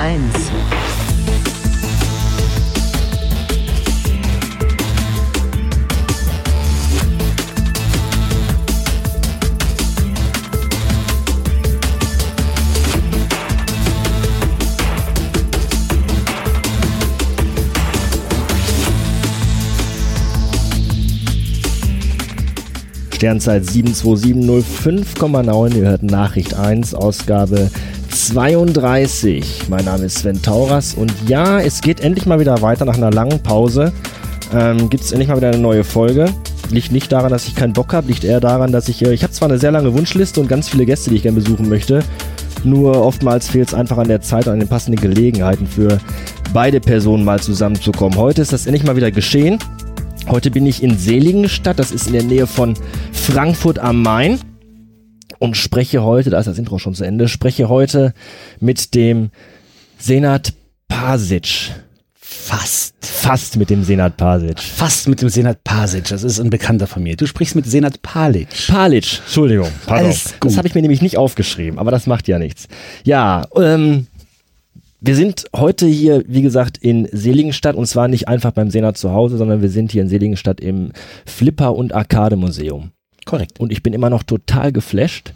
1. Sternzeit 72705,9. Ihr hört Nachricht 1, Ausgabe 32. Mein Name ist Sven Tauras und ja, es geht endlich mal wieder weiter nach einer langen Pause. Ähm, Gibt es endlich mal wieder eine neue Folge. Liegt nicht daran, dass ich keinen Bock habe, liegt eher daran, dass ich, äh, ich habe zwar eine sehr lange Wunschliste und ganz viele Gäste, die ich gerne besuchen möchte, nur oftmals fehlt es einfach an der Zeit und an den passenden Gelegenheiten für beide Personen mal zusammenzukommen. Heute ist das endlich mal wieder geschehen. Heute bin ich in Seligenstadt, das ist in der Nähe von Frankfurt am Main und spreche heute, da ist das Intro schon zu Ende, spreche heute mit dem Senat Pasic. Fast. Fast mit dem Senat Pasic. Fast mit dem Senat Pasic. Das ist ein Bekannter von mir. Du sprichst mit Senat Palic. Palic, Entschuldigung. Alles gut. Das habe ich mir nämlich nicht aufgeschrieben, aber das macht ja nichts. Ja, ähm, wir sind heute hier, wie gesagt, in Seligenstadt und zwar nicht einfach beim Senat zu Hause, sondern wir sind hier in Seligenstadt im Flipper- und Arcade-Museum. Korrekt. Und ich bin immer noch total geflasht,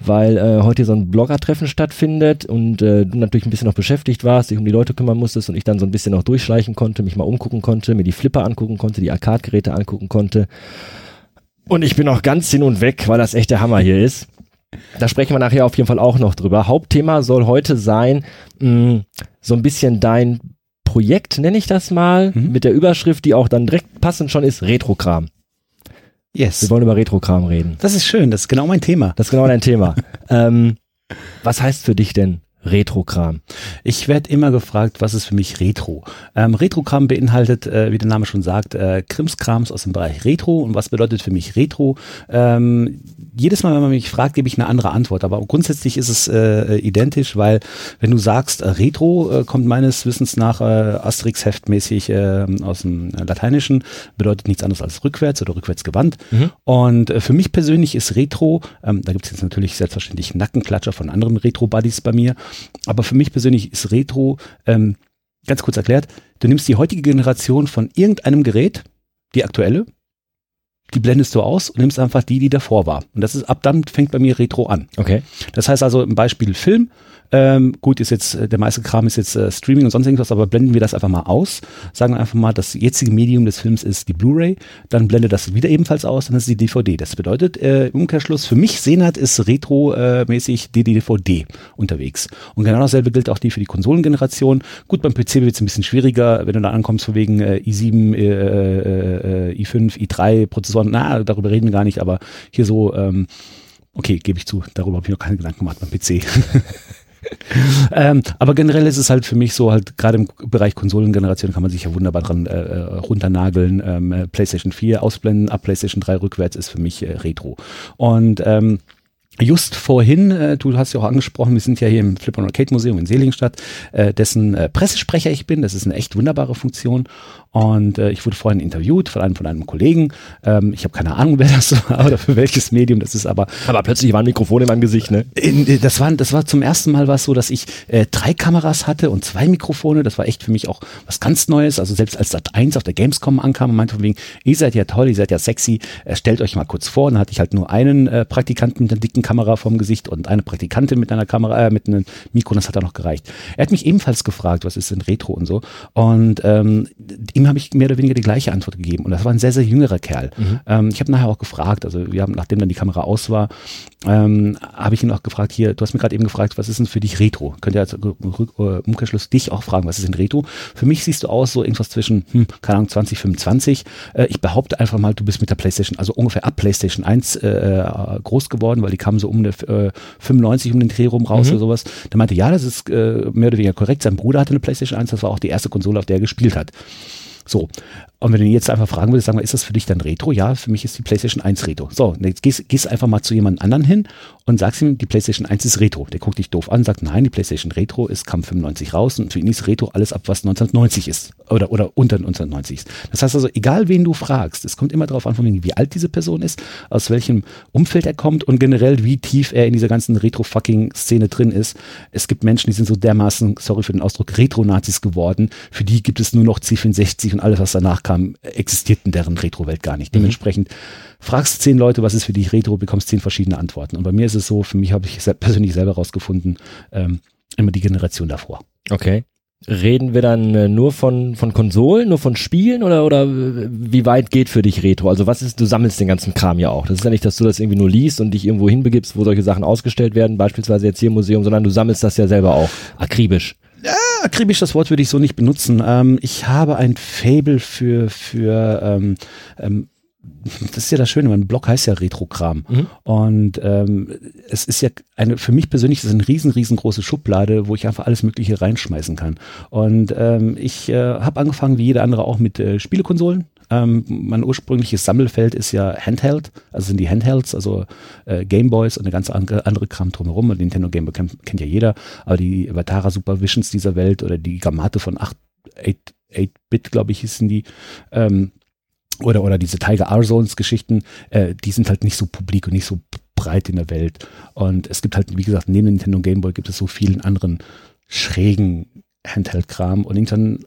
weil äh, heute so ein Blogger-Treffen stattfindet und äh, du natürlich ein bisschen noch beschäftigt warst, dich um die Leute kümmern musstest und ich dann so ein bisschen noch durchschleichen konnte, mich mal umgucken konnte, mir die Flipper angucken konnte, die Arcade-Geräte angucken konnte. Und ich bin auch ganz hin und weg, weil das echt der Hammer hier ist. Da sprechen wir nachher auf jeden Fall auch noch drüber. Hauptthema soll heute sein, mh, so ein bisschen dein Projekt, nenne ich das mal, Mhm. mit der Überschrift, die auch dann direkt passend schon ist, Retrokram. Wir Yes. wollen über Retrokram reden. Das ist schön. Das ist genau mein Thema. Das ist genau dein Thema. ähm, was heißt für dich denn Retrokram? Ich werde immer gefragt, was ist für mich Retro? Ähm, Retrokram beinhaltet, äh, wie der Name schon sagt, äh, Krimskrams aus dem Bereich Retro. Und was bedeutet für mich Retro? Ähm, jedes Mal, wenn man mich fragt, gebe ich eine andere Antwort. Aber grundsätzlich ist es äh, identisch, weil wenn du sagst, äh, Retro äh, kommt meines Wissens nach äh, Asterix-Heftmäßig äh, aus dem Lateinischen, bedeutet nichts anderes als rückwärts oder rückwärts gewandt. Mhm. Und für mich persönlich ist Retro, ähm, da gibt es jetzt natürlich selbstverständlich Nackenklatscher von anderen Retro-Buddies bei mir, aber für mich persönlich ist Retro, ähm, ganz kurz erklärt, du nimmst die heutige Generation von irgendeinem Gerät, die aktuelle, die blendest du aus und nimmst einfach die, die davor war. Und das ist ab dann fängt bei mir Retro an. Okay. Das heißt also im Beispiel Film, ähm, gut, ist jetzt, äh, der meiste Kram ist jetzt äh, Streaming und sonst irgendwas, aber blenden wir das einfach mal aus. Sagen wir einfach mal, das jetzige Medium des Films ist die Blu-ray, dann blende das wieder ebenfalls aus, dann ist die DVD. Das bedeutet, äh, im Umkehrschluss, für mich Senat ist retro-mäßig die DVD unterwegs. Und genau dasselbe gilt auch die für die Konsolengeneration. Gut, beim PC wird es ein bisschen schwieriger, wenn du da ankommst, von wegen äh, i7, äh, äh, i5, i3 Prozessoren, na, darüber reden wir gar nicht, aber hier so, ähm, okay, gebe ich zu, darüber habe ich noch keine Gedanken gemacht beim PC. ähm, aber generell ist es halt für mich so, halt gerade im Bereich Konsolengeneration kann man sich ja wunderbar dran äh, äh, runternageln. Ähm, äh, PlayStation 4 ausblenden, ab PlayStation 3 rückwärts ist für mich äh, Retro. Und ähm, Just vorhin, äh, du hast ja auch angesprochen, wir sind ja hier im Flip and Arcade Museum in Seelingstadt, äh, dessen äh, Pressesprecher ich bin. Das ist eine echt wunderbare Funktion. Und äh, ich wurde vorhin interviewt von einem, von einem Kollegen. Ähm, ich habe keine Ahnung, wer das war oder für welches Medium das ist, aber Aber plötzlich war ein Mikrofon in meinem Gesicht, ne? in, äh, das, war, das war zum ersten Mal was so, dass ich äh, drei Kameras hatte und zwei Mikrofone. Das war echt für mich auch was ganz Neues. Also selbst als Sat 1 auf der Gamescom ankam und meinte von wegen, ihr seid ja toll, ihr seid ja sexy, äh, stellt euch mal kurz vor. Und dann hatte ich halt nur einen äh, Praktikanten mit einer dicken Kamera vorm Gesicht und eine Praktikantin mit einer Kamera, äh, mit einem Mikro, und das hat er noch gereicht. Er hat mich ebenfalls gefragt, was ist denn Retro und so. Und ähm, ihm habe ich mehr oder weniger die gleiche Antwort gegeben. Und das war ein sehr, sehr jüngerer Kerl. Ähm, ich habe nachher auch gefragt, also wir haben, nachdem dann die Kamera aus war, ähm, habe ich ihn auch gefragt, hier, du hast mir gerade eben gefragt, was ist denn für dich Retro? Könnt ihr als äh, Umkehrschluss dich auch fragen, was ist denn Retro? Für mich siehst du aus so irgendwas zwischen, hm, keine Ahnung, 20, 25. Äh, ich behaupte einfach mal, du bist mit der Playstation, also ungefähr ab Playstation 1 äh, groß geworden, weil die kamen so um eine äh, 95 um den Dreh rum raus Mhm. oder sowas. Der meinte, ja, das ist äh, mehr oder weniger korrekt. Sein Bruder hatte eine Playstation 1, das war auch die erste Konsole, auf der er gespielt hat. So. Und wenn du jetzt einfach fragen würdest, sagen wir, ist das für dich dann Retro? Ja, für mich ist die PlayStation 1 Retro. So, jetzt gehst, gehst einfach mal zu jemand anderen hin und sagst ihm, die PlayStation 1 ist Retro. Der guckt dich doof an, sagt, nein, die PlayStation Retro ist, kam 95 raus und für ihn ist Retro alles ab, was 1990 ist. Oder, oder unter 1990 ist. Das heißt also, egal wen du fragst, es kommt immer darauf an, wie alt diese Person ist, aus welchem Umfeld er kommt und generell, wie tief er in dieser ganzen Retro-Fucking-Szene drin ist. Es gibt Menschen, die sind so dermaßen, sorry für den Ausdruck, Retro-Nazis geworden. Für die gibt es nur noch C64 und alles, was danach kam, existiert in deren Retro-Welt gar nicht. Mhm. Dementsprechend fragst zehn Leute, was ist für dich Retro, bekommst zehn verschiedene Antworten. Und bei mir ist es so, für mich habe ich persönlich selber rausgefunden, ähm, immer die Generation davor. Okay. Reden wir dann äh, nur von, von Konsolen, nur von Spielen oder, oder äh, wie weit geht für dich Retro? Also was ist, du sammelst den ganzen Kram ja auch. Das ist ja nicht, dass du das irgendwie nur liest und dich irgendwo hinbegibst, wo solche Sachen ausgestellt werden, beispielsweise jetzt hier im Museum, sondern du sammelst das ja selber auch, akribisch. Ja, akribisch, das Wort würde ich so nicht benutzen. Ähm, ich habe ein Fable für, für ähm, ähm, das ist ja das Schöne, mein Blog heißt ja Retrogramm. Mhm. Und ähm, es ist ja eine, für mich persönlich ist es eine riesen, riesengroße Schublade, wo ich einfach alles Mögliche reinschmeißen kann. Und ähm, ich äh, habe angefangen, wie jeder andere auch mit äh, Spielekonsolen. Ähm, mein ursprüngliches Sammelfeld ist ja Handheld, also sind die Handhelds, also äh, Gameboys und eine ganz andere, Kram drumherum. Und Nintendo Gameboy kennt, kennt ja jeder, aber die Vatara Supervisions dieser Welt oder die Gamate von 8, 8, 8-Bit, glaube ich, hießen die, ähm, oder, oder diese Tiger R-Zones Geschichten, äh, die sind halt nicht so publik und nicht so breit in der Welt. Und es gibt halt, wie gesagt, neben Nintendo Game Boy gibt es so vielen anderen schrägen Handheld-Kram und irgendwann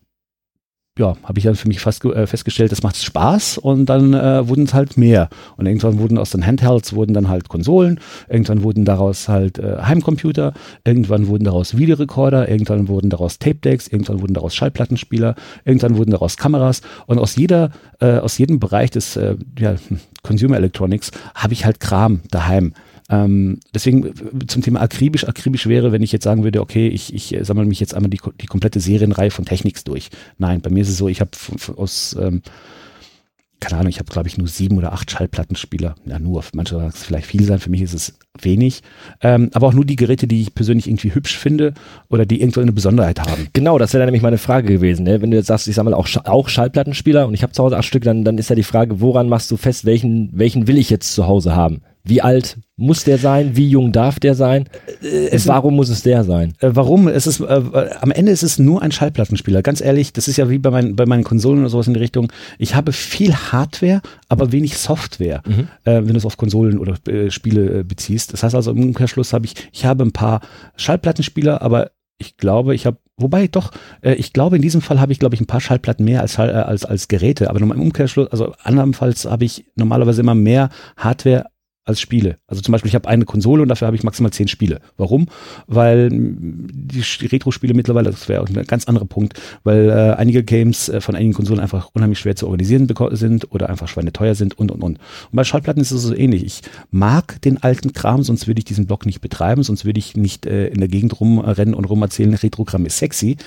ja, habe ich dann für mich fast äh, festgestellt, das macht Spaß und dann äh, wurden es halt mehr. Und irgendwann wurden aus den Handhelds wurden dann halt Konsolen, irgendwann wurden daraus halt äh, Heimcomputer, irgendwann wurden daraus Videorekorder, irgendwann wurden daraus Tape Decks, irgendwann wurden daraus Schallplattenspieler, irgendwann wurden daraus Kameras und aus jeder, äh, aus jedem Bereich des äh, ja, Consumer Electronics habe ich halt Kram daheim. Ähm, deswegen äh, zum Thema akribisch, akribisch wäre, wenn ich jetzt sagen würde, okay, ich, ich äh, sammle mich jetzt einmal die, die komplette Serienreihe von Technics durch. Nein, bei mir ist es so, ich habe aus ähm, keine Ahnung, ich habe, glaube ich, nur sieben oder acht Schallplattenspieler. Ja, nur, manche sagen es vielleicht viel sein, für mich ist es wenig. Ähm, aber auch nur die Geräte, die ich persönlich irgendwie hübsch finde oder die irgendwo eine Besonderheit haben. Genau, das wäre nämlich meine Frage gewesen. Ne? Wenn du jetzt sagst, ich sammle auch, auch Schallplattenspieler und ich habe zu Hause acht Stück, dann, dann ist ja die Frage, woran machst du fest, welchen, welchen will ich jetzt zu Hause haben? Wie alt muss der sein? Wie jung darf der sein? Äh, warum muss es der sein? Äh, warum? Es ist, äh, am Ende ist es nur ein Schallplattenspieler. Ganz ehrlich, das ist ja wie bei, mein, bei meinen Konsolen oder sowas in die Richtung. Ich habe viel Hardware, aber wenig Software, mhm. äh, wenn du es auf Konsolen oder äh, Spiele äh, beziehst. Das heißt also im Umkehrschluss habe ich, ich habe ein paar Schallplattenspieler, aber ich glaube, ich habe, wobei doch, äh, ich glaube, in diesem Fall habe ich, glaube ich, ein paar Schallplatten mehr als, äh, als, als Geräte, aber im Umkehrschluss, also andernfalls habe ich normalerweise immer mehr Hardware als Spiele. Also zum Beispiel, ich habe eine Konsole und dafür habe ich maximal zehn Spiele. Warum? Weil die Retro-Spiele mittlerweile, das wäre ein ganz anderer Punkt, weil äh, einige Games äh, von einigen Konsolen einfach unheimlich schwer zu organisieren sind oder einfach schweineteuer sind und und und. Und bei Schallplatten ist es so ähnlich. Ich mag den alten Kram, sonst würde ich diesen Blog nicht betreiben, sonst würde ich nicht äh, in der Gegend rumrennen und rumerzählen, Retrogramm ist sexy.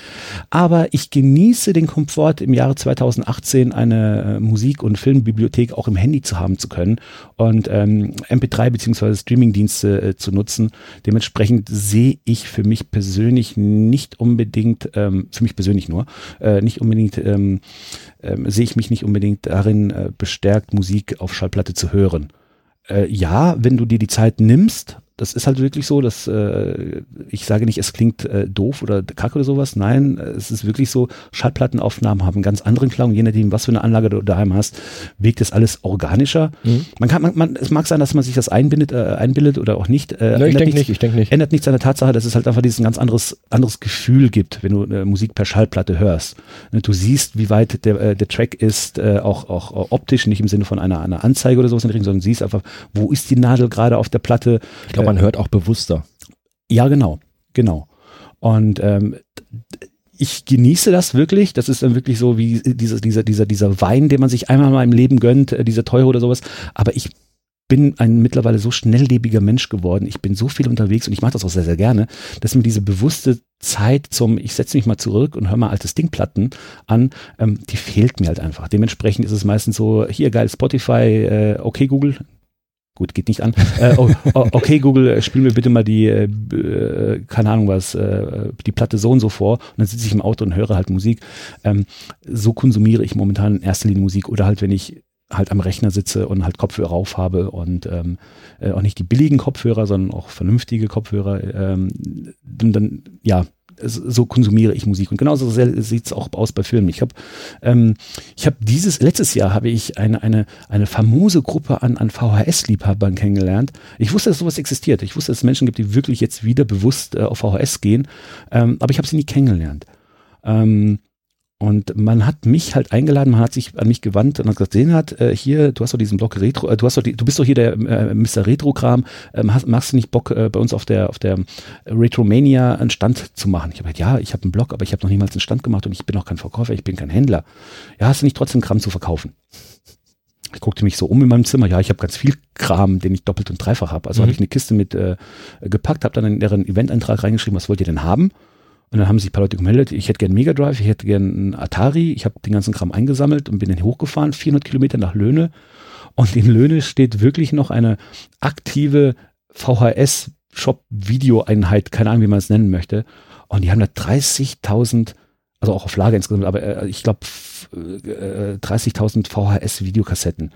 Aber ich genieße den Komfort, im Jahre 2018 eine äh, Musik- und Filmbibliothek auch im Handy zu haben zu können. Und ähm, MP3 beziehungsweise Streamingdienste äh, zu nutzen. Dementsprechend sehe ich für mich persönlich nicht unbedingt, ähm, für mich persönlich nur, äh, nicht unbedingt, ähm, äh, sehe ich mich nicht unbedingt darin äh, bestärkt, Musik auf Schallplatte zu hören. Äh, ja, wenn du dir die Zeit nimmst, das ist halt wirklich so, dass äh, ich sage nicht, es klingt äh, doof oder kacke oder sowas. Nein, es ist wirklich so, Schallplattenaufnahmen haben einen ganz anderen Klang. Je nachdem, was für eine Anlage du daheim hast, wirkt das alles organischer. Mhm. Man kann, man, man, es mag sein, dass man sich das einbindet, äh, einbildet oder auch nicht. Äh, no, ich denke nicht, ich denke nicht. Ändert nichts an der Tatsache, dass es halt einfach dieses ganz anderes, anderes Gefühl gibt, wenn du äh, Musik per Schallplatte hörst. Ne, du siehst, wie weit der, äh, der Track ist, äh, auch, auch optisch, nicht im Sinne von einer, einer Anzeige oder sowas in der Richtung, sondern siehst einfach, wo ist die Nadel gerade auf der Platte. Ich glaube, man hört auch bewusster. Ja, genau, genau. Und ähm, ich genieße das wirklich. Das ist dann wirklich so wie dieser, dieser, dieser, dieser Wein, den man sich einmal mal im Leben gönnt, äh, dieser teure oder sowas. Aber ich bin ein mittlerweile so schnelllebiger Mensch geworden. Ich bin so viel unterwegs und ich mache das auch sehr, sehr gerne, dass mir diese bewusste Zeit zum, ich setze mich mal zurück und höre mal altes Dingplatten an, ähm, die fehlt mir halt einfach. Dementsprechend ist es meistens so, hier geil Spotify, äh, okay Google, Gut, geht nicht an. Äh, oh, oh, okay, Google, äh, spiel mir bitte mal die, äh, äh, keine Ahnung was, äh, die Platte so und so vor. Und dann sitze ich im Auto und höre halt Musik. Ähm, so konsumiere ich momentan in erster Linie Musik. Oder halt, wenn ich halt am Rechner sitze und halt Kopfhörer auf habe und ähm, äh, auch nicht die billigen Kopfhörer, sondern auch vernünftige Kopfhörer, ähm, dann, ja, so konsumiere ich Musik. Und genauso sieht es auch aus bei Filmen. Ich habe ähm, ich habe dieses, letztes Jahr habe ich eine, eine, eine famose Gruppe an, an VHS-Liebhabern kennengelernt. Ich wusste, dass sowas existiert. Ich wusste, dass es Menschen gibt, die wirklich jetzt wieder bewusst äh, auf VHS gehen. Ähm, aber ich habe sie nie kennengelernt. Ähm, und man hat mich halt eingeladen, man hat sich an mich gewandt und hat gesagt, Senat, äh, hier, du hast doch diesen Blog Retro, äh, du hast doch die, du bist doch hier der äh, Mr. Retro-Kram, ähm, hast, machst du nicht Bock, äh, bei uns auf der, auf der Retromania einen Stand zu machen? Ich habe gesagt, ja, ich habe einen Blog, aber ich habe noch niemals einen Stand gemacht und ich bin auch kein Verkäufer, ich bin kein Händler. Ja, hast du nicht trotzdem Kram zu verkaufen? Ich guckte mich so um in meinem Zimmer. Ja, ich habe ganz viel Kram, den ich doppelt und dreifach habe. Also mhm. habe ich eine Kiste mit äh, gepackt, habe dann in deren Eventeintrag reingeschrieben, was wollt ihr denn haben? Und dann haben sich ein paar Leute gemeldet, ich hätte gern Mega Drive, ich hätte gern einen Atari. Ich habe den ganzen Kram eingesammelt und bin dann hochgefahren, 400 Kilometer nach Löhne. Und in Löhne steht wirklich noch eine aktive VHS-Shop-Video-Einheit, keine Ahnung, wie man es nennen möchte. Und die haben da 30.000 also auch auf Lager insgesamt, aber äh, ich glaube äh, 30.000 VHS-Videokassetten.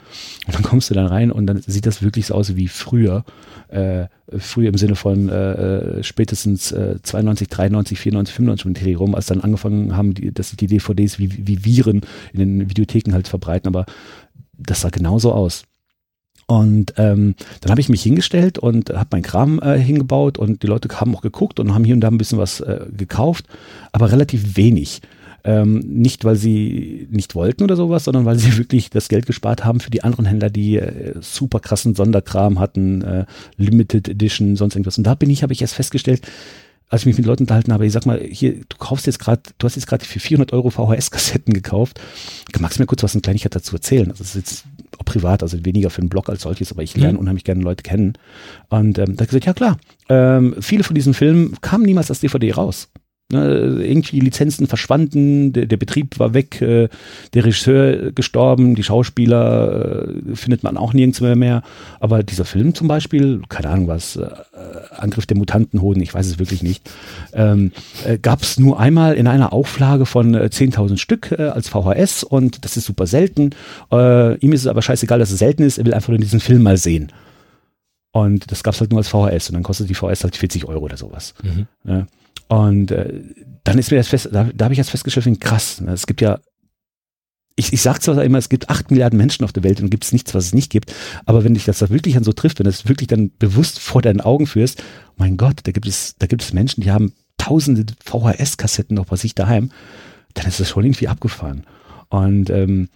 Und dann kommst du dann rein und dann sieht das wirklich so aus wie früher. Äh, früher im Sinne von äh, äh spätestens äh, 92, 93, 94, 95 mit Dreh rum, als dann angefangen haben, die, dass die DVDs wie, wie Viren in den Videotheken halt verbreiten, aber das sah genauso aus. Und ähm, dann habe ich mich hingestellt und habe meinen Kram äh, hingebaut und die Leute haben auch geguckt und haben hier und da ein bisschen was äh, gekauft, aber relativ wenig. Ähm, nicht, weil sie nicht wollten oder sowas, sondern weil sie wirklich das Geld gespart haben für die anderen Händler, die äh, super krassen Sonderkram hatten, äh, Limited Edition, sonst irgendwas. Und da bin ich, habe ich erst festgestellt, als ich mich mit Leuten unterhalten habe, ich sag mal, hier, du kaufst jetzt gerade, du hast jetzt gerade für 400 Euro VHS-Kassetten gekauft. Magst du mir kurz was in Kleinigkeit dazu erzählen? Also das ist jetzt privat, also weniger für einen Blog als solches, aber ich lerne mhm. unheimlich gerne Leute kennen. Und ähm, da hat gesagt, ja klar, ähm, viele von diesen Filmen kamen niemals als DVD raus. Ne, irgendwie Lizenzen verschwanden, der, der Betrieb war weg, äh, der Regisseur gestorben, die Schauspieler äh, findet man auch nirgends mehr, mehr. Aber dieser Film zum Beispiel, keine Ahnung was, äh, Angriff der Mutantenhoden, ich weiß es wirklich nicht, ähm, äh, gab es nur einmal in einer Auflage von äh, 10.000 Stück äh, als VHS und das ist super selten. Äh, ihm ist es aber scheißegal, dass es selten ist, er will einfach nur diesen Film mal sehen. Und das gab es halt nur als VHS und dann kostet die VHS halt 40 Euro oder sowas. Mhm. Ja. Und äh, dann ist mir das fest, da, da habe ich jetzt festgestellt, krass, ne? es gibt ja ich, ich sage zwar immer, es gibt acht Milliarden Menschen auf der Welt und gibt es nichts, was es nicht gibt, aber wenn dich das da wirklich dann so trifft, wenn du es wirklich dann bewusst vor deinen Augen führst, mein Gott, da gibt es, da gibt es Menschen, die haben tausende VHS-Kassetten noch bei sich daheim, dann ist das schon irgendwie abgefahren. Und ähm,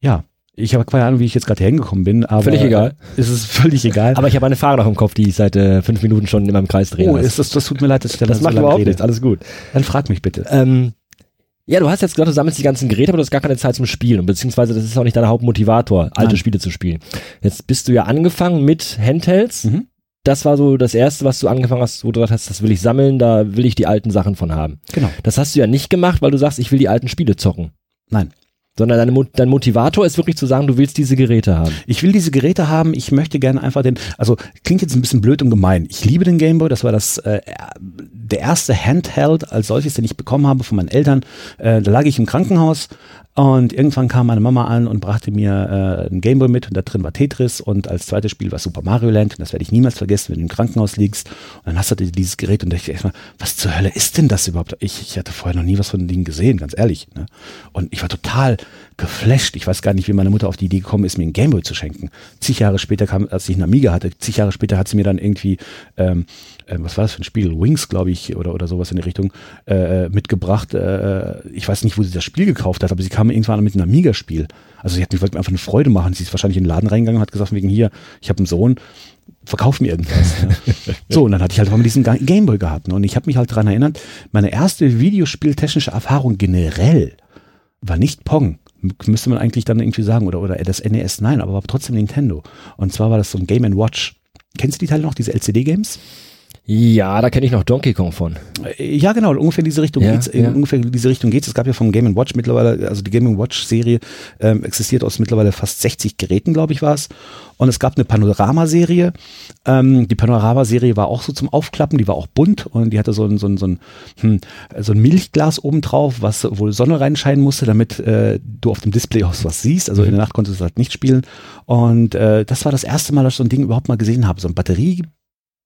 ja, ich habe keine Ahnung, wie ich jetzt gerade hingekommen bin, aber völlig egal. Ist es völlig egal. aber ich habe eine Frage noch im Kopf, die ich seit äh, fünf Minuten schon in meinem Kreis drehe. Oh, ist das, das tut mir leid, dass ich da das, das macht so überhaupt rede. nichts, alles gut. Dann frag mich bitte. Ähm, ja, du hast jetzt gesagt, du sammelst die ganzen Geräte, aber du hast gar keine Zeit zum Spielen. Beziehungsweise das ist auch nicht dein Hauptmotivator, alte Nein. Spiele zu spielen. Jetzt bist du ja angefangen mit Handhelds. Mhm. Das war so das erste, was du angefangen hast, wo du gesagt hast, das will ich sammeln, da will ich die alten Sachen von haben. Genau. Das hast du ja nicht gemacht, weil du sagst, ich will die alten Spiele zocken. Nein sondern deine, dein Motivator ist wirklich zu sagen, du willst diese Geräte haben. Ich will diese Geräte haben, ich möchte gerne einfach den, also klingt jetzt ein bisschen blöd und gemein. Ich liebe den Gameboy, das war das äh, der erste Handheld als solches, den ich bekommen habe von meinen Eltern. Äh, da lag ich im Krankenhaus und irgendwann kam meine Mama an und brachte mir äh, einen Gameboy mit und da drin war Tetris und als zweites Spiel war Super Mario Land und das werde ich niemals vergessen, wenn du im Krankenhaus liegst und dann hast du dieses Gerät und dachte ich erstmal, was zur Hölle ist denn das überhaupt? Ich, ich hatte vorher noch nie was von den Dingen gesehen, ganz ehrlich. Ne? Und ich war total geflasht. Ich weiß gar nicht, wie meine Mutter auf die Idee gekommen ist, mir einen Gameboy zu schenken. Zig Jahre später kam, als ich einen Amiga hatte, zig Jahre später hat sie mir dann irgendwie, ähm, äh, was war das für ein Spiel? Wings, glaube ich, oder, oder sowas in die Richtung, äh, mitgebracht. Äh, ich weiß nicht, wo sie das Spiel gekauft hat, aber sie kam irgendwann mit einem Amiga-Spiel. Also sie hat mir einfach eine Freude machen. Sie ist wahrscheinlich in den Laden reingegangen und hat gesagt, wegen hier, ich habe einen Sohn, verkauf mir irgendwas. Ne? so, und dann hatte ich halt mal diesen Gameboy gehabt. Ne? Und ich habe mich halt daran erinnert, meine erste videospieltechnische Erfahrung generell war nicht Pong. Müsste man eigentlich dann irgendwie sagen, oder, oder das NES, nein, aber trotzdem Nintendo. Und zwar war das so ein Game Watch. Kennst du die Teile noch, diese LCD-Games? Ja, da kenne ich noch Donkey Kong von. Ja, genau, ungefähr in diese Richtung Ja, geht's. In ja. ungefähr in diese Richtung geht's. Es gab ja vom Game Watch mittlerweile, also die Game Watch Serie ähm, existiert aus mittlerweile fast 60 Geräten, glaube ich, war es. Und es gab eine Panorama-Serie. Ähm, die Panorama-Serie war auch so zum Aufklappen, die war auch bunt und die hatte so ein, so ein, so ein, hm, so ein Milchglas oben drauf, was wohl Sonne reinscheinen musste, damit äh, du auf dem Display auch was siehst. Also in der Nacht konntest du halt nicht spielen. Und äh, das war das erste Mal, dass ich so ein Ding überhaupt mal gesehen habe. So ein Batterie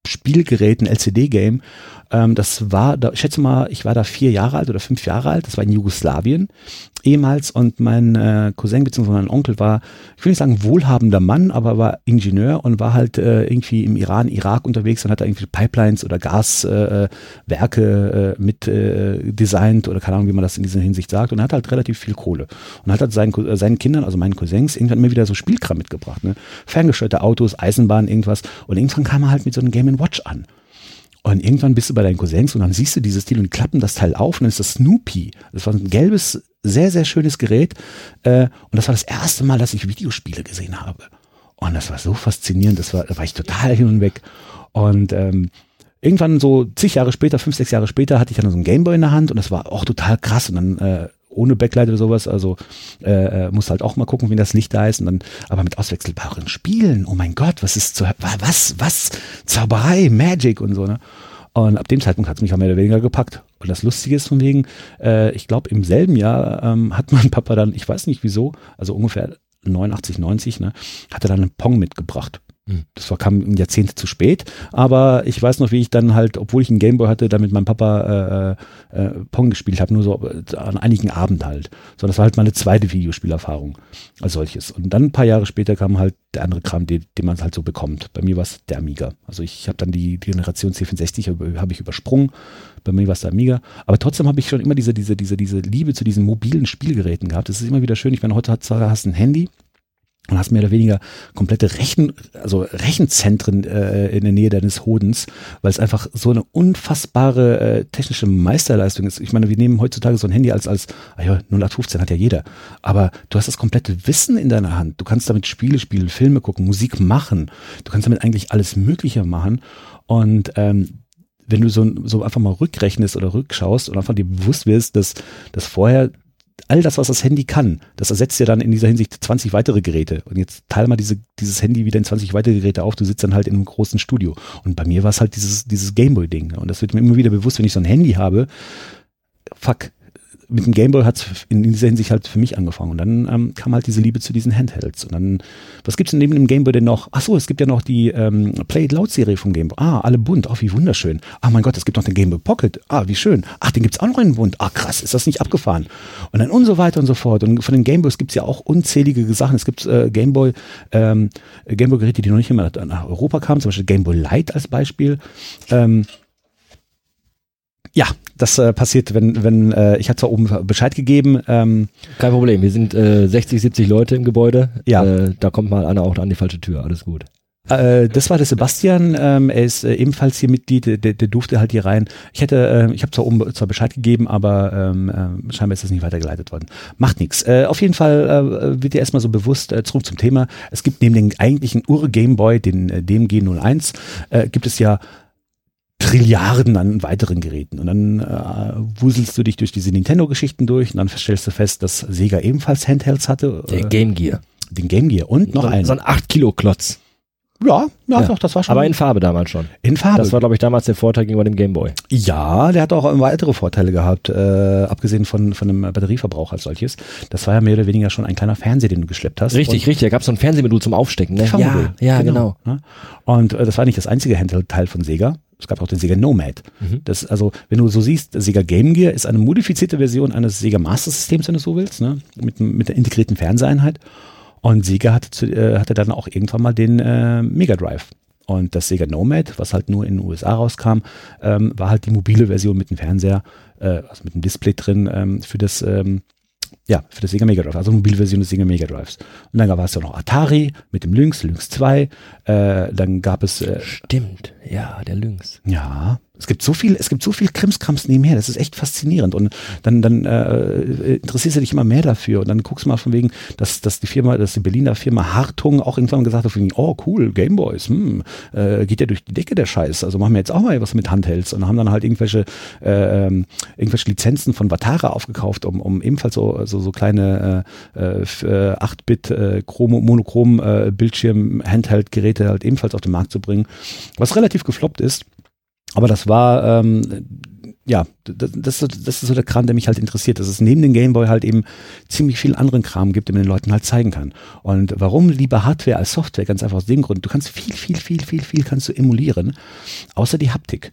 Spielgerät, ein LCD-Game. Ähm, das war, da, ich schätze mal, ich war da vier Jahre alt oder fünf Jahre alt. Das war in Jugoslawien ehemals und mein äh, Cousin bzw. mein Onkel war, ich will nicht sagen wohlhabender Mann, aber war Ingenieur und war halt äh, irgendwie im Iran, Irak unterwegs und hat da irgendwie Pipelines oder Gaswerke äh, Werke, äh, mit äh, designt oder keine Ahnung, wie man das in dieser Hinsicht sagt und hat halt relativ viel Kohle und hat halt seinen, äh, seinen Kindern, also meinen Cousins, irgendwann immer wieder so Spielkram mitgebracht, ne? ferngesteuerte Autos, Eisenbahn, irgendwas und irgendwann kam er halt mit so einem Game Watch an. Und irgendwann bist du bei deinen Cousins und dann siehst du dieses Teil und klappen das Teil auf und dann ist das Snoopy. Das war ein gelbes, sehr, sehr schönes Gerät. Äh, und das war das erste Mal, dass ich Videospiele gesehen habe. Und das war so faszinierend, das war, da war ich total hin und weg. Und ähm, irgendwann so zig Jahre später, fünf, sechs Jahre später, hatte ich dann so ein Gameboy in der Hand und das war auch total krass. Und dann äh, ohne Backlight oder sowas, also äh, äh, musst halt auch mal gucken, wie das Licht da ist. Und dann, aber mit auswechselbaren Spielen, oh mein Gott, was ist zu, was, was, Zauberei, Magic und so, ne? Und ab dem Zeitpunkt hat es mich auch mehr oder weniger gepackt. Und das Lustige ist von wegen, äh, ich glaube, im selben Jahr ähm, hat mein Papa dann, ich weiß nicht wieso, also ungefähr 89, 90, ne, hat er dann einen Pong mitgebracht. Hm. Das war, kam ein Jahrzehnt zu spät, aber ich weiß noch, wie ich dann halt, obwohl ich einen Gameboy hatte, dann mit meinem Papa äh, äh, Pong gespielt habe, nur so äh, an einigen Abend halt. So, das war halt meine zweite Videospielerfahrung als solches. Und dann ein paar Jahre später kam halt der andere Kram, den, den man halt so bekommt. Bei mir war es der Amiga. Also ich habe dann die, Generation C64 habe hab ich übersprungen. Bei mir war es der Amiga. Aber trotzdem habe ich schon immer diese, diese, diese, diese Liebe zu diesen mobilen Spielgeräten gehabt. Es ist immer wieder schön. Ich meine, heutzutage hast du ein Handy und hast mehr oder weniger komplette Rechen, also Rechenzentren äh, in der Nähe deines Hodens, weil es einfach so eine unfassbare äh, technische Meisterleistung ist. Ich meine, wir nehmen heutzutage so ein Handy als, als, ah ja, 0815 hat ja jeder. Aber du hast das komplette Wissen in deiner Hand. Du kannst damit Spiele spielen, Filme gucken, Musik machen. Du kannst damit eigentlich alles Mögliche machen. Und ähm, wenn du so, so einfach mal rückrechnest oder rückschaust und einfach dir bewusst wirst, dass, dass vorher all das, was das Handy kann, das ersetzt ja dann in dieser Hinsicht 20 weitere Geräte. Und jetzt teile mal diese, dieses Handy wieder in 20 weitere Geräte auf, du sitzt dann halt in einem großen Studio. Und bei mir war es halt dieses, dieses Gameboy-Ding. Und das wird mir immer wieder bewusst, wenn ich so ein Handy habe, fuck, mit dem Gameboy hat es in dieser Hinsicht halt für mich angefangen. Und dann ähm, kam halt diese Liebe zu diesen Handhelds. Und dann, was gibt's denn neben dem Gameboy denn noch? Ach so, es gibt ja noch die ähm, Play It Loud Serie vom Gameboy. Ah, alle bunt. Oh, wie wunderschön. Ah, mein Gott, es gibt noch den Gameboy Pocket. Ah, wie schön. Ach, den gibt's auch noch in bunt. Ah, krass, ist das nicht abgefahren? Und dann und so weiter und so fort. Und von den Gameboys gibt's ja auch unzählige Sachen. Es gibt äh, Gameboy, ähm, Gameboy-Geräte, die noch nicht immer nach Europa kamen. Zum Beispiel Gameboy Light als Beispiel. Ähm, ja, das äh, passiert, wenn, wenn äh, ich hatte zwar oben Bescheid gegeben, ähm, Kein Problem, wir sind äh, 60, 70 Leute im Gebäude. Ja. Äh, da kommt mal einer auch an die falsche Tür, alles gut. äh, das war der Sebastian, ähm, er ist äh, ebenfalls hier Mitglied, der, der durfte halt hier rein. Ich hätte, äh, ich habe zwar oben zwar Bescheid gegeben, aber ähm, äh, scheinbar ist das nicht weitergeleitet worden. Macht nichts. Äh, auf jeden Fall äh, wird dir erstmal so bewusst, äh, zurück zum Thema, es gibt neben dem eigentlichen Ur-Gameboy, den äh, DMG01, äh, gibt es ja Trilliarden an weiteren Geräten. Und dann äh, wuselst du dich durch diese Nintendo-Geschichten durch und dann stellst du fest, dass Sega ebenfalls Handhelds hatte. Der äh, Game Gear. den Game Gear und noch so, einen. So ein 8 Kilo Klotz. Ja, ja, Ja. doch, das war schon. Aber in Farbe damals schon. in Farbe. Das war, glaube ich, damals der Vorteil gegenüber dem Game Boy. Ja, der hat auch weitere Vorteile gehabt, äh, abgesehen von, von dem Batterieverbrauch als solches. Das war ja mehr oder weniger schon ein kleiner Fernseher, den du geschleppt hast. Richtig, richtig. Da gab es so ein Fernsehmodul zum Aufstecken. Ne? Ja, ja, genau. Ne? Und äh, das war nicht das einzige Handheld-Teil von Sega. Es gab auch den Sega Nomad. Mhm. Das, also, wenn du so siehst, Sega Game Gear ist eine modifizierte Version eines Sega Master Systems, wenn du so willst, ne? mit, mit der integrierten Fernseheinheit. Und Sega hatte, zu, äh, hatte dann auch irgendwann mal den äh, Mega Drive. Und das Sega Nomad, was halt nur in den USA rauskam, ähm, war halt die mobile Version mit dem Fernseher, äh, also mit dem Display drin ähm, für das ähm, ja, für das Sega Mega Drive, also mobile Version des Sega Mega Drives. Und dann gab es ja noch Atari mit dem Lynx, Lynx 2. Äh, dann gab es, äh, Stimmt. Ja, der Lynx. ja, Es gibt so viel, es gibt so viel Krimskrams nebenher, das ist echt faszinierend. Und dann, dann äh, interessierst du dich immer mehr dafür. Und dann guckst du mal von wegen, dass, dass die Firma, dass die Berliner Firma Hartung auch irgendwann gesagt hat, wegen, oh cool, Gameboys, hm, äh, geht ja durch die Decke der Scheiß. Also machen wir jetzt auch mal was mit Handhelds und haben dann halt irgendwelche, äh, ähm, irgendwelche Lizenzen von Vatara aufgekauft, um, um ebenfalls so, so, so kleine äh, äh, 8-Bit äh, Chromo, Monochrom äh, Bildschirm Handheld-Geräte halt ebenfalls auf den Markt zu bringen. Was relativ gefloppt ist. Aber das war, ähm, ja, das, das, ist so der Kram, der mich halt interessiert, dass es neben dem Gameboy halt eben ziemlich viel anderen Kram gibt, den man den Leuten halt zeigen kann. Und warum lieber Hardware als Software? Ganz einfach aus dem Grund, du kannst viel, viel, viel, viel, viel kannst du emulieren, außer die Haptik.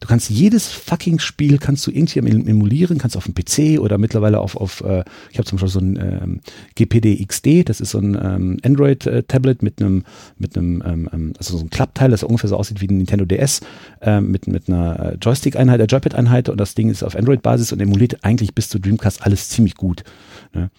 Du kannst jedes fucking Spiel kannst du irgendwie emulieren, kannst auf dem PC oder mittlerweile auf, auf äh, ich habe zum Beispiel so ein ähm, GPD XD, das ist so ein ähm, Android-Tablet mit einem, mit einem, ähm, ähm, also so ein Klappteil, das ungefähr so aussieht wie ein Nintendo DS, ähm, mit, mit einer Joystick-Einheit, der Joypad-Einheit und das Ding ist auf Android-Basis und emuliert eigentlich bis zu Dreamcast alles ziemlich gut. Ne?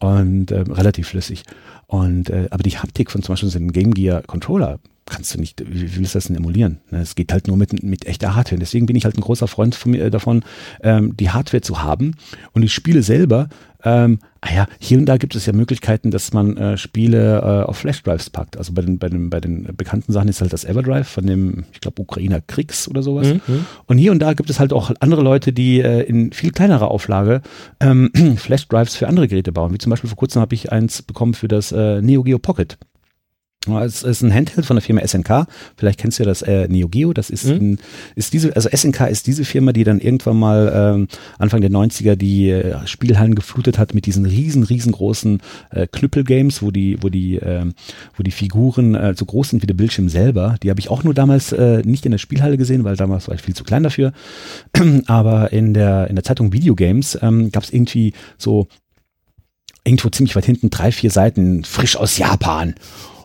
Und ähm, relativ flüssig. Und äh, aber die Haptik von zum Beispiel so einem Game Gear Controller kannst du nicht, wie willst du das denn emulieren? Ne, es geht halt nur mit, mit echter Hardware. Deswegen bin ich halt ein großer Freund von mir, äh, davon, ähm, die Hardware zu haben. Und die Spiele selber, ähm, ah ja, hier und da gibt es ja Möglichkeiten, dass man äh, Spiele äh, auf Flashdrives packt. Also bei den, bei, den, bei den bekannten Sachen ist halt das Everdrive von dem, ich glaube, Ukrainer Kriegs oder sowas. Mhm, mhm. Und hier und da gibt es halt auch andere Leute, die äh, in viel kleinerer Auflage ähm, Flashdrives für andere Geräte bauen. Wie zum Beispiel vor kurzem habe ich eins bekommen für das äh, Neo Geo Pocket. Es ist ein Handheld von der Firma SNK. Vielleicht kennst du ja das äh, Neo Geo. Das ist, mhm. ein, ist diese, also SNK ist diese Firma, die dann irgendwann mal ähm, Anfang der 90er die äh, Spielhallen geflutet hat mit diesen riesen, riesengroßen äh, Knüppelgames, wo die, wo die, äh, wo die Figuren äh, so groß sind wie der Bildschirm selber. Die habe ich auch nur damals äh, nicht in der Spielhalle gesehen, weil damals war ich viel zu klein dafür. Aber in der, in der Zeitung Videogames ähm, gab es irgendwie so irgendwo ziemlich weit hinten drei, vier Seiten frisch aus Japan.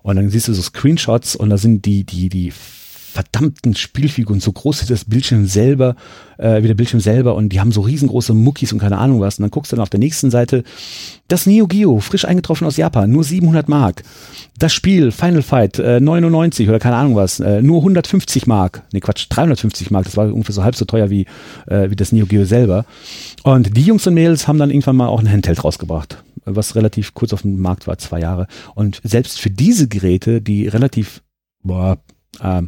Und dann siehst du so Screenshots und da sind die, die, die verdammten Spielfiguren so groß wie das Bildschirm selber, äh, wie der Bildschirm selber und die haben so riesengroße Muckis und keine Ahnung was. Und dann guckst du dann auf der nächsten Seite, das Neo Geo, frisch eingetroffen aus Japan, nur 700 Mark. Das Spiel, Final Fight, äh, 99 oder keine Ahnung was, äh, nur 150 Mark. Nee, Quatsch, 350 Mark, das war ungefähr so halb so teuer wie, äh, wie das Neo Geo selber. Und die Jungs und Mädels haben dann irgendwann mal auch ein Handheld rausgebracht was relativ kurz auf dem Markt war, zwei Jahre. Und selbst für diese Geräte, die relativ boah, äh,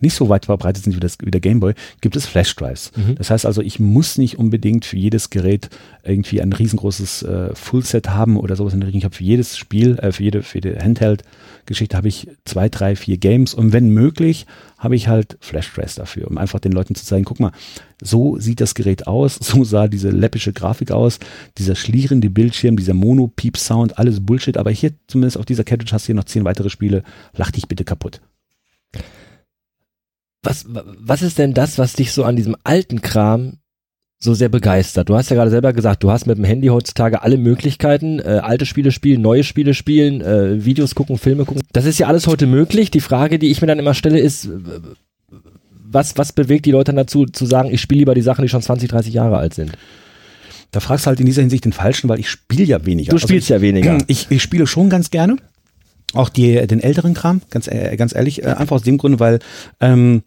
nicht so weit verbreitet sind wie, das, wie der Gameboy, gibt es Flash-Drives. Mhm. Das heißt also, ich muss nicht unbedingt für jedes Gerät irgendwie ein riesengroßes äh, Fullset haben oder sowas in der Richtung. Ich habe für jedes Spiel, äh, für jede, für jede Handheld-Geschichte habe ich zwei, drei, vier Games und wenn möglich, habe ich halt Flash-Drives dafür, um einfach den Leuten zu zeigen, guck mal, so sieht das Gerät aus, so sah diese läppische Grafik aus, dieser schlierende Bildschirm, dieser Mono-Peep-Sound, alles Bullshit, aber hier zumindest auf dieser Cartridge hast du hier noch zehn weitere Spiele, lach dich bitte kaputt. Was, was ist denn das, was dich so an diesem alten Kram so sehr begeistert? Du hast ja gerade selber gesagt, du hast mit dem Handy heutzutage alle Möglichkeiten, äh, alte Spiele spielen, neue Spiele spielen, äh, Videos gucken, Filme gucken. Das ist ja alles heute möglich. Die Frage, die ich mir dann immer stelle, ist, was, was bewegt die Leute dazu, zu sagen, ich spiele lieber die Sachen, die schon 20, 30 Jahre alt sind? Da fragst du halt in dieser Hinsicht den Falschen, weil ich spiele ja weniger. Du spielst also ich, ja weniger. Ich, ich spiele schon ganz gerne. Auch die, den älteren Kram, ganz, äh, ganz ehrlich, äh, einfach aus dem Grund, weil ähm,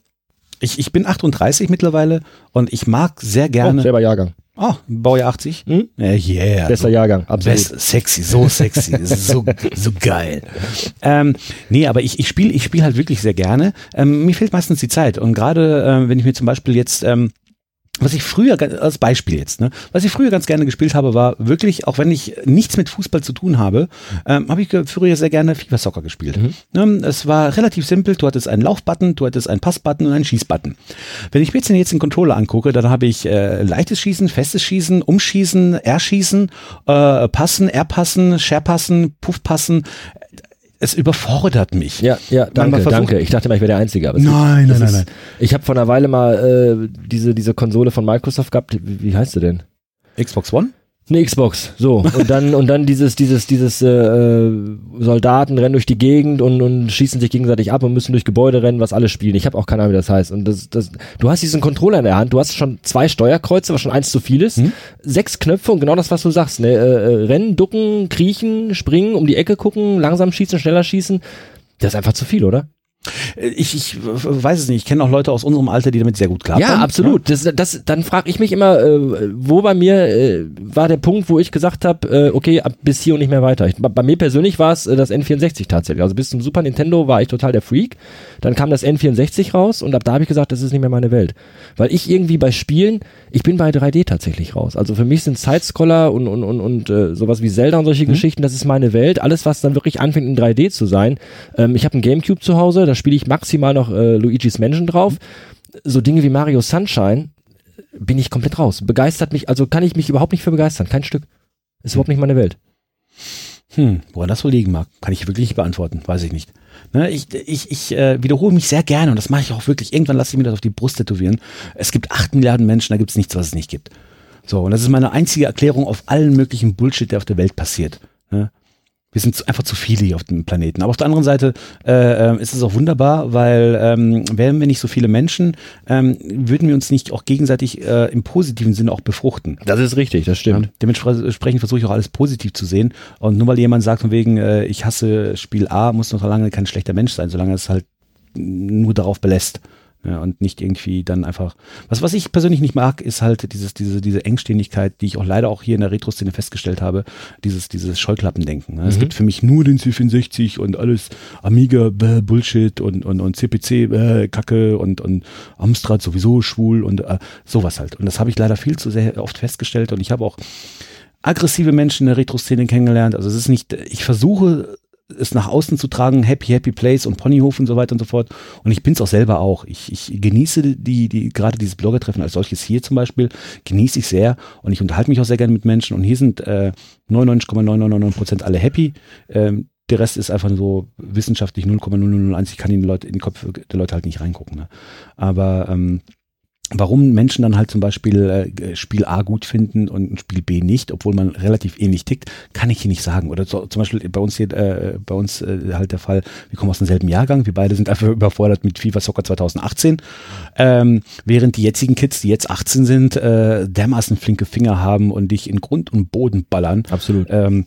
ich, ich bin 38 mittlerweile und ich mag sehr gerne. Oh, selber Jahrgang. Oh, Baujahr 80? Hm? Yeah. Besser Jahrgang, absolut. Best, sexy, so sexy, so, so geil. Ähm, nee, aber ich, ich spiele ich spiel halt wirklich sehr gerne. Ähm, mir fehlt meistens die Zeit. Und gerade, ähm, wenn ich mir zum Beispiel jetzt ähm, was ich früher, als Beispiel jetzt, ne, was ich früher ganz gerne gespielt habe, war wirklich, auch wenn ich nichts mit Fußball zu tun habe, ähm, habe ich früher sehr gerne FIFA Soccer gespielt. Mhm. Ne, es war relativ simpel, du hattest einen Laufbutton, du hattest einen Passbutton und einen Schießbutton. Wenn ich mir jetzt den, jetzt den Controller angucke, dann habe ich äh, leichtes Schießen, festes Schießen, Umschießen, R-Schießen, äh, Passen, R-Passen, Share-Passen, Puff-Passen, es überfordert mich. Ja, ja, danke, danke. Ich dachte mal, ich wäre der Einzige. Aber nein, nein, nein, nein. Ich habe vor einer Weile mal äh, diese, diese Konsole von Microsoft gehabt. Wie, wie heißt sie denn? Xbox One? Eine Xbox, so. Und dann, und dann dieses, dieses, dieses äh, äh, Soldaten rennen durch die Gegend und, und schießen sich gegenseitig ab und müssen durch Gebäude rennen, was alle spielen. Ich habe auch keine Ahnung, wie das heißt. Und das, das, du hast diesen Controller in der Hand, du hast schon zwei Steuerkreuze, was schon eins zu viel ist, hm? sechs Knöpfe und genau das, was du sagst. Ne? Äh, äh, rennen, ducken, kriechen, springen, um die Ecke gucken, langsam schießen, schneller schießen. Das ist einfach zu viel, oder? Ich, ich weiß es nicht. Ich kenne auch Leute aus unserem Alter, die damit sehr gut klarkommen. Ja, absolut. Das, das, dann frage ich mich immer, äh, wo bei mir äh, war der Punkt, wo ich gesagt habe, äh, okay, ab bis hier und nicht mehr weiter. Ich, bei mir persönlich war es äh, das N64 tatsächlich. Also bis zum Super Nintendo war ich total der Freak. Dann kam das N64 raus und ab da habe ich gesagt, das ist nicht mehr meine Welt. Weil ich irgendwie bei Spielen, ich bin bei 3D tatsächlich raus. Also für mich sind Sidescroller und, und, und, und äh, sowas wie Zelda und solche mhm. Geschichten, das ist meine Welt. Alles, was dann wirklich anfängt in 3D zu sein. Ähm, ich habe einen Gamecube zu Hause, da spiele ich maximal noch äh, Luigi's Mansion drauf. So Dinge wie Mario Sunshine bin ich komplett raus. Begeistert mich, also kann ich mich überhaupt nicht für begeistern. Kein Stück. Ist überhaupt nicht meine Welt. Hm, woran das wohl liegen mag, kann ich wirklich nicht beantworten, weiß ich nicht. Ne, ich ich, ich äh, wiederhole mich sehr gerne und das mache ich auch wirklich. Irgendwann lasse ich mir das auf die Brust tätowieren. Es gibt acht Milliarden Menschen, da gibt es nichts, was es nicht gibt. So, und das ist meine einzige Erklärung auf allen möglichen Bullshit, der auf der Welt passiert. Ne? Wir sind einfach zu viele hier auf dem Planeten. Aber auf der anderen Seite äh, äh, ist es auch wunderbar, weil ähm, wären wir nicht so viele Menschen, ähm, würden wir uns nicht auch gegenseitig äh, im positiven Sinne auch befruchten. Das ist richtig, das stimmt. Ja, dementsprechend versuche ich auch alles positiv zu sehen. Und nur weil jemand sagt von wegen, äh, ich hasse Spiel A, muss noch lange kein schlechter Mensch sein, solange es halt nur darauf belässt. Ja, und nicht irgendwie dann einfach. Was, was ich persönlich nicht mag, ist halt dieses, diese, diese Engständigkeit, die ich auch leider auch hier in der Retro-Szene festgestellt habe, dieses, dieses Scheuklappendenken. Ne? Mhm. Es gibt für mich nur den C64 und alles Amiga, bäh, Bullshit und, und, und CPC, bäh, Kacke und, und Amstrad sowieso schwul und äh, sowas halt. Und das habe ich leider viel zu sehr oft festgestellt und ich habe auch aggressive Menschen in der Retro-Szene kennengelernt. Also es ist nicht, ich versuche es nach außen zu tragen, Happy, Happy Place und Ponyhof und so weiter und so fort. Und ich bin es auch selber auch. Ich, ich genieße die, die, gerade dieses Bloggertreffen als solches hier zum Beispiel, genieße ich sehr und ich unterhalte mich auch sehr gerne mit Menschen und hier sind äh, 99,999 Prozent alle happy. Ähm, der Rest ist einfach so wissenschaftlich 0,0001. Ich kann in, Leute, in den Kopf der Leute halt nicht reingucken. Ne? Aber ähm, Warum Menschen dann halt zum Beispiel äh, Spiel A gut finden und Spiel B nicht, obwohl man relativ ähnlich tickt, kann ich hier nicht sagen. Oder so, zum Beispiel bei uns hier, äh, bei uns äh, halt der Fall, wir kommen aus demselben Jahrgang, wir beide sind einfach überfordert mit FIFA Soccer 2018, ähm, während die jetzigen Kids, die jetzt 18 sind, äh, dermaßen flinke Finger haben und dich in Grund und Boden ballern. Absolut. Ähm,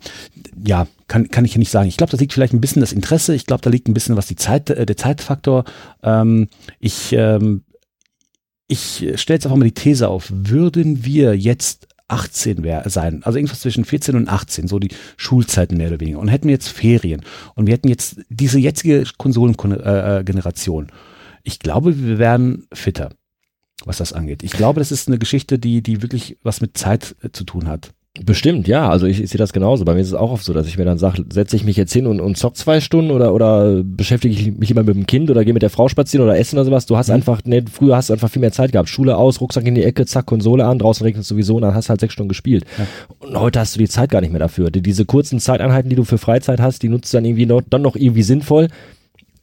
ja, kann, kann ich hier nicht sagen. Ich glaube, da liegt vielleicht ein bisschen das Interesse. Ich glaube, da liegt ein bisschen was die Zeit, äh, der Zeitfaktor. Ähm, ich ähm, ich stelle jetzt einfach mal die These auf, würden wir jetzt 18 wär, sein, also irgendwas zwischen 14 und 18, so die Schulzeiten mehr oder weniger, und hätten wir jetzt Ferien und wir hätten jetzt diese jetzige Konsolengeneration, ich glaube, wir wären fitter, was das angeht. Ich glaube, das ist eine Geschichte, die, die wirklich was mit Zeit äh, zu tun hat. Bestimmt, ja. Also ich, ich sehe das genauso. Bei mir ist es auch oft so, dass ich mir dann sage, setze ich mich jetzt hin und, und zock zwei Stunden oder, oder beschäftige ich mich immer mit dem Kind oder gehe mit der Frau spazieren oder essen oder sowas. Du hast mhm. einfach, ne, früher hast du einfach viel mehr Zeit gehabt. Schule aus, Rucksack in die Ecke, zack, Konsole an, draußen regnet es sowieso und dann hast du halt sechs Stunden gespielt. Ja. Und heute hast du die Zeit gar nicht mehr dafür. Die, diese kurzen Zeiteinheiten, die du für Freizeit hast, die nutzt du dann irgendwie noch, dann noch irgendwie sinnvoll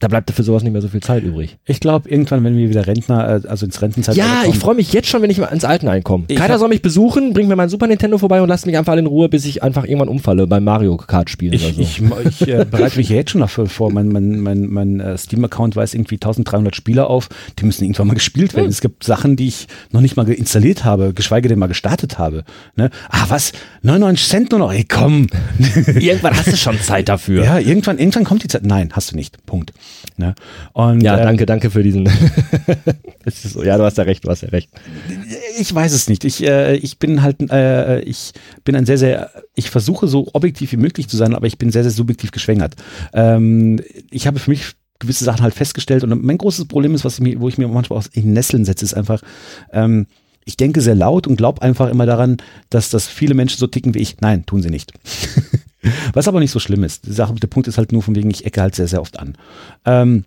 da bleibt für sowas nicht mehr so viel Zeit übrig. Ich glaube, irgendwann, wenn wir wieder Rentner, äh, also ins Rentenzeit Ja, ich freue mich jetzt schon, wenn ich mal ins Altenheim komme. Keiner soll mich besuchen, bringt mir mein Super Nintendo vorbei und lasst mich einfach in Ruhe, bis ich einfach irgendwann umfalle beim Mario Kart spielen ich, oder so. Ich, ich äh, bereite mich jetzt schon dafür vor. Mein, mein, mein, mein äh, Steam-Account weist irgendwie 1300 Spieler auf. Die müssen irgendwann mal gespielt werden. Hm. Es gibt Sachen, die ich noch nicht mal installiert habe, geschweige denn mal gestartet habe. Ne? Ah, was? 99 Cent nur noch? Ey, komm. irgendwann hast du schon Zeit dafür. Ja, irgendwann, irgendwann kommt die Zeit. Nein, hast du nicht. Punkt. Ne? Und, ja, äh, danke, danke für diesen. so, ja, du hast ja recht, du hast ja recht. Ich weiß es nicht. Ich, äh, ich bin halt, äh, ich bin ein sehr, sehr, ich versuche so objektiv wie möglich zu sein, aber ich bin sehr, sehr subjektiv geschwängert. Ähm, ich habe für mich gewisse Sachen halt festgestellt und mein großes Problem ist, was ich mir, wo ich mir manchmal auch in Nesseln setze, ist einfach, ähm, ich denke sehr laut und glaube einfach immer daran, dass, dass viele Menschen so ticken wie ich. Nein, tun sie nicht. Was aber nicht so schlimm ist. Die Sache, der Punkt ist halt nur von wegen, ich ecke halt sehr, sehr oft an. Ähm,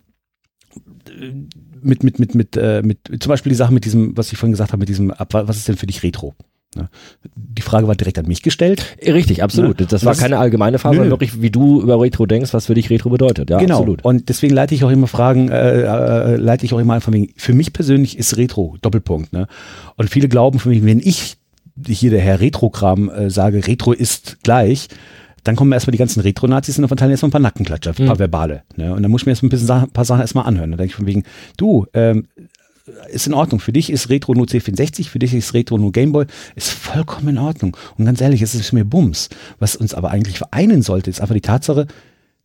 mit, mit, mit, mit, äh, mit, zum Beispiel die Sache mit diesem, was ich vorhin gesagt habe, mit diesem, was ist denn für dich Retro? Ne? Die Frage war direkt an mich gestellt. Richtig, absolut. Ne? Das war keine allgemeine Frage, sondern wirklich, wie du über Retro denkst, was für dich Retro bedeutet. Ja, genau. absolut. Und deswegen leite ich auch immer Fragen, äh, äh, leite ich auch immer einfach wegen, für mich persönlich ist Retro, Doppelpunkt. Ne? Und viele glauben für mich, wenn ich hier der Herr Retro-Kram äh, sage, Retro ist gleich, dann kommen erstmal die ganzen Retro-Nazis und verteilen erstmal ein paar Nackenklatscher, ein paar mhm. verbale. Ne? Und dann muss ich mir jetzt ein, bisschen, ein paar Sachen erstmal anhören. Dann denke ich von wegen, du, ähm, ist in Ordnung. Für dich ist Retro nur C64, für dich ist Retro nur Gameboy. Ist vollkommen in Ordnung. Und ganz ehrlich, es ist mir Bums. Was uns aber eigentlich vereinen sollte, ist einfach die Tatsache,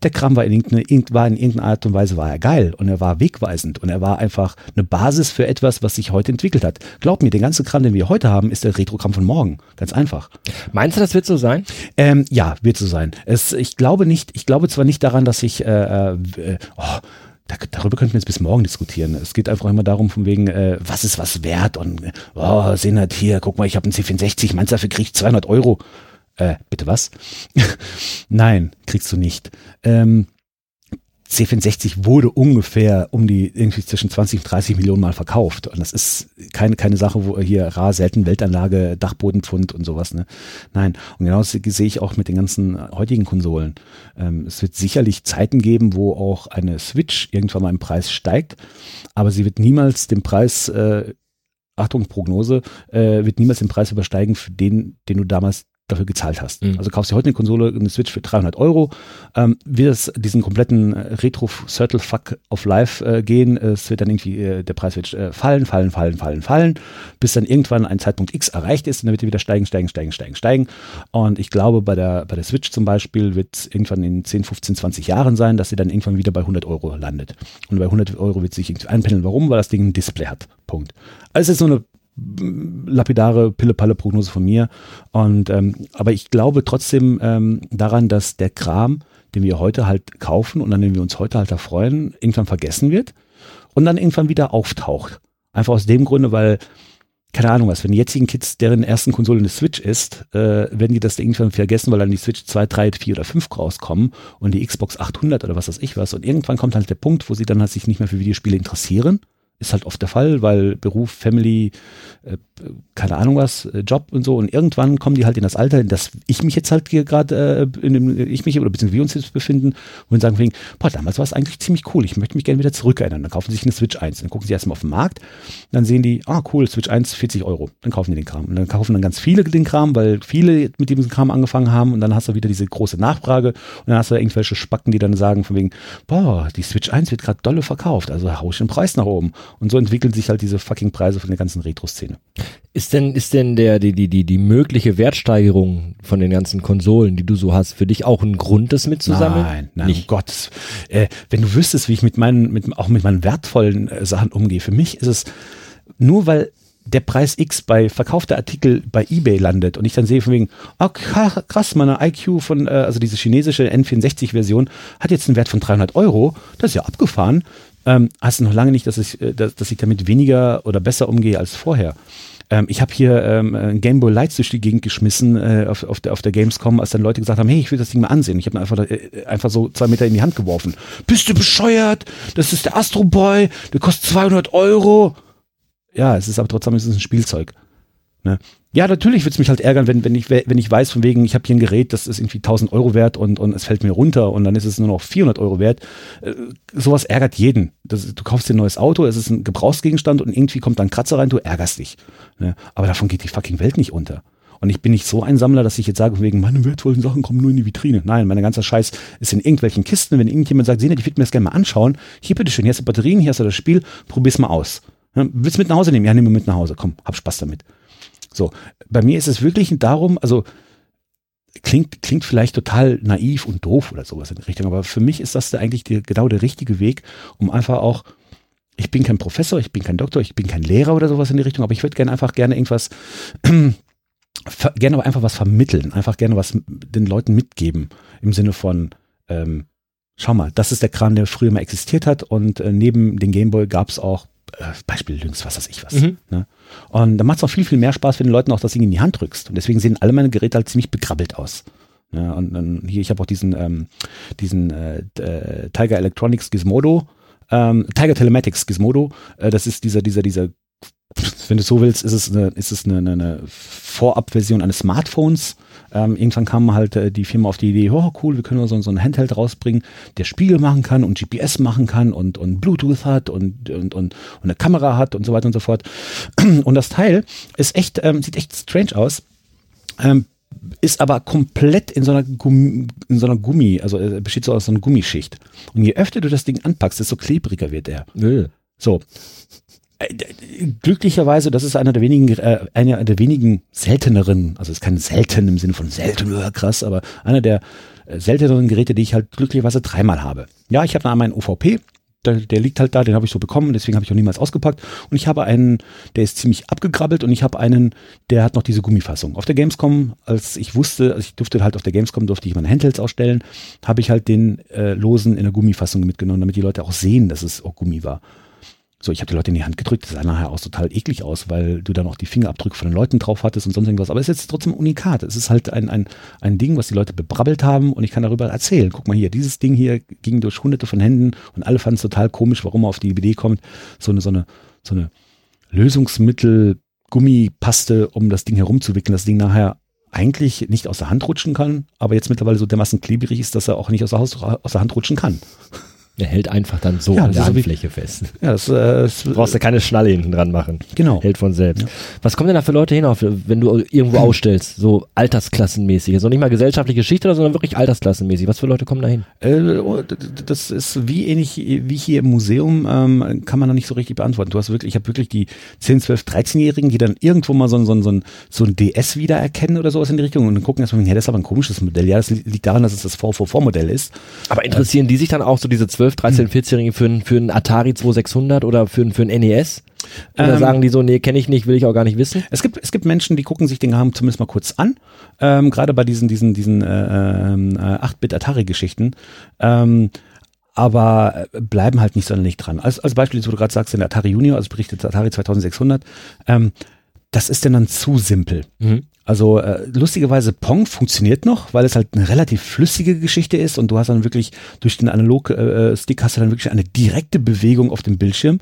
der Kram war in, irgendeine, war in irgendeiner Art und Weise war er geil und er war wegweisend und er war einfach eine Basis für etwas, was sich heute entwickelt hat. Glaub mir, der ganze Kram, den wir heute haben, ist der Retro-Kram von morgen. Ganz einfach. Meinst du, das wird so sein? Ähm, ja, wird so sein. Es, ich glaube nicht, ich glaube zwar nicht daran, dass ich, äh, äh, oh, darüber könnten wir jetzt bis morgen diskutieren. Es geht einfach immer darum, von wegen, äh, was ist was wert und, oh, sehen halt hier, guck mal, ich habe einen C64, meinst du, dafür krieg ich 200 Euro? Äh, bitte was? Nein, kriegst du nicht. Ähm, C64 wurde ungefähr um die irgendwie zwischen 20 und 30 Millionen Mal verkauft. Und das ist keine, keine Sache, wo hier rar selten Weltanlage, Dachbodenpfund und sowas. Ne? Nein. Und genau das sehe ich auch mit den ganzen heutigen Konsolen. Ähm, es wird sicherlich Zeiten geben, wo auch eine Switch irgendwann mal im Preis steigt, aber sie wird niemals den Preis, äh, Achtung, Prognose, äh, wird niemals den Preis übersteigen für den, den du damals dafür gezahlt hast. Mhm. Also kaufst du heute eine Konsole, eine Switch für 300 Euro, ähm, wird es diesen kompletten äh, Retro-Circle-Fuck of Life äh, gehen. Es wird dann irgendwie, äh, der Preis wird äh, fallen, fallen, fallen, fallen, fallen, bis dann irgendwann ein Zeitpunkt X erreicht ist und dann wird er wieder steigen, steigen, steigen, steigen, steigen. Und ich glaube, bei der, bei der Switch zum Beispiel wird es irgendwann in 10, 15, 20 Jahren sein, dass sie dann irgendwann wieder bei 100 Euro landet. Und bei 100 Euro wird sich irgendwie einpendeln. Warum? Weil das Ding ein Display hat. Punkt. Also es ist so eine lapidare Pille-Palle-Prognose von mir. Und ähm, aber ich glaube trotzdem ähm, daran, dass der Kram, den wir heute halt kaufen und an den wir uns heute halt erfreuen, irgendwann vergessen wird und dann irgendwann wieder auftaucht. Einfach aus dem Grunde, weil keine Ahnung was, wenn die jetzigen Kids, deren ersten Konsole eine Switch ist, äh, werden die das irgendwann vergessen, weil dann die Switch 2, 3, 4 oder 5 rauskommen und die Xbox 800 oder was weiß ich was. Und irgendwann kommt halt der Punkt, wo sie dann halt sich nicht mehr für Videospiele interessieren ist halt oft der Fall, weil Beruf, Family, äh, keine Ahnung was, äh, Job und so. Und irgendwann kommen die halt in das Alter, in das ich mich jetzt halt hier gerade, äh, in dem ich mich oder beziehungsweise wir uns jetzt befinden und sagen wegen, boah, damals war es eigentlich ziemlich cool. Ich möchte mich gerne wieder zurückerinnern. Dann kaufen sie sich eine Switch 1. Dann gucken sie erstmal auf den Markt. Dann sehen die, ah, cool, Switch 1, 40 Euro. Dann kaufen die den Kram. Und dann kaufen dann ganz viele den Kram, weil viele mit diesem Kram angefangen haben. Und dann hast du wieder diese große Nachfrage. Und dann hast du irgendwelche Spacken, die dann sagen von wegen, boah, die Switch 1 wird gerade dolle verkauft. Also hau ich den Preis nach oben. Und so entwickeln sich halt diese fucking Preise von der ganzen Retro-Szene. Ist denn, ist denn der, die, die, die, die mögliche Wertsteigerung von den ganzen Konsolen, die du so hast, für dich auch ein Grund, das mitzusammeln? Nein, nein, Nicht. um Gottes. Äh, wenn du wüsstest, wie ich mit meinen, mit, auch mit meinen wertvollen äh, Sachen umgehe, für mich ist es nur, weil der Preis X bei verkaufter Artikel bei eBay landet und ich dann sehe von wegen, oh krass, meine IQ von, äh, also diese chinesische N64-Version hat jetzt einen Wert von 300 Euro, das ist ja abgefahren, ähm, heißt noch lange nicht, dass ich, äh, dass, dass ich damit weniger oder besser umgehe als vorher. Ähm, ich habe hier ähm, ein Gameboy Lights durch die Gegend geschmissen äh, auf, auf, der, auf der Gamescom, als dann Leute gesagt haben, hey, ich will das Ding mal ansehen. Ich habe mir einfach, äh, einfach so zwei Meter in die Hand geworfen. Bist du bescheuert? Das ist der Astro Boy, der kostet 200 Euro. Ja, es ist aber trotzdem es ist ein Spielzeug. Ne? Ja, natürlich würde es mich halt ärgern, wenn, wenn, ich, wenn ich weiß, von wegen, ich habe hier ein Gerät, das ist irgendwie 1000 Euro wert und, und es fällt mir runter und dann ist es nur noch 400 Euro wert. Äh, sowas ärgert jeden. Das, du kaufst dir ein neues Auto, es ist ein Gebrauchsgegenstand und irgendwie kommt da ein Kratzer rein, du ärgerst dich. Ne? Aber davon geht die fucking Welt nicht unter. Und ich bin nicht so ein Sammler, dass ich jetzt sage, wegen, meine wertvollen Sachen kommen nur in die Vitrine. Nein, mein ganzer Scheiß ist in irgendwelchen Kisten. Wenn irgendjemand sagt, Sehen, ich würde mir das gerne mal anschauen, hier bitteschön, hier hast du Batterien, hier hast du das Spiel, probier's mal aus. Willst du mit nach Hause nehmen? Ja, nimm mir mit nach Hause. Komm, hab Spaß damit. So, bei mir ist es wirklich darum, also klingt, klingt vielleicht total naiv und doof oder sowas in die Richtung, aber für mich ist das da eigentlich die, genau der richtige Weg, um einfach auch, ich bin kein Professor, ich bin kein Doktor, ich bin kein Lehrer oder sowas in die Richtung, aber ich würde gerne einfach gerne irgendwas, gerne aber einfach was vermitteln, einfach gerne was den Leuten mitgeben im Sinne von, ähm, schau mal, das ist der Kran, der früher mal existiert hat und äh, neben dem Gameboy gab es auch Beispiel Lynx, was weiß ich was. Mhm. Ne? Und da macht es auch viel, viel mehr Spaß, wenn du Leuten auch das Ding in die Hand drückst. Und deswegen sehen alle meine Geräte halt ziemlich begrabbelt aus. Ja, und dann hier, ich habe auch diesen, ähm, diesen äh, äh, Tiger Electronics Gizmodo, ähm, Tiger Telematics Gizmodo. Äh, das ist dieser, dieser, dieser, wenn du so willst, ist es eine, ist es eine, eine Vorabversion eines Smartphones ähm, irgendwann kam halt äh, die Firma auf die Idee, oh cool, wir können so, so ein Handheld rausbringen, der Spiegel machen kann und GPS machen kann und, und Bluetooth hat und, und, und, und eine Kamera hat und so weiter und so fort. Und das Teil ist echt, ähm, sieht echt strange aus. Ähm, ist aber komplett in so einer Gummi, in so einer Gummi, also äh, besteht so aus so einer Gummischicht. Und je öfter du das Ding anpackst, desto klebriger wird er. Nö. So. Äh, glücklicherweise, das ist einer der wenigen, äh, einer der wenigen selteneren, also es ist kein selten im Sinne von selten oder krass, aber einer der äh, selteneren Geräte, die ich halt glücklicherweise dreimal habe. Ja, ich habe einmal einen UVP, der, der, liegt halt da, den habe ich so bekommen, deswegen habe ich auch niemals ausgepackt. Und ich habe einen, der ist ziemlich abgegrabbelt und ich habe einen, der hat noch diese Gummifassung. Auf der Gamescom, als ich wusste, also ich durfte halt auf der Gamescom, durfte ich meine Handhelds ausstellen, habe ich halt den äh, losen in der Gummifassung mitgenommen, damit die Leute auch sehen, dass es auch Gummi war. So, ich habe die Leute in die Hand gedrückt, das sah nachher auch total eklig aus, weil du dann auch die Fingerabdrücke von den Leuten drauf hattest und sonst irgendwas. Aber es ist jetzt trotzdem unikat. Es ist halt ein, ein, ein Ding, was die Leute bebrabbelt haben und ich kann darüber erzählen. Guck mal hier, dieses Ding hier ging durch hunderte von Händen und alle fanden es total komisch, warum er auf die Idee kommt, so eine, so eine, so eine Lösungsmittel, Gummipaste, um das Ding herumzuwickeln, das Ding nachher eigentlich nicht aus der Hand rutschen kann, aber jetzt mittlerweile so dermaßen klebrig ist, dass er auch nicht aus der, Haus, aus der Hand rutschen kann. Er hält einfach dann so Ja, an der so Handfläche fest. Ja, das, äh, das Du brauchst ja keine Schnalle hinten dran machen. genau. Hält von selbst. Ja. Was kommen denn da für Leute hin, auf, wenn du irgendwo ausstellst? So altersklassenmäßig. Also nicht mal gesellschaftliche Geschichte, sondern wirklich altersklassenmäßig. Was für Leute kommen da hin? Äh, oh, das ist wie ähnlich wie hier im Museum, ähm, kann man noch nicht so richtig beantworten. Du hast wirklich, ich habe wirklich die 10, 12, 13-Jährigen, die dann irgendwo mal so, ein- so, ein- so, ein- so ein DS wiedererkennen oder sowas in die Richtung und dann gucken erstmal, ja, das ist aber ein komisches Modell. Ja, das li- liegt daran, dass es das V4V-Modell ist. Aber interessieren die sich dann auch so diese 12, 13, 14-Jährigen für, ein- für einen Atari 2600 oder für, ein- für ein NES? Oder Ähm, sagen die so, nee, kenne ich nicht, will ich auch gar nicht wissen? Es gibt, es gibt Menschen, die gucken sich den Kram zumindest mal kurz an, ähm, gerade bei diesen, diesen, diesen äh, ähm, äh, 8-Bit-Atari-Geschichten. Ähm, aber äh, bleiben halt nicht sonderlich dran. Als, als Beispiel, wo du gerade sagst, in der Atari Junior, also berichtet Atari 2600, ähm, das ist denn dann zu simpel. Mhm. Also äh, lustigerweise Pong funktioniert noch, weil es halt eine relativ flüssige Geschichte ist und du hast dann wirklich durch den Analog-Stick hast du dann wirklich eine direkte Bewegung auf dem Bildschirm.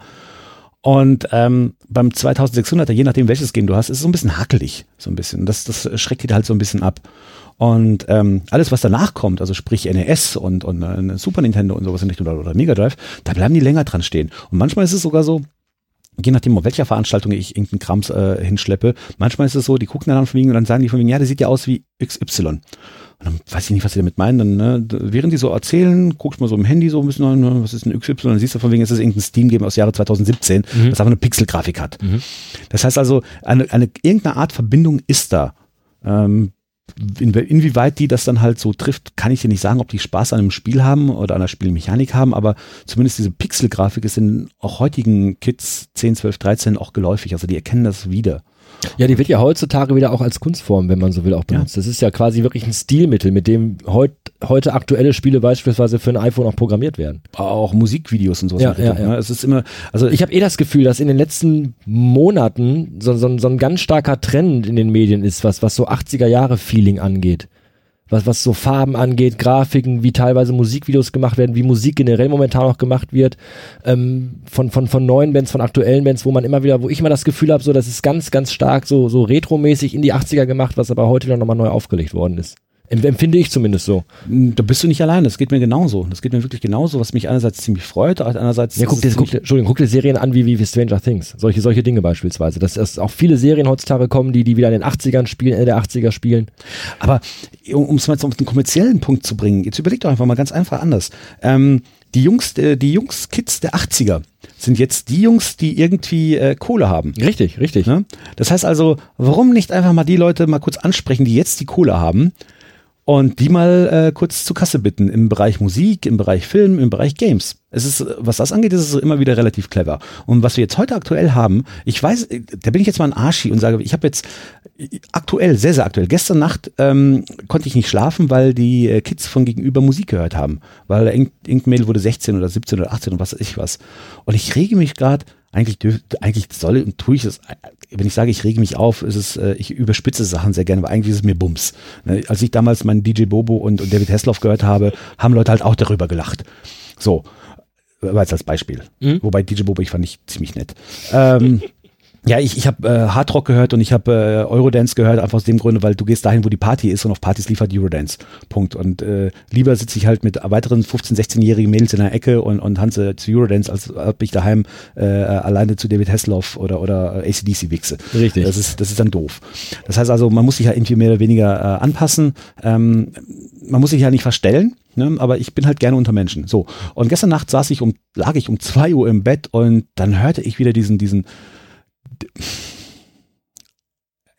Und ähm, beim 2600er, je nachdem welches Game du hast, ist es so ein bisschen hakelig, so ein bisschen. Das, das schreckt dir halt so ein bisschen ab. Und ähm, alles, was danach kommt, also sprich NES und, und äh, Super Nintendo und sowas in Richtung oder, oder Mega Drive, da bleiben die länger dran stehen. Und manchmal ist es sogar so, je nachdem, auf welcher Veranstaltung ich irgendeinen Krams äh, hinschleppe, manchmal ist es so, die gucken dann von wegen und dann sagen die von wegen, ja, der sieht ja aus wie XY. Und dann weiß ich nicht, was sie damit meinen. Dann, ne, während die so erzählen, guckst mal so im Handy so ein bisschen, ne, was ist ein XY? Dann siehst du von wegen, es ist irgendein Steam-Game aus Jahre 2017, das aber eine Pixelgrafik hat. Das heißt also, eine, eine, irgendeine Art Verbindung ist da. Ähm, in, inwieweit die das dann halt so trifft, kann ich dir nicht sagen, ob die Spaß an einem Spiel haben oder an der Spielmechanik haben, aber zumindest diese Pixelgrafik ist in auch heutigen Kids 10, 12, 13 auch geläufig. Also die erkennen das wieder. Ja, die wird ja heutzutage wieder auch als Kunstform, wenn man so will, auch benutzt. Das ist ja quasi wirklich ein Stilmittel, mit dem heut, heute aktuelle Spiele beispielsweise für ein iPhone auch programmiert werden. Auch Musikvideos und sowas. Ja, ja, ja. ne? Es ist immer, also Ich habe eh das Gefühl, dass in den letzten Monaten so, so, so ein ganz starker Trend in den Medien ist, was, was so 80er Jahre Feeling angeht. Was, was so Farben angeht, Grafiken, wie teilweise Musikvideos gemacht werden, wie Musik generell momentan auch gemacht wird, ähm, von, von, von neuen Bands, von aktuellen Bands, wo man immer wieder, wo ich immer das Gefühl habe, so, das ist ganz, ganz stark so, so retromäßig in die 80er gemacht, was aber heute wieder nochmal neu aufgelegt worden ist. Em- Empfinde ich zumindest so. da bist du nicht allein. Das geht mir genauso. Das geht mir wirklich genauso, was mich einerseits ziemlich freut, andererseits Ja, guck dir, guck, Entschuldigung, guck dir Serien an wie, wie, wie Stranger Things. Solche, solche Dinge beispielsweise. Dass es auch viele Serien heutzutage kommen, die, die wieder in den 80ern spielen, Ende der 80er spielen. Aber um es mal auf den kommerziellen Punkt zu bringen, jetzt überleg doch einfach mal ganz einfach anders. Ähm, die Jungs, äh, die Jungs, Kids der 80er sind jetzt die Jungs, die irgendwie äh, Kohle haben. Richtig, richtig. Ne? Das heißt also, warum nicht einfach mal die Leute mal kurz ansprechen, die jetzt die Kohle haben und die mal äh, kurz zur Kasse bitten im Bereich Musik, im Bereich Film, im Bereich Games. Es ist, was das angeht, ist es immer wieder relativ clever. Und was wir jetzt heute aktuell haben, ich weiß, äh, da bin ich jetzt mal ein Arschi und sage, ich habe jetzt äh, aktuell, sehr, sehr aktuell, gestern Nacht ähm, konnte ich nicht schlafen, weil die äh, Kids von gegenüber Musik gehört haben. Weil irgend- irgendein Mädel wurde 16 oder 17 oder 18 und was weiß ich was. Und ich rege mich gerade eigentlich, dürf, eigentlich soll und tue ich es, wenn ich sage, ich rege mich auf, ist es, äh, ich überspitze Sachen sehr gerne, aber eigentlich ist es mir Bums. Ne, Als ich damals meinen DJ Bobo und, und David Hasselhoff gehört habe, haben Leute halt auch darüber gelacht. So, war jetzt als Beispiel. Mhm. Wobei DJ Bobo, ich fand ich ziemlich nett. Ähm, ja, ich, ich habe äh, Hardrock gehört und ich habe äh, Eurodance gehört, einfach aus dem Grunde, weil du gehst dahin, wo die Party ist und auf Partys liefert Eurodance. Punkt. Und äh, lieber sitze ich halt mit weiteren 15-, 16-jährigen Mädels in der Ecke und, und tanze zu Eurodance, als ob ich daheim äh, alleine zu David Hasselhoff oder, oder ACDC wichse. Richtig. Das ist, das ist dann doof. Das heißt also, man muss sich ja irgendwie mehr oder weniger äh, anpassen. Ähm, man muss sich ja nicht verstellen. Ne, aber ich bin halt gerne unter Menschen. So. Und gestern Nacht saß ich um, lag ich um zwei Uhr im Bett und dann hörte ich wieder diesen, diesen,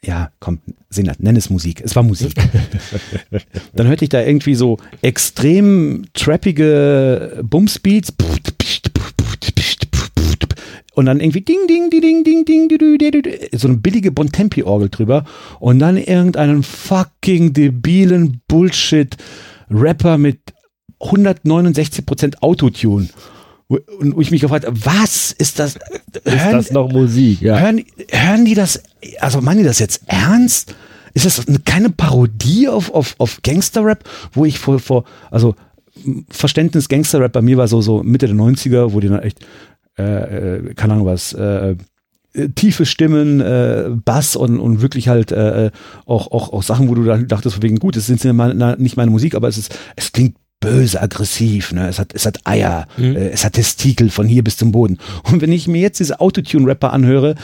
ja, komm, Senat, nenn es Musik. Es war Musik. dann hörte ich da irgendwie so extrem trappige Bumsbeats. Und dann irgendwie ding, ding, ding, ding, ding, ding, so eine billige Bontempi-Orgel drüber. Und dann irgendeinen fucking debilen Bullshit-Rapper mit 169% Autotune. Und wo ich mich gefragt habe, was ist das? Hören, ist das noch Musik? Ja. Hören, hören die das, also meinen die das jetzt ernst? Ist das keine Parodie auf, auf, auf Gangster-Rap, wo ich vor, vor, also Verständnis Gangster-Rap bei mir war so, so Mitte der 90er, wo die dann echt, äh, äh, keine Ahnung was, äh, tiefe Stimmen, äh, Bass und, und wirklich halt äh, auch, auch, auch Sachen, wo du dann dachtest, wegen gut, es sind nicht meine Musik, aber es ist, es klingt böse, aggressiv, ne? Es hat, es hat Eier, mhm. äh, es hat Testikel von hier bis zum Boden. Und wenn ich mir jetzt diese Autotune-Rapper anhöre,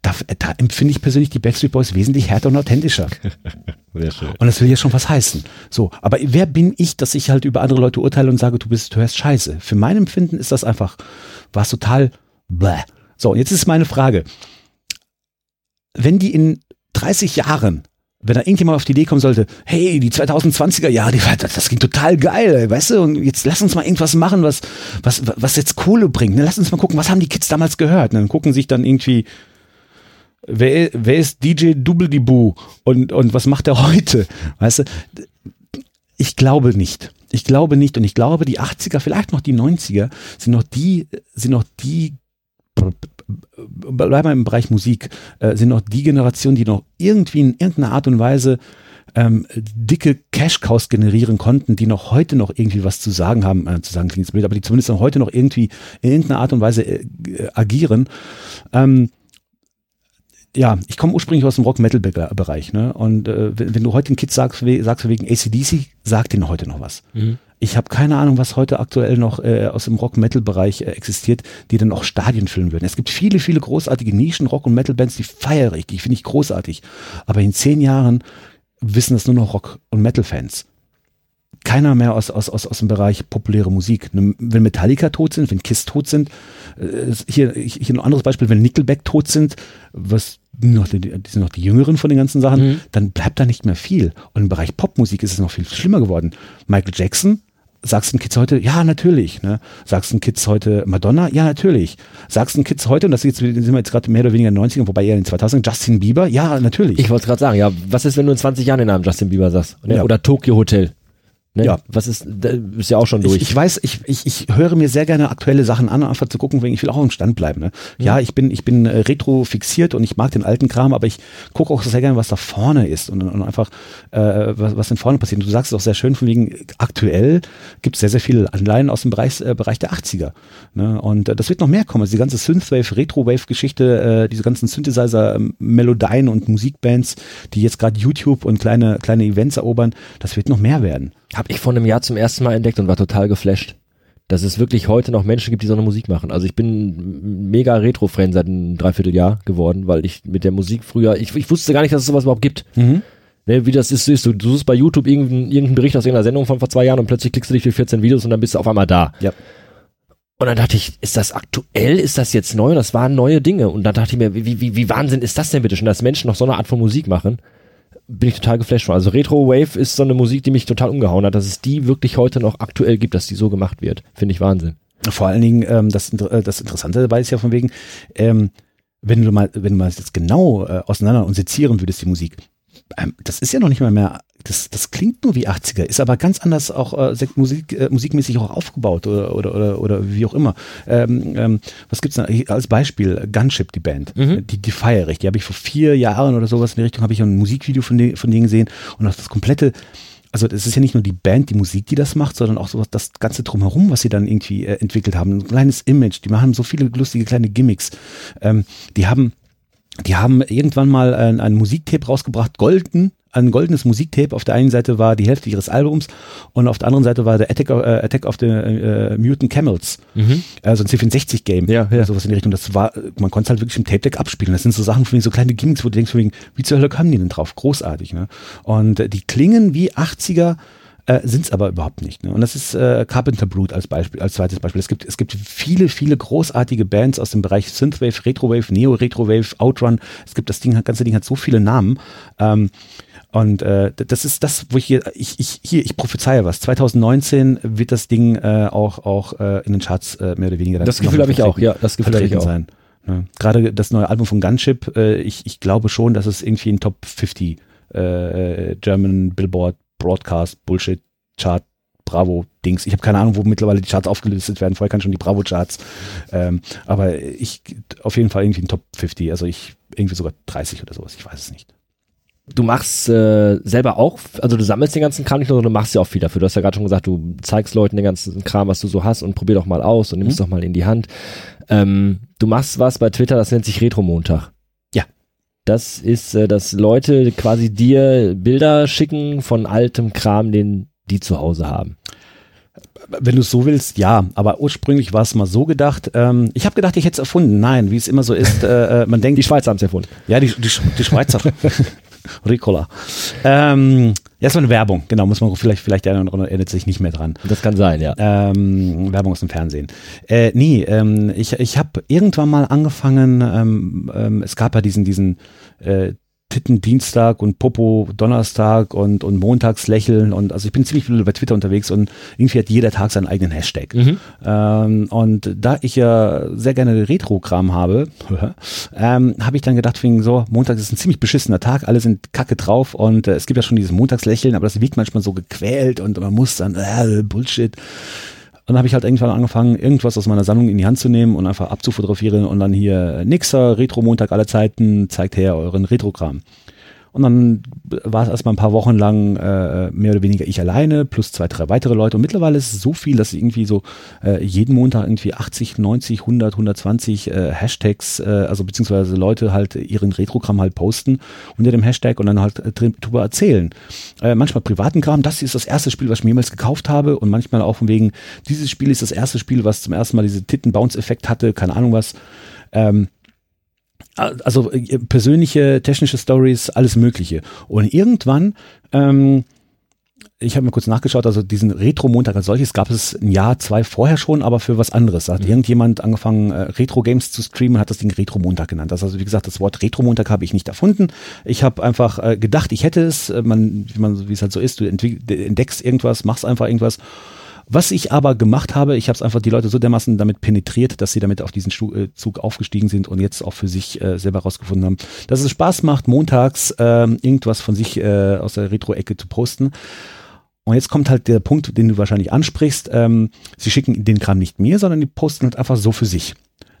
da, da, empfinde ich persönlich die Backstreet Boys wesentlich härter und authentischer. Sehr schön. Und das will ja schon was heißen. So, aber wer bin ich, dass ich halt über andere Leute urteile und sage, du bist, du hörst Scheiße? Für mein Empfinden ist das einfach, was total bäh. So, und jetzt ist meine Frage. Wenn die in 30 Jahren wenn da irgendjemand auf die Idee kommen sollte, hey, die 2020er Jahre, die, das ging total geil, weißt du, und jetzt lass uns mal irgendwas machen, was, was, was jetzt Kohle bringt. Ne? Lass uns mal gucken, was haben die Kids damals gehört? Und dann gucken sich dann irgendwie, wer, wer ist DJ Double und, und was macht er heute? Weißt du, ich glaube nicht. Ich glaube nicht und ich glaube, die 80er, vielleicht noch die 90er sind noch die, sind noch die bleiben wir im Bereich Musik, äh, sind noch die Generation, die noch irgendwie in irgendeiner Art und Weise ähm, dicke Cash-Cows generieren konnten, die noch heute noch irgendwie was zu sagen haben, äh, zu sagen klingt blöd, aber die zumindest noch heute noch irgendwie in irgendeiner Art und Weise äh, agieren. Ähm, ja, ich komme ursprünglich aus dem Rock-Metal-Bereich, ne? Und äh, wenn, wenn, du heute den Kids sagst, sagst wegen ACDC, sag denen heute noch was. Mhm. Ich habe keine Ahnung, was heute aktuell noch äh, aus dem Rock-Metal-Bereich äh, existiert, die dann auch Stadien füllen würden. Es gibt viele, viele großartige Nischen-Rock- und Metal-Bands, die feiere ich, die finde ich großartig. Aber in zehn Jahren wissen das nur noch Rock- und Metal-Fans. Keiner mehr aus, aus, aus, aus dem Bereich populäre Musik. Ne, wenn Metallica tot sind, wenn Kiss tot sind, äh, hier, hier ein anderes Beispiel, wenn Nickelback tot sind, was noch die, die sind noch die Jüngeren von den ganzen Sachen, mhm. dann bleibt da nicht mehr viel. Und im Bereich Popmusik ist es noch viel schlimmer geworden. Michael Jackson sagst du den Kids heute, ja, natürlich. Ne? Sagst du den Kids heute Madonna? Ja, natürlich. Sagst du den Kids heute, und das jetzt, sind wir jetzt gerade mehr oder weniger in den 90ern, wobei eher in den 2000 Justin Bieber? Ja, natürlich. Ich wollte gerade sagen, ja, was ist, wenn du in 20 Jahren den Namen Justin Bieber sagst? Ja. Oder Tokyo Hotel? Ne? Ja. Was ist, ist ja auch schon durch. Ich, ich weiß, ich, ich, ich höre mir sehr gerne aktuelle Sachen an, einfach zu gucken, ich will auch im Stand bleiben. Ne? Mhm. Ja, ich bin, ich bin äh, retro fixiert und ich mag den alten Kram, aber ich gucke auch sehr gerne, was da vorne ist und, und einfach, äh, was, was denn vorne passiert. Und du sagst es auch sehr schön, von wegen, aktuell gibt es sehr, sehr viele Anleihen aus dem Bereich, äh, Bereich der 80er. Ne? Und äh, das wird noch mehr kommen. Also die ganze Synthwave, Retro-Wave-Geschichte, äh, diese ganzen Synthesizer, ähm, Melodien und Musikbands, die jetzt gerade YouTube und kleine, kleine Events erobern, das wird noch mehr werden. Habe ich vor einem Jahr zum ersten Mal entdeckt und war total geflasht. Dass es wirklich heute noch Menschen gibt, die so eine Musik machen. Also ich bin mega Retro-Fan seit einem Dreivierteljahr geworden, weil ich mit der Musik früher, ich, ich wusste gar nicht, dass es sowas überhaupt gibt. Mhm. Ne, wie das ist, ist du, du suchst bei YouTube irgendeinen, irgendeinen Bericht aus irgendeiner Sendung von vor zwei Jahren und plötzlich klickst du dich für 14 Videos und dann bist du auf einmal da. Ja. Und dann dachte ich, ist das aktuell? Ist das jetzt neu? Und das waren neue Dinge. Und dann dachte ich mir, wie, wie, wie Wahnsinn ist das denn bitte schon, dass Menschen noch so eine Art von Musik machen? Bin ich total geflasht von. Also Retro Wave ist so eine Musik, die mich total umgehauen hat, dass es die wirklich heute noch aktuell gibt, dass die so gemacht wird. Finde ich Wahnsinn. Vor allen Dingen, ähm, das, äh, das Interessante dabei ist ja von wegen, ähm, wenn du mal, wenn du mal jetzt genau äh, auseinander und sezieren würdest, die Musik, das ist ja noch nicht mal mehr, das, das klingt nur wie 80er, ist aber ganz anders auch äh, Musik, äh, musikmäßig auch aufgebaut oder, oder, oder, oder wie auch immer. Ähm, ähm, was gibt's da als Beispiel? Gunship, die Band, mhm. die, die feiere ich. Die habe ich vor vier Jahren oder sowas in die Richtung, habe ich ein Musikvideo von, de, von denen gesehen und auch das komplette also es ist ja nicht nur die Band, die Musik, die das macht, sondern auch so das ganze drumherum, was sie dann irgendwie äh, entwickelt haben. Ein kleines Image, die machen so viele lustige kleine Gimmicks. Ähm, die haben die haben irgendwann mal ein, ein Musiktape rausgebracht, golden, ein goldenes Musiktape. Auf der einen Seite war die Hälfte ihres Albums und auf der anderen Seite war der Attack, äh, Attack of the äh, Mutant Camels. Mhm. Also ein C64-Game. Ja, ja. Sowas in die Richtung. Das war, man konnte es halt wirklich im Tape-Deck abspielen. Das sind so Sachen, so kleine Gimmicks, wo du denkst, wie zur Hölle kamen die denn drauf? Großartig, ne? Und äh, die klingen wie 80er äh, sind es aber überhaupt nicht. Ne? Und das ist äh, Carpenter Brute als Beispiel, als zweites Beispiel. Es gibt, es gibt viele, viele großartige Bands aus dem Bereich Synthwave, Retrowave, Neo-Retrowave, Outrun. Es gibt das Ding, das ganze Ding hat so viele Namen. Ähm, und äh, das ist das, wo ich hier, ich, ich, hier, ich prophezeie was. 2019 wird das Ding äh, auch, auch äh, in den Charts äh, mehr oder weniger. Das Gefühl habe ich auch, ja, das Gefühl habe ich auch. Sein. Ne? Gerade das neue Album von Gunship, äh, ich, ich glaube schon, dass es irgendwie in Top 50 äh, German Billboard Broadcast Bullshit Chart Bravo Dings. Ich habe keine Ahnung, wo mittlerweile die Charts aufgelistet werden. Vorher kann schon die Bravo Charts. Ähm, aber ich auf jeden Fall irgendwie in Top 50. Also ich irgendwie sogar 30 oder sowas. Ich weiß es nicht. Du machst äh, selber auch, also du sammelst den ganzen Kram nicht nur, sondern du machst ja auch viel dafür. Du hast ja gerade schon gesagt, du zeigst Leuten den ganzen Kram, was du so hast und probier doch mal aus und nimmst mhm. doch mal in die Hand. Ähm, du machst was bei Twitter, das nennt sich Retro-Montag. Das ist, äh, dass Leute quasi dir Bilder schicken von altem Kram, den die zu Hause haben. Wenn du es so willst, ja. Aber ursprünglich war es mal so gedacht. Ähm, ich habe gedacht, ich hätte es erfunden. Nein, wie es immer so ist, äh, äh man denkt. Die Schweizer haben es erfunden. Ja, die, die, die Schweizer. Ricola. Ähm, ja, war eine Werbung, genau, muss man vielleicht, vielleicht der andere erinnert sich nicht mehr dran. Das kann sein, ja. Ähm, Werbung aus dem Fernsehen. Äh, nee, ähm, ich, ich habe irgendwann mal angefangen, ähm, ähm, es gab ja diesen, diesen äh, Titten Dienstag und Popo Donnerstag und, und Montags lächeln und also ich bin ziemlich viel bei Twitter unterwegs und irgendwie hat jeder Tag seinen eigenen Hashtag. Mhm. Ähm, und da ich ja sehr gerne Retro-Kram habe, ähm, habe ich dann gedacht, wegen so, Montag ist ein ziemlich beschissener Tag, alle sind kacke drauf und äh, es gibt ja schon dieses Montagslächeln, aber das wirkt manchmal so gequält und man muss dann, äh, Bullshit. Und dann habe ich halt irgendwann angefangen, irgendwas aus meiner Sammlung in die Hand zu nehmen und einfach abzufotografieren und dann hier Nixer, Retro-Montag aller Zeiten, zeigt her euren Retrogramm. Und dann war es erstmal ein paar Wochen lang äh, mehr oder weniger ich alleine, plus zwei, drei weitere Leute. Und mittlerweile ist es so viel, dass ich irgendwie so äh, jeden Montag irgendwie 80, 90, 100, 120 äh, Hashtags, äh, also beziehungsweise Leute halt ihren Retrogramm halt posten unter dem Hashtag und dann halt drüber erzählen. Äh, manchmal privaten Kram, das ist das erste Spiel, was ich mir jemals gekauft habe und manchmal auch von wegen, dieses Spiel ist das erste Spiel, was zum ersten Mal diese Titten-Bounce-Effekt hatte, keine Ahnung was. Ähm, also äh, persönliche, technische Stories, alles Mögliche. Und irgendwann, ähm, ich habe mal kurz nachgeschaut, also diesen Retro-Montag als solches gab es ein Jahr, zwei vorher schon, aber für was anderes. Da hat mhm. irgendjemand angefangen, äh, Retro-Games zu streamen und hat das Ding Retro-Montag genannt. Das also wie gesagt, das Wort Retro-Montag habe ich nicht erfunden. Ich habe einfach äh, gedacht, ich hätte es. Äh, man, wie man, wie es halt so ist, du entdeckst irgendwas, machst einfach irgendwas was ich aber gemacht habe, ich habe es einfach die Leute so dermaßen damit penetriert, dass sie damit auf diesen äh, Zug aufgestiegen sind und jetzt auch für sich äh, selber rausgefunden haben, dass es Spaß macht, montags äh, irgendwas von sich äh, aus der Retro-Ecke zu posten. Und jetzt kommt halt der Punkt, den du wahrscheinlich ansprichst. Ähm, sie schicken den Kram nicht mir, sondern die posten halt einfach so für sich.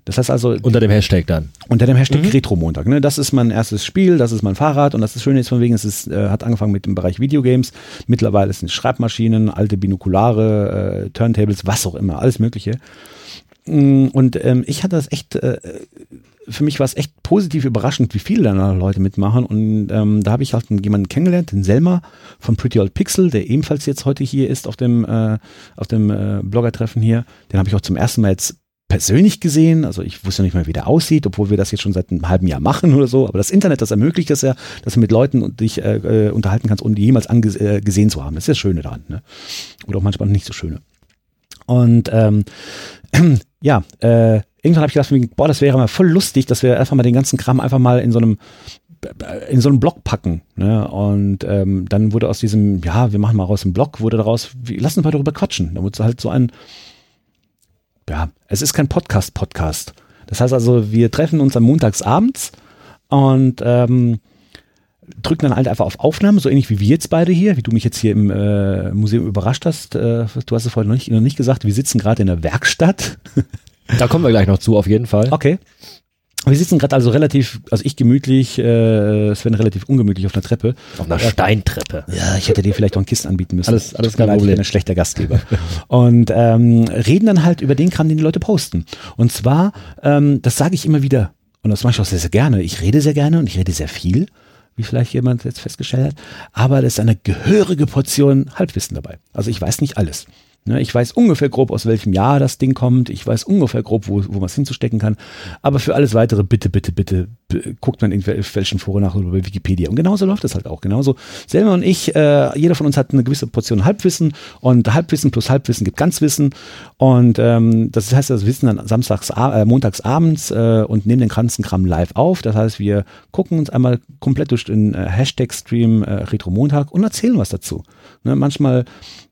Das heißt also. Unter dem Hashtag dann. Unter dem Hashtag mhm. Retro-Montag. Ne? Das ist mein erstes Spiel, das ist mein Fahrrad und das ist Schöne ist von wegen, es ist, äh, hat angefangen mit dem Bereich Videogames. Mittlerweile sind es Schreibmaschinen, alte Binokulare, äh, Turntables, was auch immer, alles Mögliche. Mm, und ähm, ich hatte das echt, äh, für mich war es echt positiv überraschend, wie viele da Leute mitmachen. Und ähm, da habe ich halt jemanden kennengelernt, den Selma von Pretty Old Pixel, der ebenfalls jetzt heute hier ist auf dem, äh, auf dem äh, Blogger-Treffen hier. Den habe ich auch zum ersten Mal jetzt persönlich gesehen, also ich wusste nicht mehr, wie der aussieht, obwohl wir das jetzt schon seit einem halben Jahr machen oder so, aber das Internet, das ermöglicht das ja, dass du mit Leuten dich äh, äh unterhalten kannst, ohne die jemals äh, zu haben. Das ist das Schöne daran, ne? Oder auch manchmal nicht so Schöne. Und ähm, ja, äh, irgendwann habe ich gedacht, boah, das wäre mal voll lustig, dass wir einfach mal den ganzen Kram einfach mal in so einem in so einen Blog packen. Ne? Und ähm, dann wurde aus diesem, ja, wir machen mal raus einen Blog, wurde daraus, lass uns mal darüber quatschen. Da wurde halt so ein ja, es ist kein Podcast-Podcast. Das heißt also, wir treffen uns am Montagsabends und ähm, drücken dann halt einfach auf Aufnahme, so ähnlich wie wir jetzt beide hier, wie du mich jetzt hier im äh, Museum überrascht hast. Äh, du hast es vorhin noch nicht, noch nicht gesagt, wir sitzen gerade in der Werkstatt. Da kommen wir gleich noch zu, auf jeden Fall. Okay. Wir sitzen gerade also relativ, also ich gemütlich, äh, Sven relativ ungemütlich auf einer Treppe. Auf einer Steintreppe. Ja, ich hätte dir vielleicht noch ein Kissen anbieten müssen. Alles, alles kein Problem. Ich bin ein schlechter Gastgeber. und ähm, reden dann halt über den Kram, den die Leute posten. Und zwar, ähm, das sage ich immer wieder, und das mache ich auch sehr, sehr gerne. Ich rede sehr gerne und ich rede sehr viel, wie vielleicht jemand jetzt festgestellt hat. Aber da ist eine gehörige Portion Halbwissen dabei. Also ich weiß nicht alles. Ne, ich weiß ungefähr grob, aus welchem Jahr das Ding kommt. Ich weiß ungefähr grob, wo, wo man es hinzustecken kann. Aber für alles weitere, bitte, bitte, bitte, guckt man in irgendwelchen Foren nach oder bei Wikipedia. Und genauso läuft das halt auch. Genauso. Selma und ich, äh, jeder von uns hat eine gewisse Portion Halbwissen und Halbwissen plus Halbwissen gibt Ganzwissen. Und ähm, das heißt, das Wissen dann samstags, äh, montags abends äh, und nehmen den ganzen Kram live auf. Das heißt, wir gucken uns einmal komplett durch den äh, Hashtag-Stream äh, Retro Montag und erzählen was dazu. Ne, manchmal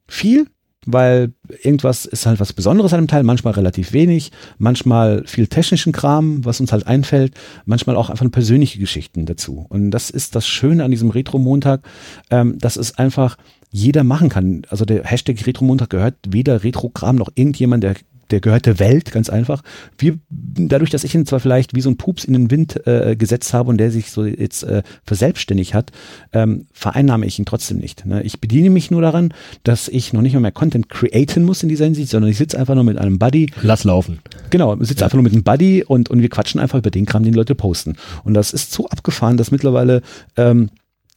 viel, weil irgendwas ist halt was Besonderes an dem Teil, manchmal relativ wenig, manchmal viel technischen Kram, was uns halt einfällt, manchmal auch einfach persönliche Geschichten dazu. Und das ist das Schöne an diesem Retro-Montag, ähm, dass es einfach jeder machen kann. Also der Hashtag Retro-Montag gehört weder Retro-Kram noch irgendjemand, der der gehört der Welt, ganz einfach. Wir, dadurch, dass ich ihn zwar vielleicht wie so ein Pups in den Wind äh, gesetzt habe und der sich so jetzt äh, verselbstständigt hat, ähm, vereinnahme ich ihn trotzdem nicht. Ne? Ich bediene mich nur daran, dass ich noch nicht mal mehr Content createn muss in dieser Hinsicht, sondern ich sitze einfach nur mit einem Buddy. Lass laufen. Genau, sitze ja. einfach nur mit einem Buddy und, und wir quatschen einfach über den Kram, den Leute posten. Und das ist so abgefahren, dass mittlerweile ähm,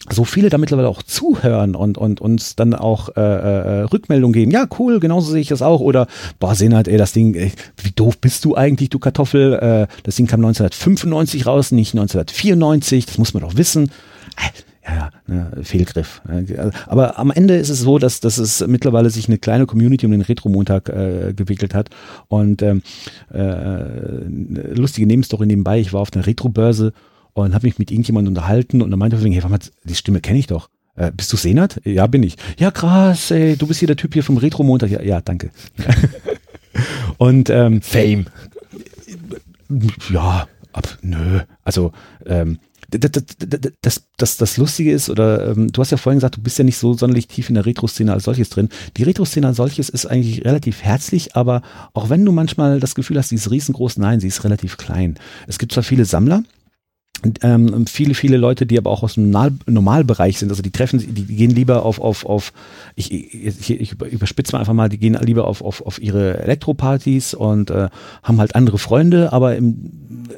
so viele da mittlerweile auch zuhören und, und uns dann auch äh, äh, Rückmeldung geben. Ja, cool, genauso sehe ich das auch. Oder, boah, Senat, ey, das Ding, ey, wie doof bist du eigentlich, du Kartoffel? Äh, das Ding kam 1995 raus, nicht 1994, das muss man doch wissen. Äh, ja, ne, Fehlgriff. Aber am Ende ist es so, dass, dass es mittlerweile sich eine kleine Community um den Retro-Montag äh, gewickelt hat. Und ähm, äh, lustige Nebenstory nebenbei, ich war auf einer Retro-Börse und habe mich mit irgendjemandem unterhalten und dann meinte er, hey, warte mal, die Stimme kenne ich doch. Äh, bist du Senat? Ja, bin ich. Ja, krass, ey, du bist hier der Typ hier vom Retro-Montag. Ja, ja, danke. und ähm, Fame. Ja, ab, nö. Also, ähm, das, das, das, das Lustige ist, oder ähm, du hast ja vorhin gesagt, du bist ja nicht so sonderlich tief in der Retro-Szene als solches drin. Die Retro-Szene als solches ist eigentlich relativ herzlich, aber auch wenn du manchmal das Gefühl hast, sie ist riesengroß, nein, sie ist relativ klein. Es gibt zwar viele Sammler, ähm, viele, viele Leute, die aber auch aus dem Normalbereich sind, also die treffen, die, gehen lieber auf, auf, auf ich, ich, ich überspitze mal einfach mal, die gehen lieber auf, auf, auf ihre Elektropartys und äh, haben halt andere Freunde, aber im,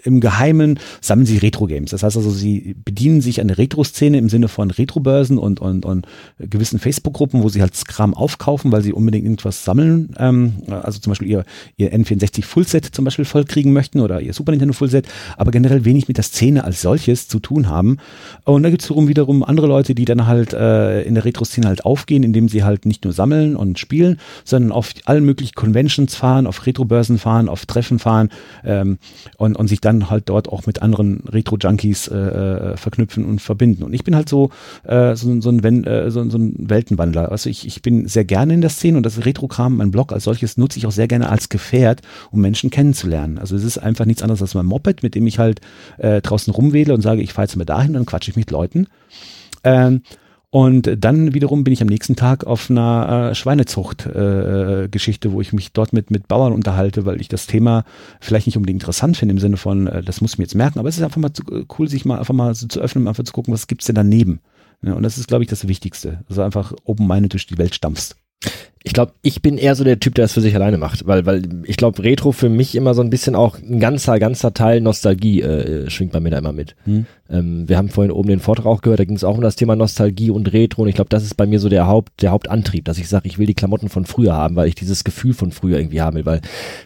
im Geheimen sammeln sie Retro-Games. Das heißt also, sie bedienen sich an der Retro-Szene im Sinne von Retro-Börsen und, und, und gewissen Facebook-Gruppen, wo sie halt Kram aufkaufen, weil sie unbedingt irgendwas sammeln, ähm, also zum Beispiel ihr, ihr N64 Fullset zum Beispiel vollkriegen möchten oder ihr Super Nintendo Fullset, aber generell wenig mit der Szene als solches zu tun haben. Und da gibt es wiederum andere Leute, die dann halt äh, in der Retro-Szene halt aufgehen, indem sie halt nicht nur sammeln und spielen, sondern auf allen möglichen Conventions fahren, auf Retro-Börsen fahren, auf Treffen fahren ähm, und, und sich dann halt dort auch mit anderen Retro-Junkies äh, äh verknüpfen und verbinden. Und ich bin halt so, äh, so, so, ein, äh, so, so ein Weltenwandler. Also ich, ich bin sehr gerne in der Szene und das Retro-Kram, mein Blog als solches nutze ich auch sehr gerne als Gefährt, um Menschen kennenzulernen. Also es ist einfach nichts anderes als mein Moped, mit dem ich halt äh, draußen rumwedle und sage, ich fahre jetzt mal dahin, dann quatsche ich mit Leuten. Ähm, und dann wiederum bin ich am nächsten Tag auf einer äh, Schweinezucht-Geschichte, äh, wo ich mich dort mit, mit Bauern unterhalte, weil ich das Thema vielleicht nicht unbedingt interessant finde im Sinne von, äh, das muss ich mir jetzt merken, aber es ist einfach mal zu, äh, cool, sich mal einfach mal so zu öffnen, einfach zu gucken, was gibt's denn daneben. Ja, und das ist, glaube ich, das Wichtigste. Also einfach open-minded durch die Welt stampfst. Ich glaube, ich bin eher so der Typ, der das für sich alleine macht, weil, weil ich glaube, Retro für mich immer so ein bisschen auch ein ganzer, ganzer Teil Nostalgie äh, schwingt bei mir da immer mit. Hm. Ähm, wir haben vorhin oben den Vortrag auch gehört, da ging es auch um das Thema Nostalgie und Retro und ich glaube, das ist bei mir so der Haupt, der Hauptantrieb, dass ich sage, ich will die Klamotten von früher haben, weil ich dieses Gefühl von früher irgendwie haben will, weil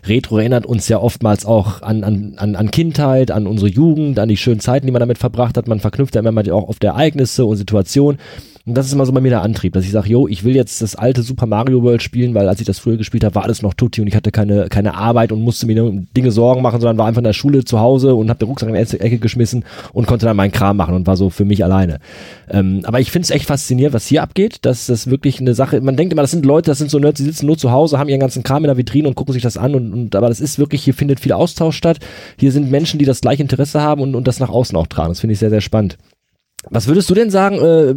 Retro erinnert uns ja oftmals auch an, an, an, an Kindheit, an unsere Jugend, an die schönen Zeiten, die man damit verbracht hat. Man verknüpft ja immer mal auch auf Ereignisse und Situationen. Und das ist immer so bei mir der Antrieb, dass ich sage, yo, ich will jetzt das alte Super Mario World spielen, weil als ich das früher gespielt habe, war alles noch Tutti und ich hatte keine, keine Arbeit und musste mir Dinge Sorgen machen, sondern war einfach in der Schule zu Hause und habe den Rucksack in die Ecke geschmissen und konnte dann meinen Kram machen und war so für mich alleine. Ähm, aber ich finde es echt faszinierend, was hier abgeht, dass das wirklich eine Sache, man denkt immer, das sind Leute, das sind so Nerds, die sitzen nur zu Hause, haben ihren ganzen Kram in der Vitrine und gucken sich das an und, und aber das ist wirklich, hier findet viel Austausch statt. Hier sind Menschen, die das gleiche Interesse haben und, und das nach außen auch tragen. Das finde ich sehr, sehr spannend. Was würdest du denn sagen, äh,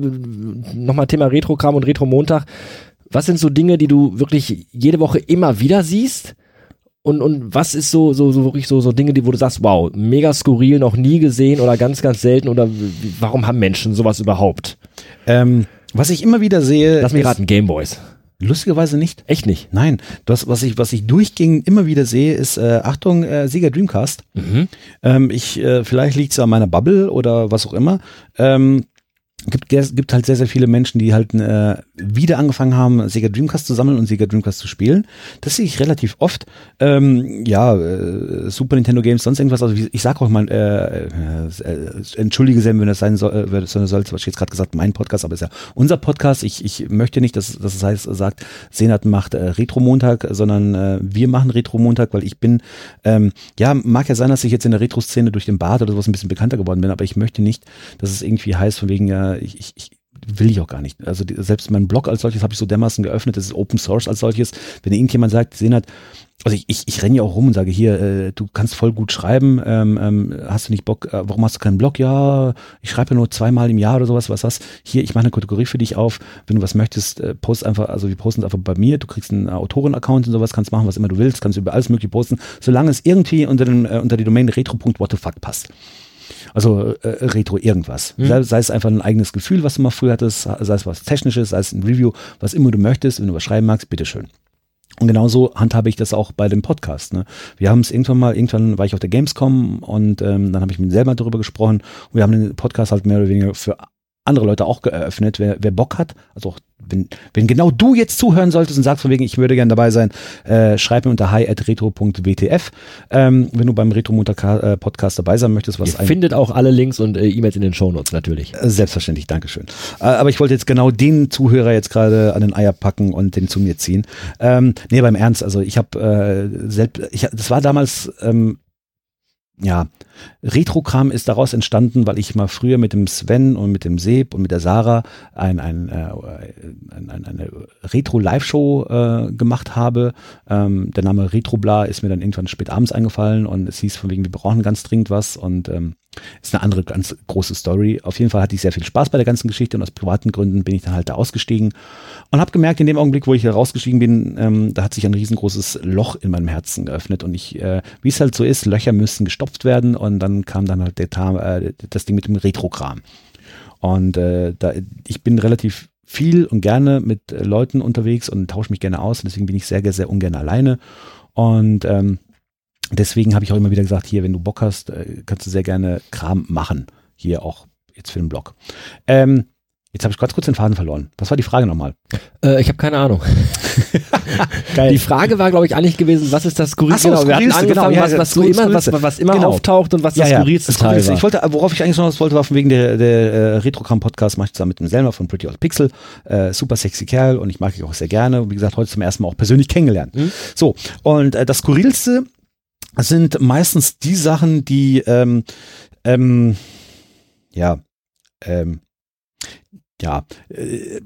nochmal Thema Retro-Kram und Retro-Montag, was sind so Dinge, die du wirklich jede Woche immer wieder siehst? Und, und was ist so, so, so wirklich so, so Dinge, die, wo du sagst, wow, mega skurril, noch nie gesehen oder ganz, ganz selten oder warum haben Menschen sowas überhaupt? Ähm, was ich immer wieder sehe. Lass mich raten, Gameboys. Lustigerweise nicht. Echt nicht? Nein. Das, was ich, was ich durchgehend immer wieder sehe, ist, äh, Achtung, äh, Sega Dreamcast. Mhm. Ähm, ich, äh, vielleicht liegt es an meiner Bubble oder was auch immer. Ähm, gibt, gibt halt sehr, sehr viele Menschen, die halt äh, wieder angefangen haben, Sega Dreamcast zu sammeln und Sega Dreamcast zu spielen. Das sehe ich relativ oft. Ähm, ja, äh, Super Nintendo Games, sonst irgendwas. Also ich sage auch mal, äh, äh, entschuldige Sam, wenn das sein soll, äh, wenn soll, was ich jetzt gerade gesagt, mein Podcast, aber ist ja unser Podcast. Ich, ich möchte nicht, dass, dass es heißt, sagt, Senat macht äh, Retro-Montag, sondern äh, wir machen Retro-Montag, weil ich bin, ähm, ja, mag ja sein, dass ich jetzt in der Retro-Szene durch den Bart oder sowas ein bisschen bekannter geworden bin, aber ich möchte nicht, dass es irgendwie heißt, von wegen, ja, ich, ich, ich will ich auch gar nicht. Also selbst mein Blog als solches habe ich so dermaßen geöffnet, das ist Open Source als solches. Wenn irgendjemand sagt, sehen hat, also ich, ich, ich renne ja auch rum und sage hier, äh, du kannst voll gut schreiben, ähm, ähm, hast du nicht Bock, äh, warum hast du keinen Blog? Ja, ich schreibe ja nur zweimal im Jahr oder sowas, was hast. Hier, ich mache eine Kategorie für dich auf, wenn du was möchtest, äh, post einfach, also wir posten es einfach bei mir, du kriegst einen Autoren-Account und sowas, kannst machen, was immer du willst, kannst über alles mögliche posten, solange es irgendwie unter, den, äh, unter die Domain retro.whatthefuck passt. Also äh, Retro irgendwas. Mhm. Sei, sei, es einfach ein eigenes Gefühl, was du mal früher hattest, sei es was Technisches, sei es ein Review, was immer du möchtest, wenn du was schreiben magst, bitteschön. Und genauso handhabe ich das auch bei dem Podcast. Ne? Wir haben es irgendwann mal, irgendwann war ich auf der Gamescom und ähm, dann habe ich mit selber darüber gesprochen und wir haben den Podcast halt mehr oder weniger für andere Leute auch geöffnet. Wer, wer Bock hat, also auch wenn, wenn genau du jetzt zuhören solltest und sagst von wegen, ich würde gerne dabei sein, äh, schreib mir unter hi.retro.wtf, ähm, wenn du beim Retro-Podcast dabei sein möchtest. Was Ihr findet auch alle Links und äh, E-Mails in den Shownotes natürlich. Äh, selbstverständlich, Dankeschön. Äh, aber ich wollte jetzt genau den Zuhörer jetzt gerade an den Eier packen und den zu mir ziehen. Ähm, nee, beim Ernst, also ich habe äh, selbst, ich, das war damals ähm, ja, Retrokram ist daraus entstanden, weil ich mal früher mit dem Sven und mit dem Seb und mit der Sarah ein, ein, äh, ein, ein eine Retro-Live-Show äh, gemacht habe. Ähm, der Name Retrobla ist mir dann irgendwann spät abends eingefallen und es hieß von wegen, wir brauchen ganz dringend was und ähm, ist eine andere ganz große Story. Auf jeden Fall hatte ich sehr viel Spaß bei der ganzen Geschichte und aus privaten Gründen bin ich dann halt da ausgestiegen und habe gemerkt, in dem Augenblick, wo ich hier rausgestiegen bin, ähm, da hat sich ein riesengroßes Loch in meinem Herzen geöffnet und ich, äh, wie es halt so ist, Löcher müssen gestopft werden und dann kam dann halt der, äh, das Ding mit dem Retro-Kram. Und äh, da, ich bin relativ viel und gerne mit äh, Leuten unterwegs und tausche mich gerne aus. Und deswegen bin ich sehr, sehr ungern alleine. Und ähm, deswegen habe ich auch immer wieder gesagt, hier, wenn du Bock hast, äh, kannst du sehr gerne Kram machen. Hier auch jetzt für den Blog. Ähm, Jetzt habe ich ganz kurz den Faden verloren. Was war die Frage nochmal? Äh, ich habe keine Ahnung. die Frage war, glaube ich, eigentlich gewesen, was ist das Skurrilste? Genau, wir hatten genau, angefangen, genau, was, was, immer, was, was, immer genau. auftaucht und was ja, das Skurrilste ja, Teil war. Ich wollte, worauf ich eigentlich noch was wollte, war von wegen der, der äh, Retrogramm-Podcast, mache ich zusammen mit dem Selma von Pretty Old Pixel. Äh, super sexy Kerl und ich mag ihn auch sehr gerne. Wie gesagt, heute zum ersten Mal auch persönlich kennengelernt. Mhm. So, und äh, das Skurrilste sind meistens die Sachen, die ähm, ähm, ja, ähm, ja, äh,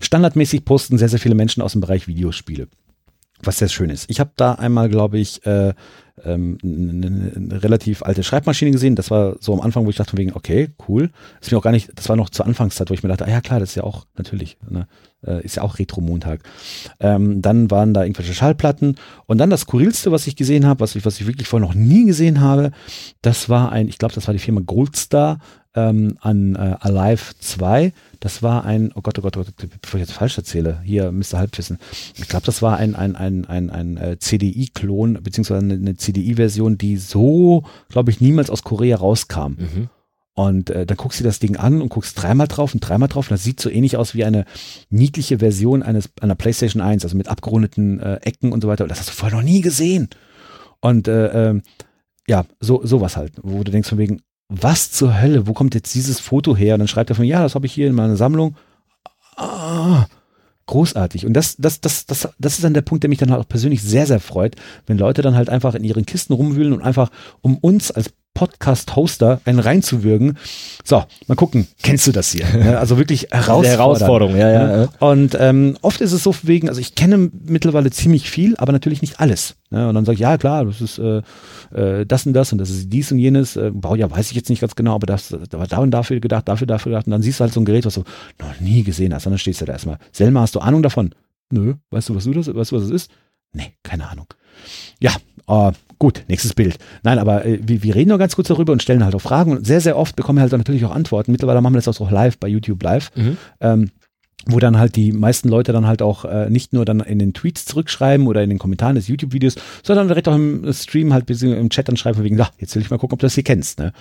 standardmäßig posten sehr, sehr viele Menschen aus dem Bereich Videospiele. Was sehr schön ist. Ich habe da einmal, glaube ich, äh, ähm, eine, eine, relativ alte Schreibmaschine gesehen. Das war so am Anfang, wo ich dachte, wegen, okay, cool. Das ist mir auch gar nicht, das war noch zur Anfangszeit, wo ich mir dachte, ah ja klar, das ist ja auch, natürlich, ne, äh, ist ja auch Retro-Montag. Ähm, dann waren da irgendwelche Schallplatten und dann das Skurrilste, was ich gesehen habe, was ich, was ich wirklich vorher noch nie gesehen habe, das war ein, ich glaube, das war die Firma Goldstar ähm, an äh, Alive 2. Das war ein, oh Gott, oh Gott, oh Gott, bevor ich jetzt falsch erzähle, hier Mr. Halbwissen. Ich glaube, das war ein, ein, ein, ein, ein äh, CDI-Klon, beziehungsweise eine, eine CDI-Version, die so, glaube ich, niemals aus Korea rauskam. Mhm. Und äh, dann guckst du das Ding an und guckst dreimal drauf und dreimal drauf. Und das sieht so ähnlich aus wie eine niedliche Version eines einer PlayStation 1, also mit abgerundeten äh, Ecken und so weiter. Und das hast du vorher noch nie gesehen. Und äh, äh, ja, so sowas halt, wo du denkst von wegen, was zur Hölle, wo kommt jetzt dieses Foto her? Und dann schreibt er von, ja, das habe ich hier in meiner Sammlung. Ah, großartig. Und das, das, das, das, das ist dann der Punkt, der mich dann halt auch persönlich sehr, sehr freut, wenn Leute dann halt einfach in ihren Kisten rumwühlen und einfach um uns als Podcast-Hoster einen reinzuwürgen. So, mal gucken, kennst du das hier? Also wirklich Herausforderung. ja, ja, ja. Und ähm, oft ist es so wegen, also ich kenne mittlerweile ziemlich viel, aber natürlich nicht alles. Ne? Und dann sage ich, ja klar, das ist äh, äh, das und das und das ist dies und jenes. Äh, ja, weiß ich jetzt nicht ganz genau, aber das, da war da und dafür gedacht, dafür, dafür gedacht. Und dann siehst du halt so ein Gerät, was du noch nie gesehen hast. Und dann stehst du da erstmal. Selma, hast du Ahnung davon? Nö, weißt du, was du das, weißt du, was es ist? Nee, keine Ahnung. Ja, äh, gut, nächstes Bild. Nein, aber äh, wir, wir, reden nur ganz kurz darüber und stellen halt auch Fragen. Und sehr, sehr oft bekommen wir halt natürlich auch Antworten. Mittlerweile machen wir das auch live bei YouTube live. Mhm. Ähm, wo dann halt die meisten Leute dann halt auch äh, nicht nur dann in den Tweets zurückschreiben oder in den Kommentaren des YouTube-Videos, sondern direkt auch im Stream halt im Chat dann schreiben wegen, ja, jetzt will ich mal gucken, ob du das hier kennst, ne?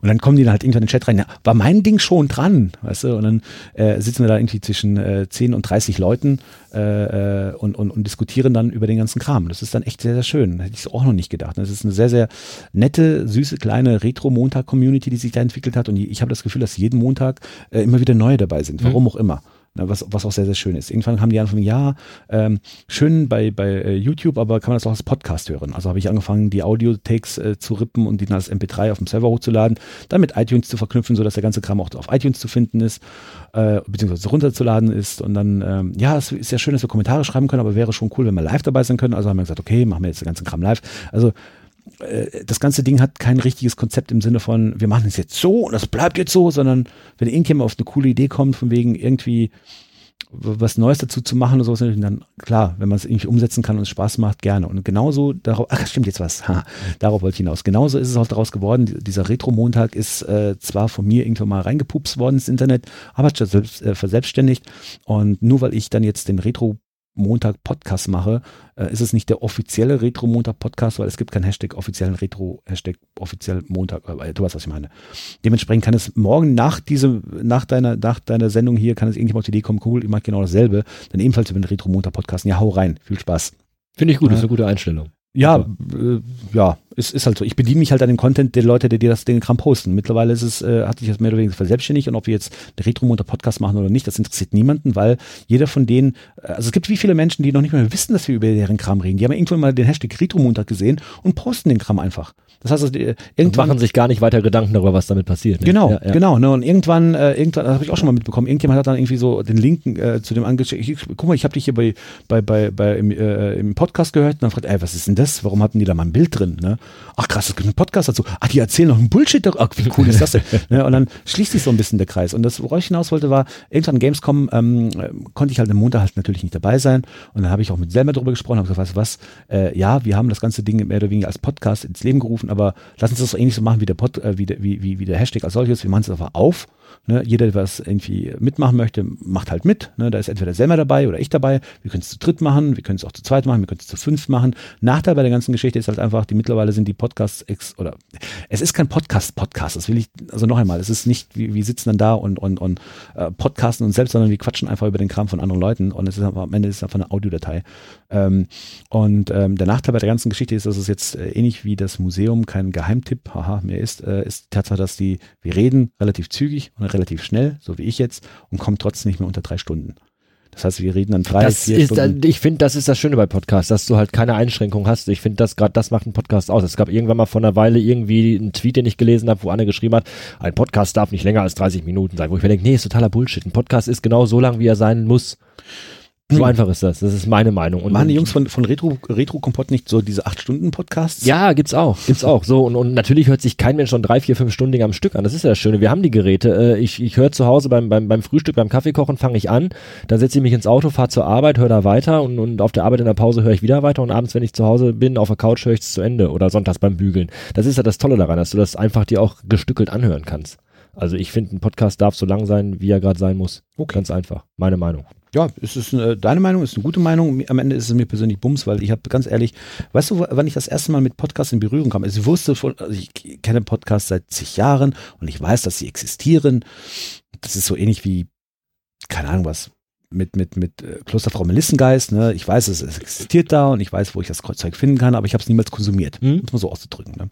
Und dann kommen die dann halt irgendwann in den Chat rein, ja, war mein Ding schon dran, weißt du? Und dann äh, sitzen wir da irgendwie zwischen äh, 10 und 30 Leuten äh, äh, und, und, und diskutieren dann über den ganzen Kram. Das ist dann echt sehr, sehr schön. Hätte ich so auch noch nicht gedacht. Das ist eine sehr, sehr nette, süße, kleine Retro-Montag-Community, die sich da entwickelt hat. Und ich habe das Gefühl, dass jeden Montag äh, immer wieder neue dabei sind, warum mhm. auch immer. Was, was auch sehr, sehr schön ist. Irgendwann haben die angefangen, ja, ähm, schön bei, bei äh, YouTube, aber kann man das auch als Podcast hören. Also habe ich angefangen, die Audio-Takes äh, zu rippen und die dann als MP3 auf dem Server hochzuladen, dann mit iTunes zu verknüpfen, sodass der ganze Kram auch auf iTunes zu finden ist, äh, beziehungsweise runterzuladen ist. Und dann, ähm, ja, es ist ja schön, dass wir Kommentare schreiben können, aber wäre schon cool, wenn wir live dabei sein können. Also haben wir gesagt, okay, machen wir jetzt den ganzen Kram live. Also das ganze Ding hat kein richtiges Konzept im Sinne von, wir machen es jetzt so und das bleibt jetzt so, sondern wenn irgendjemand auf eine coole Idee kommt, von wegen irgendwie was Neues dazu zu machen oder sowas, dann klar, wenn man es irgendwie umsetzen kann und es Spaß macht, gerne. Und genauso darauf, ach stimmt jetzt was, ha, darauf wollte ich hinaus. Genauso ist es auch daraus geworden. Dieser Retro-Montag ist äh, zwar von mir irgendwann mal reingepupst worden ins Internet, aber selbst, äh, verselbstständigt. Und nur weil ich dann jetzt den Retro Montag Podcast mache, äh, ist es nicht der offizielle Retro Montag Podcast, weil es gibt keinen Hashtag offiziellen Retro, Hashtag offiziell Montag, äh, du weißt, was ich meine. Dementsprechend kann es morgen nach diesem, nach deiner, nach deiner Sendung hier, kann es irgendjemand auf die Idee kommen, cool, ich mache genau dasselbe, dann ebenfalls über den Retro Montag Podcast. Ja, hau rein, viel Spaß. Finde ich gut, ja. das ist eine gute Einstellung. Ja, äh, ja, es ist halt so. Ich bediene mich halt an den Content der Leute, die dir das Ding Kram posten. Mittlerweile ist es, äh, hat sich das mehr oder weniger verselbstständigt und ob wir jetzt eine Retro-Motor-Podcast machen oder nicht, das interessiert niemanden, weil jeder von denen, äh, also es gibt wie viele Menschen, die noch nicht mehr wissen, dass wir über deren Kram reden. Die haben irgendwann mal den Hashtag Retro-Montag gesehen und posten den Kram einfach. Das heißt, also, irgendwann. Und machen sich gar nicht weiter Gedanken darüber, was damit passiert. Ne? Genau, ja, ja. genau. Ne? Und irgendwann, äh, irgendwann, das habe ich auch schon mal mitbekommen, irgendjemand hat dann irgendwie so den Link äh, zu dem angeschickt. Guck mal, ich habe dich hier bei, bei, bei, bei im, äh, im Podcast gehört und dann fragt, ey, was ist denn das? Warum hatten die da mal ein Bild drin? Ne? Ach krass, es gibt einen Podcast dazu. Ach, die erzählen noch einen Bullshit. Ach, wie cool ist das denn? ne? Und dann schließt sich so ein bisschen der Kreis. Und das, worauf ich hinaus wollte, war, irgendwann Gamescom ähm, konnte ich halt am Montag halt natürlich nicht dabei sein. Und dann habe ich auch mit selber darüber gesprochen, habe gesagt, weißt du was, äh, ja, wir haben das ganze Ding mehr oder weniger als Podcast ins Leben gerufen, aber lass uns das so ähnlich so machen wie der, Pod, äh, wie, der wie, wie, wie der Hashtag als solches. Wir machen es einfach auf. Ne? Jeder, der was irgendwie mitmachen möchte, macht halt mit. Ne? Da ist entweder selber dabei oder ich dabei. Wir können es zu dritt machen, wir können es auch zu zweit machen, wir können es zu fünf machen. Nachteil bei der ganzen Geschichte ist halt einfach, die mittlerweile sind die Podcasts ex oder es ist kein Podcast-Podcast, das will ich, also noch einmal, es ist nicht, wie wir sitzen dann da und, und, und äh, podcasten uns selbst, sondern wir quatschen einfach über den Kram von anderen Leuten und es ist einfach, am Ende ist es einfach eine Audiodatei. Ähm, und ähm, der Nachteil bei der ganzen Geschichte ist, dass es jetzt äh, ähnlich wie das Museum kein Geheimtipp, haha, mehr ist, äh, ist die Tatsache, dass die, wir reden relativ zügig relativ schnell, so wie ich jetzt, und kommen trotzdem nicht mehr unter drei Stunden. Das heißt, wir reden dann drei, das vier ist, Stunden. Ich finde, das ist das Schöne bei Podcasts, dass du halt keine Einschränkung hast. Ich finde, das gerade das macht einen Podcast aus. Es gab irgendwann mal vor einer Weile irgendwie einen Tweet, den ich gelesen habe, wo Anne geschrieben hat, ein Podcast darf nicht länger als 30 Minuten sein. Wo ich mir denke, nee, ist totaler Bullshit. Ein Podcast ist genau so lang, wie er sein muss. So hm. einfach ist das. Das ist meine Meinung. Und Machen die Jungs von, von Retro, Retro Kompott nicht so diese 8-Stunden-Podcasts? Ja, gibt's auch. Gibt's auch. So, und, und natürlich hört sich kein Mensch schon drei, vier, fünf Stunden am Stück an. Das ist ja das Schöne. Wir haben die Geräte. Äh, ich, ich höre zu Hause beim, beim, beim Frühstück, beim Kaffeekochen fange ich an. Dann setze ich mich ins Auto, fahre zur Arbeit, höre da weiter und, und auf der Arbeit in der Pause höre ich wieder weiter und abends, wenn ich zu Hause bin, auf der Couch höre ich es zu Ende oder sonntags beim Bügeln. Das ist ja das Tolle daran, dass du das einfach dir auch gestückelt anhören kannst. Also ich finde, ein Podcast darf so lang sein, wie er gerade sein muss. Okay. Ganz einfach. Meine Meinung ja, es ist eine, deine Meinung, ist eine gute Meinung. Am Ende ist es mir persönlich Bums, weil ich habe ganz ehrlich, weißt du, wann ich das erste Mal mit Podcasts in Berührung kam? Also ich wusste von, also ich kenne Podcasts seit zig Jahren und ich weiß, dass sie existieren. Das ist so ähnlich wie, keine Ahnung was, mit, mit, mit äh, Klosterfrau Melissengeist. Ne? Ich weiß, es, es existiert da und ich weiß, wo ich das Zeug finden kann, aber ich habe es niemals konsumiert. Mhm. Muss man so auszudrücken. Ne?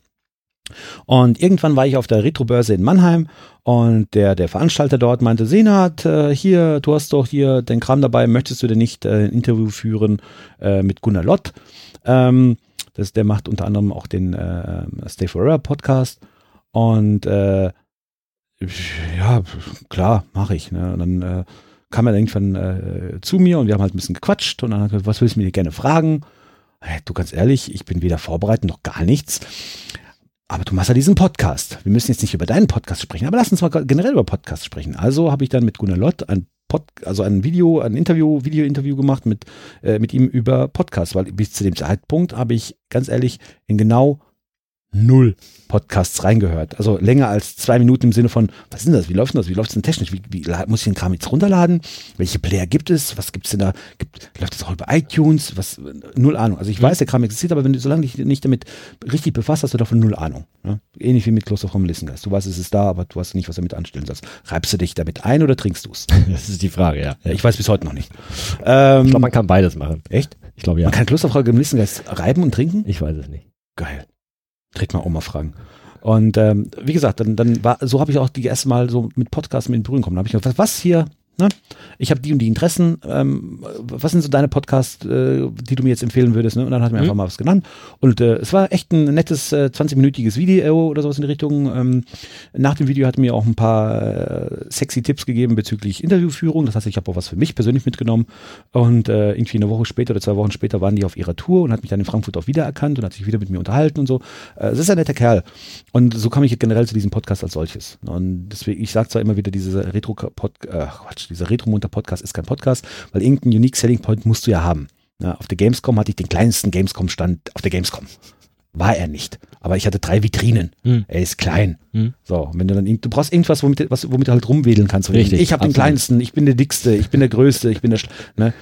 Und irgendwann war ich auf der Retrobörse in Mannheim und der, der Veranstalter dort meinte, Senat, äh, hier, du hast doch hier den Kram dabei, möchtest du denn nicht äh, ein Interview führen äh, mit Gunnar Lott? Ähm, das, der macht unter anderem auch den Stay Forever Podcast und ja, klar, mache ich. Ne? Und dann kam er irgendwann zu mir und wir haben halt ein bisschen gequatscht und dann hat er gesagt, was willst du mir gerne fragen? Hey, du ganz ehrlich, ich bin weder vorbereitet noch gar nichts. Aber du machst ja diesen Podcast. Wir müssen jetzt nicht über deinen Podcast sprechen, aber lass uns mal generell über Podcasts sprechen. Also habe ich dann mit Gunnar Lott ein Pod, also ein Video, ein Interview, Video-Interview gemacht mit, äh, mit ihm über Podcasts, weil bis zu dem Zeitpunkt habe ich ganz ehrlich in genau null Podcasts reingehört. Also länger als zwei Minuten im Sinne von, was ist denn das? Wie läuft denn das? Wie läuft es denn technisch? Wie, wie muss ich den Kram jetzt runterladen? Welche Player gibt es? Was gibt es denn da? Gibt, läuft das auch über iTunes? Was? Null Ahnung. Also ich mhm. weiß, der Kram existiert, aber wenn du, solange dich nicht damit richtig befasst, hast du davon null Ahnung. Ne? Ähnlich wie mit Close of Home Listen Guys. Du weißt, es ist da, aber du weißt nicht, was du damit anstellen sollst. Reibst du dich damit ein oder trinkst du es? Das ist die Frage, ja. ja. Ich weiß bis heute noch nicht. Ähm, ich glaube, man kann beides machen. Echt? Ich glaube, ja. Man kann Close of Home Listen Guys reiben und trinken? Ich weiß es nicht. Geil. Trägt mal Oma fragen. Und ähm, wie gesagt, dann, dann war, so habe ich auch die erste Mal so mit Podcasts mit in Berührung gekommen. Da habe ich gedacht, was hier, Ne? Ich habe die und die Interessen. Ähm, was sind so deine Podcasts, äh, die du mir jetzt empfehlen würdest? Ne? Und dann hat mir mhm. einfach mal was genannt. Und äh, es war echt ein nettes äh, 20-minütiges Video oder sowas in die Richtung. Ähm, nach dem Video hat mir auch ein paar äh, sexy Tipps gegeben bezüglich Interviewführung. Das heißt, ich habe auch was für mich persönlich mitgenommen. Und äh, irgendwie eine Woche später oder zwei Wochen später waren die auf ihrer Tour und hat mich dann in Frankfurt auch wiedererkannt und hat sich wieder mit mir unterhalten und so. Äh, es ist ein netter Kerl. Und so kam ich generell zu diesem Podcast als solches. Und deswegen, ich sage zwar immer wieder, diese Retro-Podcast, äh, Quatsch, dieser Retro-Munter-Podcast ist kein Podcast, weil irgendeinen Unique Selling Point musst du ja haben. Ja, auf der Gamescom hatte ich den kleinsten Gamescom-Stand auf der Gamescom. War er nicht. Aber ich hatte drei Vitrinen. Hm. Er ist klein. Hm. So, wenn du dann, du brauchst irgendwas, womit, was, womit du halt rumwedeln kannst. Richtig, ich habe den kleinsten, ich bin der dickste, ich bin der größte, ich bin der, ne?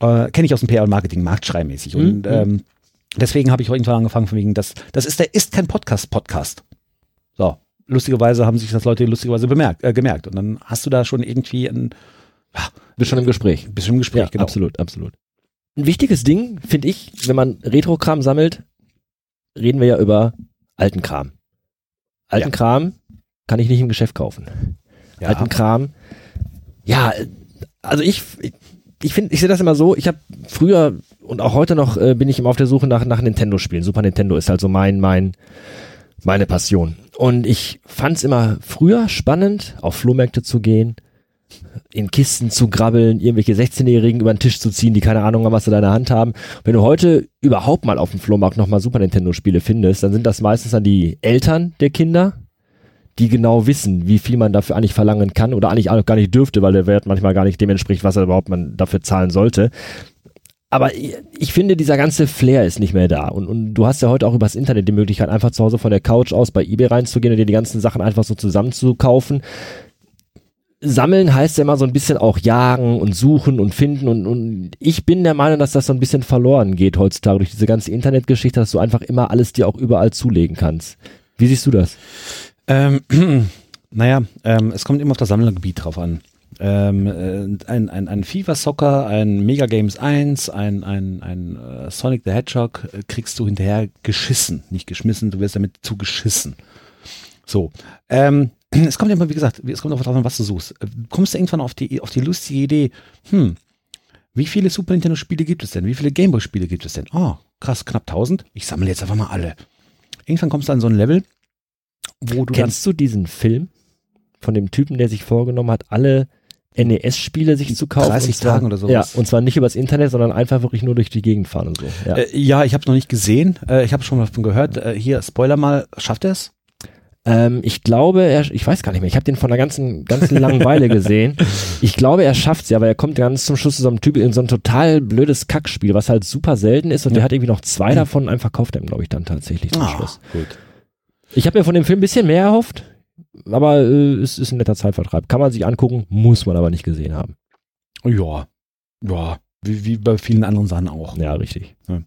Äh, Kenne ich aus dem PR und Marketing, marktschreimäßig. Hm. Und ähm, deswegen habe ich irgendwann angefangen, von wegen, das, das ist der ist kein Podcast-Podcast. So, lustigerweise haben sich das Leute lustigerweise bemerkt, äh, gemerkt. Und dann hast du da schon irgendwie ein. Ja, bist schon im Gespräch. Bist schon im Gespräch, ja, genau. Absolut, absolut. Ein wichtiges Ding, finde ich, wenn man Retro-Kram sammelt, reden wir ja über alten Kram. Alten ja. Kram kann ich nicht im Geschäft kaufen. Ja. Alten Kram, ja, also ich, ich finde, ich sehe das immer so, ich habe früher und auch heute noch äh, bin ich immer auf der Suche nach, nach Nintendo-Spielen. Super Nintendo ist halt so mein, mein, meine Passion. Und ich fand es immer früher spannend, auf Flohmärkte zu gehen, in Kisten zu grabbeln, irgendwelche 16-Jährigen über den Tisch zu ziehen, die keine Ahnung haben, was sie in deiner Hand haben. Wenn du heute überhaupt mal auf dem Flohmarkt nochmal Super Nintendo-Spiele findest, dann sind das meistens dann die Eltern der Kinder, die genau wissen, wie viel man dafür eigentlich verlangen kann oder eigentlich auch gar nicht dürfte, weil der Wert manchmal gar nicht dem entspricht, was er überhaupt man dafür zahlen sollte aber ich finde, dieser ganze Flair ist nicht mehr da. Und, und du hast ja heute auch übers Internet die Möglichkeit, einfach zu Hause von der Couch aus bei eBay reinzugehen und dir die ganzen Sachen einfach so zusammenzukaufen. Sammeln heißt ja immer so ein bisschen auch jagen und suchen und finden und, und ich bin der Meinung, dass das so ein bisschen verloren geht heutzutage durch diese ganze Internetgeschichte, dass du einfach immer alles dir auch überall zulegen kannst. Wie siehst du das? Ähm, naja, ähm, es kommt immer auf das Sammlergebiet drauf an ähm, äh, ein, ein, ein FIFA Soccer, ein Mega Games 1, ein, ein, ein äh, Sonic the Hedgehog äh, kriegst du hinterher geschissen, nicht geschmissen, du wirst damit zugeschissen. So. Ähm, es kommt immer, wie gesagt, es kommt auf darauf an, was du suchst. Kommst du irgendwann auf die, auf die lustige Idee, hm, wie viele Super Nintendo Spiele gibt es denn? Wie viele Gameboy Spiele gibt es denn? Oh, krass, knapp 1000. Ich sammle jetzt einfach mal alle. Irgendwann kommst du an so ein Level, wo du Kennst du diesen Film von dem Typen, der sich vorgenommen hat, alle NES-Spiele sich zu kaufen. 30 zwar, Tagen oder sowas. Ja, und zwar nicht übers Internet, sondern einfach wirklich nur durch die Gegend fahren und so. Ja, äh, ja ich habe es noch nicht gesehen. Äh, ich habe schon mal davon gehört. Äh, hier, Spoiler mal, schafft er es? Ähm, ich glaube, er, ich weiß gar nicht mehr, ich habe den von einer ganzen, ganzen langen Weile gesehen. Ich glaube, er schafft es ja, aber er kommt ganz zum Schluss zu so einem Typ in so ein total blödes Kackspiel, was halt super selten ist und ja. der hat irgendwie noch zwei davon und einfach kauft er ihm, glaube ich, dann tatsächlich zum ah, Schluss. Gut. Ich habe mir von dem Film ein bisschen mehr erhofft aber äh, es ist ein netter Zeitvertreib. Kann man sich angucken, muss man aber nicht gesehen haben. Ja, ja, wie, wie bei vielen anderen Sachen auch. Ja, richtig. Ja.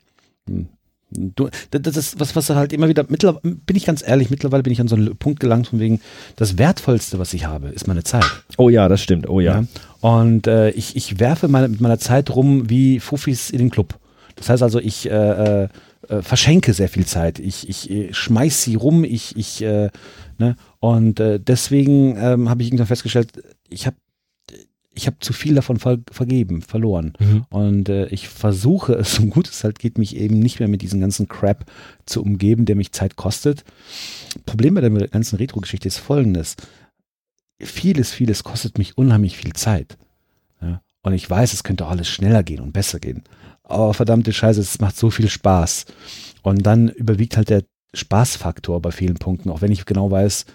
Hm. Du, das ist was, was halt immer wieder, mittlerweile, bin ich ganz ehrlich, mittlerweile bin ich an so einen Punkt gelangt, von wegen, das Wertvollste, was ich habe, ist meine Zeit. Oh ja, das stimmt, oh ja. ja? Und äh, ich, ich werfe meine, mit meiner Zeit rum wie Fuffis in den Club. Das heißt also, ich äh, äh, äh verschenke sehr viel Zeit. Ich, ich, ich äh, schmeiß sie rum, ich, ich äh, Ne? Und äh, deswegen ähm, habe ich irgendwann festgestellt, ich habe ich habe zu viel davon ver vergeben, verloren. Mhm. Und äh, ich versuche es, so gut es halt geht, mich eben nicht mehr mit diesem ganzen Crap zu umgeben, der mich Zeit kostet. Problem bei der ganzen Retro-Geschichte ist folgendes. Vieles, vieles kostet mich unheimlich viel Zeit. Ja? Und ich weiß, es könnte auch alles schneller gehen und besser gehen. Aber verdammte Scheiße, es macht so viel Spaß. Und dann überwiegt halt der Spaßfaktor bei vielen Punkten, auch wenn ich genau weiß,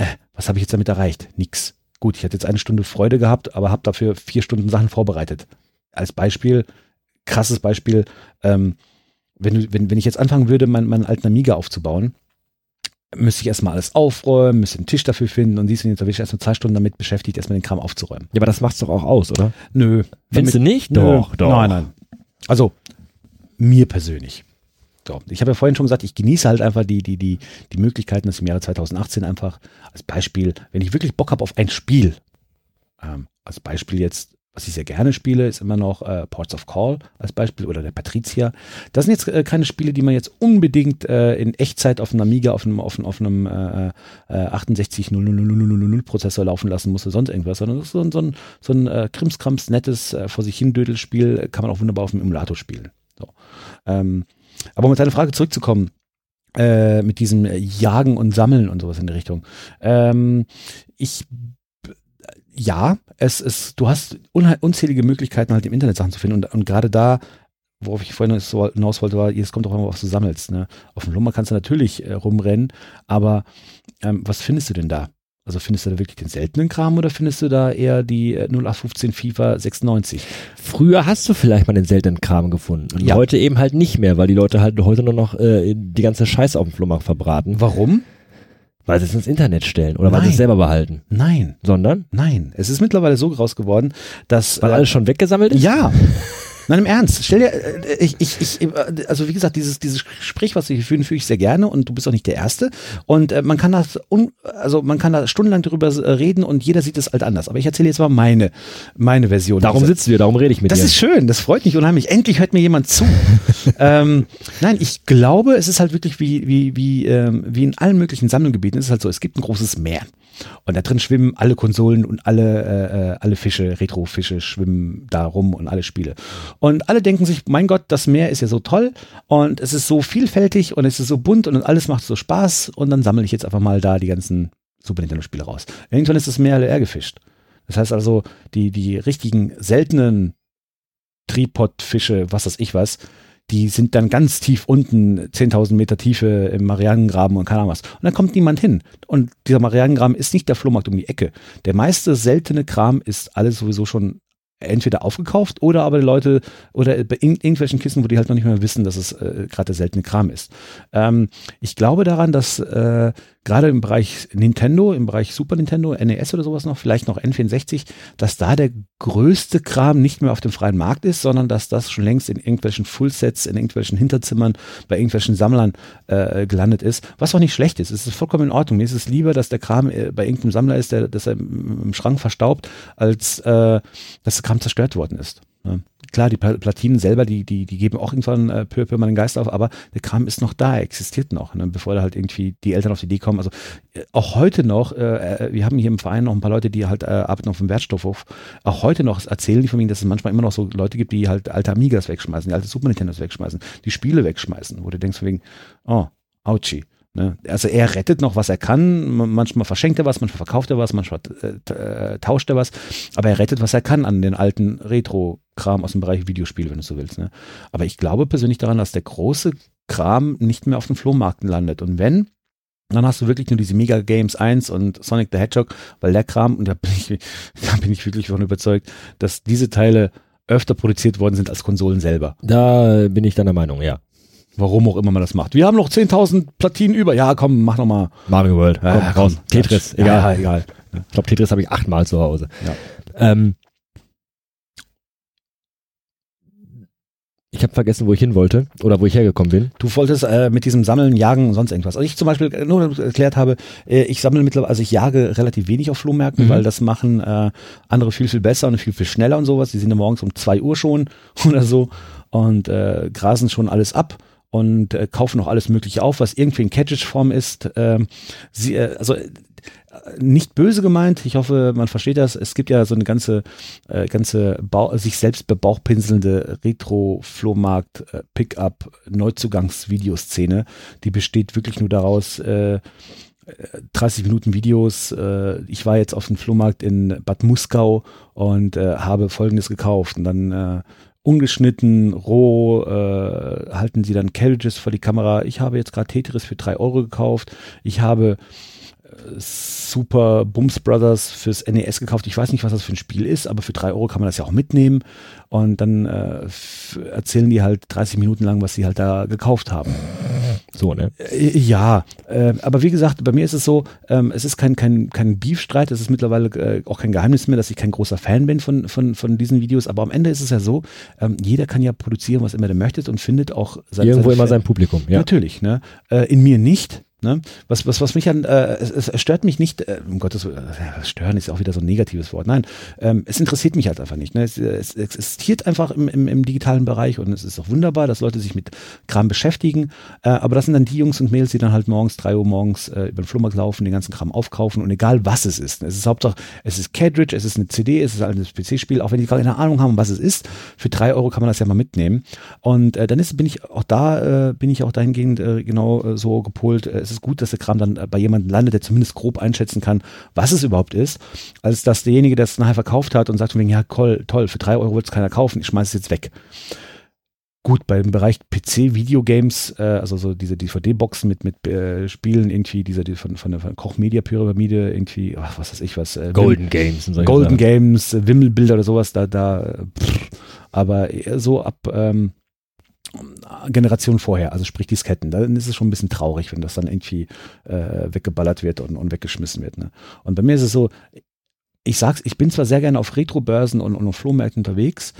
äh, was habe ich jetzt damit erreicht? Nix. Gut, ich hatte jetzt eine Stunde Freude gehabt, aber habe dafür vier Stunden Sachen vorbereitet. Als Beispiel, krasses Beispiel, ähm, wenn, wenn, wenn ich jetzt anfangen würde, meinen, meinen alten Amiga aufzubauen, müsste ich erstmal alles aufräumen, müsste einen Tisch dafür finden und dies und jetzt habe ich erstmal zwei Stunden damit beschäftigt, erstmal den Kram aufzuräumen. Ja, aber das macht's doch auch aus, oder? Nö. Findest du nicht? Nö. Doch, doch. Nein, nein. Also, mir persönlich. So, ich habe ja vorhin schon gesagt, ich genieße halt einfach die, die, die, die Möglichkeiten, dass im Jahre 2018 einfach als Beispiel, wenn ich wirklich Bock habe auf ein Spiel, ähm, als Beispiel jetzt was ich sehr gerne spiele, ist immer noch äh, Ports of Call als Beispiel oder der Patricia. Das sind jetzt äh, keine Spiele, die man jetzt unbedingt äh, in Echtzeit auf einem Amiga, auf einem, auf auf einem äh, äh, 68 Prozessor laufen lassen muss oder sonst irgendwas, sondern das ist so ein, so ein, so ein äh, Krimskrams nettes äh, vor sich hin Dödelspiel, kann man auch wunderbar auf dem Emulator spielen. So. Ähm, aber um auf deine Frage zurückzukommen, äh, mit diesem Jagen und Sammeln und sowas in der Richtung. Ähm, ich ja, es ist, du hast unzählige Möglichkeiten, halt im Internet Sachen zu finden und, und gerade da, worauf ich vorhin hinaus wollte, war, es kommt auch immer, was du sammelst. Ne? Auf dem Lummer kannst du natürlich äh, rumrennen, aber ähm, was findest du denn da? Also findest du da wirklich den seltenen Kram oder findest du da eher die äh, 0815 FIFA 96? Früher hast du vielleicht mal den seltenen Kram gefunden. Und Ja. heute eben halt nicht mehr, weil die Leute halt heute nur noch äh, die ganze Scheiße auf dem Flohmarkt verbraten, Warum? weil sie es ins Internet stellen oder weil sie Nein. es selber behalten. Nein, Sondern, nein. Es ist mittlerweile so groß geworden, dass. weil äh, alles schon weggesammelt ist? Ja. Nein, im Ernst. Stell dir, äh, ich, ich, ich, äh, also wie gesagt, dieses, dieses Gespräch, was wir hier führen, führe ich sehr gerne und du bist auch nicht der Erste. Und äh, man kann das, un, also man kann da stundenlang drüber äh, reden und jeder sieht es halt anders. Aber ich erzähle jetzt mal meine, meine Version. Darum dieser- sitzen wir, darum rede ich mit das dir. ist schön, das freut mich unheimlich. Endlich hört mir jemand zu. ähm, nein, ich glaube, es ist halt wirklich wie, wie, wie, ähm, wie in allen möglichen Sammlungsgebieten. Es ist halt so, es gibt ein großes Meer. Und da drin schwimmen alle Konsolen und alle, äh, alle Fische, Retro-Fische schwimmen da rum und alle Spiele. Und alle denken sich, mein Gott, das Meer ist ja so toll und es ist so vielfältig und es ist so bunt und alles macht so Spaß und dann sammle ich jetzt einfach mal da die ganzen Super Nintendo-Spiele raus. Irgendwann ist das Meer leer gefischt. Das heißt also, die, die richtigen seltenen Tripodfische, was weiß ich was, die sind dann ganz tief unten, 10.000 Meter Tiefe im Marianengraben und keine Ahnung was. Und dann kommt niemand hin. Und dieser Marianengraben ist nicht der Flohmarkt um die Ecke. Der meiste seltene Kram ist alles sowieso schon entweder aufgekauft oder aber die Leute oder bei in, irgendwelchen Kisten, wo die halt noch nicht mehr wissen, dass es äh, gerade der seltene Kram ist. Ähm, ich glaube daran, dass äh, gerade im Bereich Nintendo, im Bereich Super Nintendo, NES oder sowas noch, vielleicht noch N64, dass da der größte Kram nicht mehr auf dem freien Markt ist, sondern dass das schon längst in irgendwelchen Fullsets, in irgendwelchen Hinterzimmern, bei irgendwelchen Sammlern äh, gelandet ist, was auch nicht schlecht ist. Es ist vollkommen in Ordnung. Mir ist es lieber, dass der Kram äh, bei irgendeinem Sammler ist, der, dass er im, Schrank verstaubt, als äh, dass der Kram zerstört worden ist. Ne? Klar, die Pla- Platinen selber, die, die, die geben auch irgendwann äh, peu peu mal den Geist auf, aber der Kram ist noch da, er existiert noch, ne? bevor da halt irgendwie die Eltern auf die Idee kommen. Also äh, auch heute noch, äh, äh, wir haben hier im Verein noch ein paar Leute, die halt äh, arbeiten auf dem Wertstoffhof, auch heute noch erzählen die von mir, dass es manchmal immer noch so Leute gibt, die halt alte Amigas wegschmeißen, die alte Super Nintendos wegschmeißen, die Spiele wegschmeißen, wo du denkst von wegen, oh, ouchie. Ne? Also er rettet noch, was er kann. Manchmal verschenkt er was, manchmal verkauft er was, manchmal äh, äh, tauscht er was. Aber er rettet, was er kann an den alten Retro-Kram aus dem Bereich Videospiel, wenn du so willst. Ne? Aber ich glaube persönlich daran, dass der große Kram nicht mehr auf den Flohmärkten landet. Und wenn, dann hast du wirklich nur diese Mega Games 1 und Sonic the Hedgehog, weil der Kram, und da bin ich, da bin ich wirklich davon überzeugt, dass diese Teile öfter produziert worden sind als Konsolen selber. Da bin ich deiner Meinung, ja. Warum auch immer man das macht. Wir haben noch 10.000 Platinen über. Ja, komm, mach noch mal. Mario World, komm, Ja, raus. komm. Tetris, Ja, egal. egal. Ich glaube, Tetris habe ich achtmal zu Hause. Ja. Ähm, ich habe vergessen, wo ich hin wollte oder wo ich hergekommen bin. Du wolltest äh, mit diesem Sammeln, Jagen und sonst irgendwas. Also ich zum Beispiel äh, nur erklärt habe, äh, ich sammle mittlerweile, also ich jage relativ wenig auf Flohmärkten, Mhm. weil das machen äh, andere viel, viel besser und viel, viel schneller und sowas. Die sind ja morgens um zwei Uhr schon oder so und äh, grasen schon alles ab und äh, kaufen noch alles Mögliche auf, was irgendwie in Catchage-Form ist. Ähm, sie, äh, also nicht böse gemeint, ich hoffe, man versteht das. Es gibt ja so eine ganze, äh, ganze Bau sich selbst bebauchpinselnde Retro-Flohmarkt, äh. Die besteht wirklich nur daraus, äh, 30 Minuten Videos. Äh, ich war jetzt auf dem Flohmarkt in Bad Muskau und äh, habe Folgendes gekauft. Und dann äh, ungeschnitten, roh, äh, halten sie dann Carriages vor die Kamera. Ich habe jetzt gerade Tetris für drei Euro gekauft. Ich habe Super Bums Brothers fürs NES gekauft. Ich weiß nicht, was das für ein Spiel ist, aber für drei Euro kann man das ja auch mitnehmen. Und dann äh, erzählen die halt 30 Minuten lang, was sie halt da gekauft haben. So, ne? Äh, Ja, äh, aber wie gesagt, bei mir ist es so, ähm, es ist kein, kein, kein Beefstreit, es ist mittlerweile äh, auch kein Geheimnis mehr, dass ich kein großer Fan bin von, von, von diesen Videos, aber am Ende ist es ja so, ähm, jeder kann ja produzieren, was immer der möchte und findet auch sein, Irgendwo seine immer Fan- sein Publikum, ja. Natürlich, ne? Äh, in mir nicht. Ne? Was, was, was mich an, äh, es, es stört mich nicht, äh, um Gottes Willen, äh, stören ist auch wieder so ein negatives Wort. Nein, ähm, es interessiert mich halt einfach nicht. Ne? Es, es existiert einfach im, im, im digitalen Bereich und es ist auch wunderbar, dass Leute sich mit Kram beschäftigen. Äh, aber das sind dann die Jungs und Mädels, die dann halt morgens, drei Uhr morgens äh, über den Flohmarkt laufen, den ganzen Kram aufkaufen und egal was es ist. Es ist Hauptsache, es ist Cartridge, es ist eine CD, es ist ein PC-Spiel, auch wenn die gar keine Ahnung haben, was es ist. Für drei Euro kann man das ja mal mitnehmen. Und äh, dann ist, bin ich auch da, äh, bin ich auch dahingehend äh, genau äh, so gepolt. Äh, es ist gut, dass der Kram dann äh, bei jemandem landet, der zumindest grob einschätzen kann, was es überhaupt ist, als dass derjenige, der es nachher verkauft hat und sagt von wegen, ja, toll, toll, für drei Euro wird es keiner kaufen, ich schmeiße es jetzt weg. Gut, beim Bereich PC, Videogames, äh, also so diese DVD-Boxen mit, mit äh, Spielen, irgendwie, dieser die von, von der von Koch Media Pyramide, irgendwie, ach, was weiß ich was, äh, Golden Games und Golden Sachen. Games, äh, Wimmelbilder oder sowas, da, da, pff, aber eher so ab ähm, Generation vorher, also sprich Disketten, dann ist es schon ein bisschen traurig, wenn das dann irgendwie äh, weggeballert wird und, und weggeschmissen wird. Ne? Und bei mir ist es so, ich sag's, ich bin zwar sehr gerne auf Retro-Börsen und, und auf Flohmärkten unterwegs,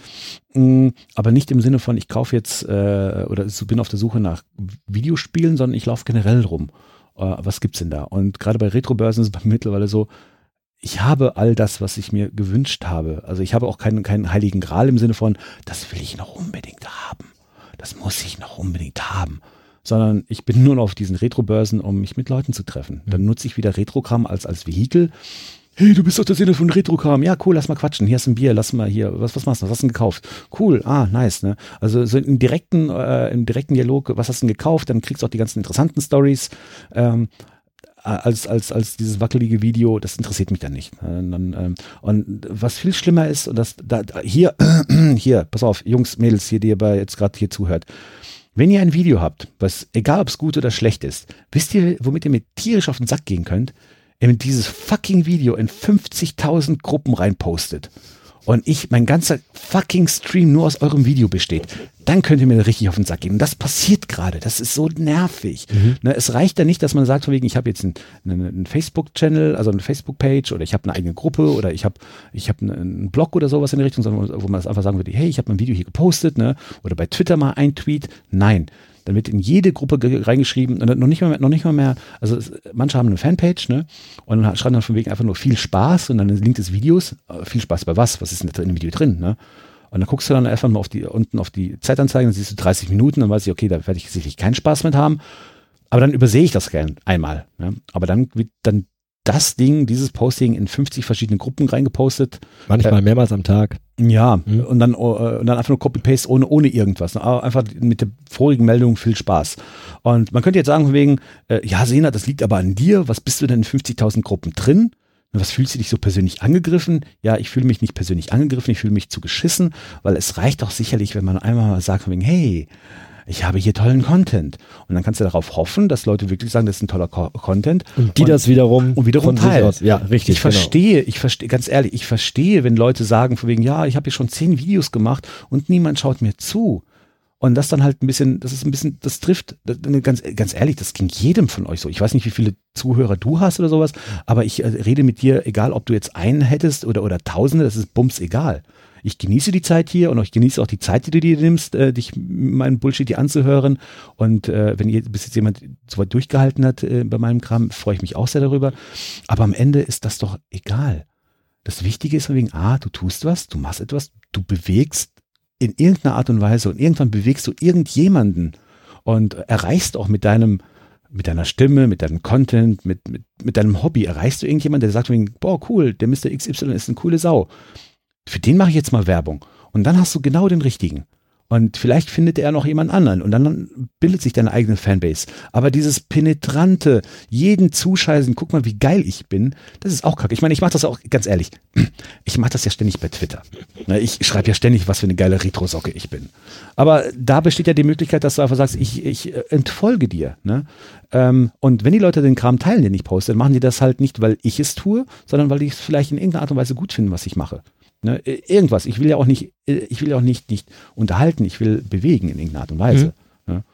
mh, aber nicht im Sinne von, ich kaufe jetzt äh, oder bin auf der Suche nach Videospielen, sondern ich laufe generell rum. Äh, was gibt's denn da? Und gerade bei Retro-Börsen ist es mittlerweile so, ich habe all das, was ich mir gewünscht habe. Also ich habe auch keinen, keinen heiligen Gral im Sinne von, das will ich noch unbedingt haben. Das muss ich noch unbedingt haben. Sondern ich bin nur noch auf diesen Retro-Börsen, um mich mit Leuten zu treffen. Dann nutze ich wieder Retrokram als, als Vehikel. Hey, du bist doch der Sinne von Retrokram. Ja, cool, lass mal quatschen. Hier ist ein Bier, lass mal hier. Was, was machst du? Was hast du denn gekauft? Cool, ah, nice, ne? Also so im direkten, äh, im direkten Dialog, was hast du denn gekauft? Dann kriegst du auch die ganzen interessanten Stories. Ähm, als, als, als dieses wackelige Video, das interessiert mich dann nicht. Äh, ähm, und was viel schlimmer ist, und das, da, hier, hier, pass auf, Jungs, Mädels, hier, die ihr jetzt gerade hier zuhört. Wenn ihr ein Video habt, was, egal ob es gut oder schlecht ist, wisst ihr, womit ihr mir tierisch auf den Sack gehen könnt? Mit dieses fucking Video in 50.000 Gruppen reinpostet und ich, mein ganzer fucking Stream nur aus eurem Video besteht, dann könnt ihr mir richtig auf den Sack gehen. Und das passiert gerade. Das ist so nervig. Ne, es reicht ja nicht, dass man sagt, von wegen, ich habe jetzt einen, einen, Facebook-Channel, also eine Facebook-Page oder ich habe eine eigene Gruppe oder ich habe ich hab einen- einen Blog oder sowas in die Richtung, sondern wo man das einfach sagen würde, hey, ich habe mein Video hier gepostet, ne? Oder bei Twitter mal ein Tweet. Nein. Dann wird in jede Gruppe ge- reingeschrieben und noch nicht mal mehr, noch nicht mal mehr, also es, manche haben eine Fanpage, ne? Und dann schreiben dann von wegen einfach nur viel Spaß und dann ein Link des Videos. Äh, viel Spaß bei was? Was ist denn da in dem Video drin, ne? Und dann guckst du dann einfach mal auf die, unten auf die Zeitanzeige, dann siehst du 30 Minuten, dann weiß ich, okay, da werde ich sicherlich keinen Spaß mit haben. Aber dann übersehe ich das gern einmal. Ne? Aber dann wird dann das Ding, dieses Posting in 50 verschiedene Gruppen reingepostet. Manchmal mehrmals am Tag. Ja, Mhm. und dann, äh, und dann einfach nur Copy-Paste ohne, ohne irgendwas. Ne? Aber Einfach mit der vorigen Meldung viel Spaß. Und man könnte jetzt sagen, von wegen, äh, ja, Sena, das liegt aber an dir. Was bist du denn in 50.000 Gruppen drin? Was fühlst du dich so persönlich angegriffen? Ja, ich fühle mich nicht persönlich angegriffen, ich fühle mich zu geschissen, weil es reicht doch sicherlich, wenn man einmal mal sagt, von wegen, hey, ich habe hier tollen Content. Und dann kannst du darauf hoffen, dass Leute wirklich sagen, das ist ein toller Co Content. Und die das wiederum, und wiederum teilen. aus. Ja, richtig. Ich verstehe, ich verstehe, ganz ehrlich, ich verstehe, wenn Leute sagen, von wegen, ja, ich habe hier schon zehn Videos gemacht und niemand schaut mir zu. Und das dann halt ein bisschen, das ist ein bisschen, das trifft, das, ganz, ganz ehrlich, das ging jedem von euch so. Ich weiß nicht, wie viele Zuhörer du hast oder sowas, aber ich äh, rede mit dir, egal ob du jetzt einen hättest oder, oder tausende, das ist bums egal. Ich genieße die Zeit hier und ich genieße auch die Zeit, die du dir nimmst, äh, dich meinen Bullshit hier anzuhören. Und äh, wenn ihr bis jetzt jemand so weit durchgehalten hat äh, bei meinem Kram, freue ich mich auch sehr darüber. Aber am Ende ist das doch egal. Das Wichtige ist wegen, ah, du tust was, du machst etwas, du bewegst in irgendeiner Art und Weise und irgendwann bewegst du irgendjemanden und erreichst auch mit deinem, mit deiner Stimme, mit deinem Content, mit, mit, mit deinem Hobby, erreichst du irgendjemanden, der sagt boah, cool, der Mr. XY ist eine coole Sau. Für den mache ich jetzt mal Werbung. Und dann hast du genau den richtigen. Und vielleicht findet er noch jemand anderen und dann bildet sich deine eigene Fanbase. Aber dieses penetrante, jeden zuscheißen, guck mal, wie geil ich bin, das ist auch kacke. Ich meine, ich mache das auch, ganz ehrlich, ich mache das ja ständig bei Twitter. Ne, ich schreibe ja ständig, was für eine geile Retro-Socke ich bin. Aber da besteht ja die Möglichkeit, dass du einfach sagst, ich, ich äh, entfolge dir. Ne? Ähm, und wenn die Leute den Kram teilen, den ich poste, dann machen die das halt nicht, weil ich es tue, sondern weil die es vielleicht in irgendeiner Art und Weise gut finden, was ich mache. Ne, irgendwas. Ich will ja auch nicht, ich will ja auch nicht, nicht unterhalten, ich will bewegen in irgendeiner Art und Weise. Mhm. Ne?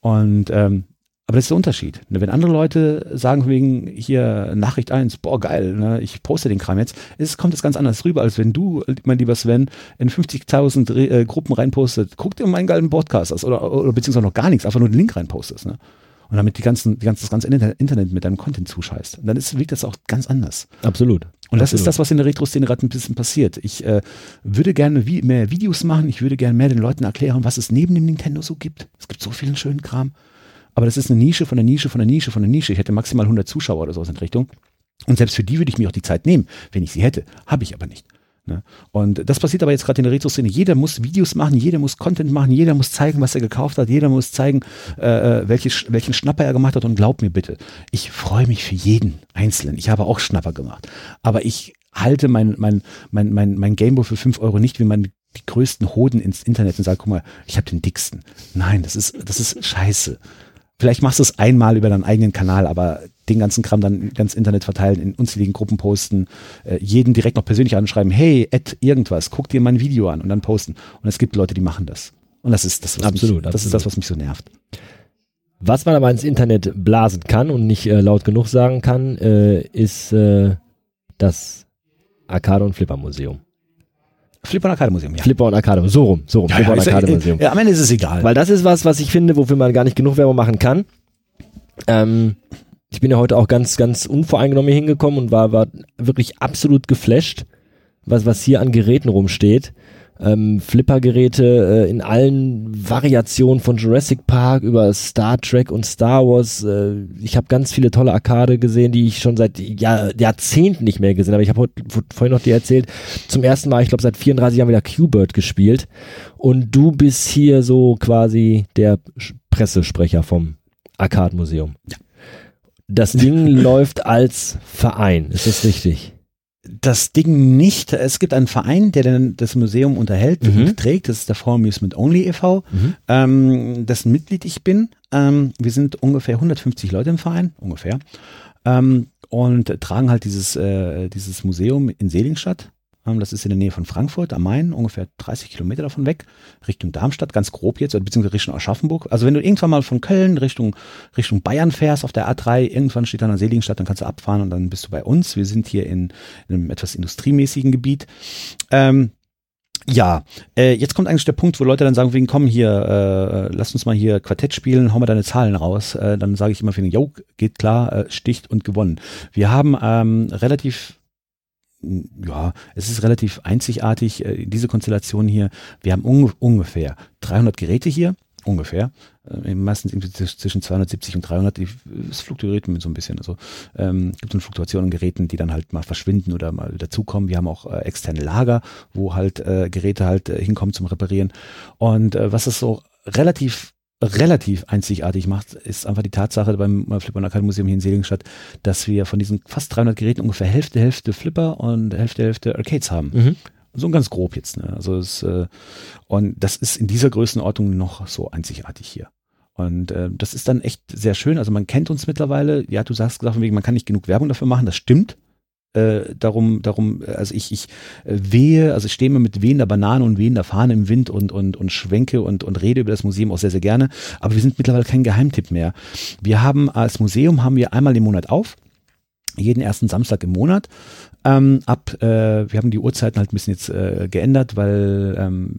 Und ähm, aber das ist der Unterschied. Ne? Wenn andere Leute sagen wegen hier Nachricht 1, boah geil, ne, ich poste den Kram jetzt, es kommt das ganz anders rüber, als wenn du, mein lieber Sven, in 50.000 äh, Gruppen reinpostet, guck dir meinen geilen Podcast aus oder, oder beziehungsweise noch gar nichts, einfach nur den Link reinpostest. Ne? und damit die ganzen, die ganze, das ganze Internet mit deinem Content zuscheißt. Und dann ist, wirkt das auch ganz anders. Absolut. Und das Absolut. ist das, was in der Retro-Szene gerade ein bisschen passiert. Ich äh, würde gerne wie, mehr Videos machen, ich würde gerne mehr den Leuten erklären, was es neben dem Nintendo so gibt. Es gibt so viel schönen Kram. Aber das ist eine Nische von der Nische von der Nische von der Nische. Ich hätte maximal 100 Zuschauer oder so in Richtung. Und selbst für die würde ich mir auch die Zeit nehmen, wenn ich sie hätte. Habe ich aber nicht. Ne? Und das passiert aber jetzt gerade in der Retro-Szene. Jeder muss Videos machen, jeder muss Content machen, jeder muss zeigen, was er gekauft hat, jeder muss zeigen, äh, äh welche, welchen Schnapper er gemacht hat. Und glaub mir bitte, ich freue mich für jeden Einzelnen. Ich habe auch Schnapper gemacht. Aber ich halte mein, mein, mein, mein, mein Gameboy für 5 Euro nicht wie mein die größten Hoden ins Internet und sage, guck mal, ich habe den dicksten. Nein, das ist, das ist scheiße. Vielleicht machst du es einmal über deinen eigenen Kanal, aber den ganzen Kram dann ganz Internet verteilen, in unzähligen Gruppen posten, äh, jeden direkt noch persönlich anschreiben, hey, Ed irgendwas, guck dir mein Video an und dann posten. Und es gibt Leute, die machen das. Und das ist das, was, absolut, mich, das, absolut. Ist das, was mich so nervt. Was man aber ins Internet blasen kann und nicht äh, laut genug sagen kann, äh, ist äh, das Arcade- und Flipper-Museum. Flipper und Arcade Museum, ja. Flipper und Arcade, so rum, so rum. Ja, Flipper ja, und Arcade Museum. Ja, am Ende ist es egal. Weil das ist was, was ich finde, wofür man gar nicht genug Werbung machen kann. Ähm, ich bin ja heute auch ganz, ganz unvoreingenommen hier hingekommen und war, war wirklich absolut geflasht, was, was hier an Geräten rumsteht ähm, Flippergeräte äh, in allen Variationen von Jurassic Park über Star Trek und Star Wars. Äh, ich habe ganz viele tolle Arcade gesehen, die ich schon seit Jahr, Jahrzehnten nicht mehr gesehen habe. Ich habe vorhin noch dir erzählt, zum ersten Mal, ich glaube seit 34 Jahren wieder Q-Bird gespielt. Und du bist hier so quasi der Pressesprecher vom Arcade Museum. Ja. Das Ding läuft als Verein, ist das richtig? das Ding nicht. Es gibt einen Verein, der dann das Museum unterhält mhm. und trägt. Das ist der Forum Amusement Only e.V., mhm. ähm, dessen Mitglied ich bin. Ähm, wir sind ungefähr 150 Leute im Verein, ungefähr. Ähm, und tragen halt dieses, äh, dieses Museum in Seligenstadt. Das ist in der Nähe von Frankfurt am Main, ungefähr 30 Kilometer davon weg, Richtung Darmstadt, ganz grob jetzt, beziehungsweise Richtung Aschaffenburg. Also wenn du irgendwann mal von Köln Richtung, Richtung Bayern fährst auf der A3, irgendwann steht da eine Seligenstadt, dann kannst du abfahren und dann bist du bei uns. Wir sind hier in, in einem etwas industriemäßigen Gebiet. Ähm, ja, äh, jetzt kommt eigentlich der Punkt, wo Leute dann sagen, wegen komm hier, äh, lass uns mal hier Quartett spielen, hau mal deine Zahlen raus. Äh, dann sage ich immer für den, jo, geht klar, äh, sticht und gewonnen. Wir haben ähm, relativ ja, es ist relativ einzigartig, äh, diese Konstellation hier. Wir haben unge ungefähr 300 Geräte hier, ungefähr. Äh, meistens zwischen 270 und 300. Die, es fluktuiert mit so ein bisschen. Also ähm, gibt so eine Fluktuation an Geräten, die dann halt mal verschwinden oder mal dazukommen. Wir haben auch äh, externe Lager, wo halt äh, Geräte halt äh, hinkommen zum Reparieren. Und äh, was ist so relativ relativ einzigartig macht, ist einfach die Tatsache beim Flipper und Arcade Museum hier in Seligenstadt, dass wir von diesen fast 300 Geräten ungefähr Hälfte, Hälfte Flipper und Hälfte, Hälfte Arcades haben. Mhm. So ganz grob jetzt. Ne? Also es, äh, und das ist in dieser Größenordnung noch so einzigartig hier. Und äh, das ist dann echt sehr schön. Also man kennt uns mittlerweile. Ja, du sagst gesagt, man kann nicht genug Werbung dafür machen. Das stimmt äh, darum, darum, also ich, ich äh, wehe, also ich stehe mir mit wehender Banane und wehender Fahne im Wind und, und, und schwenke und, und rede über das Museum auch sehr, sehr gerne. Aber wir sind mittlerweile kein Geheimtipp mehr. Wir haben als Museum haben wir einmal im Monat auf. Jeden ersten Samstag im Monat. Ähm, ab, äh, wir haben die Uhrzeiten halt ein bisschen jetzt äh, geändert, weil ähm,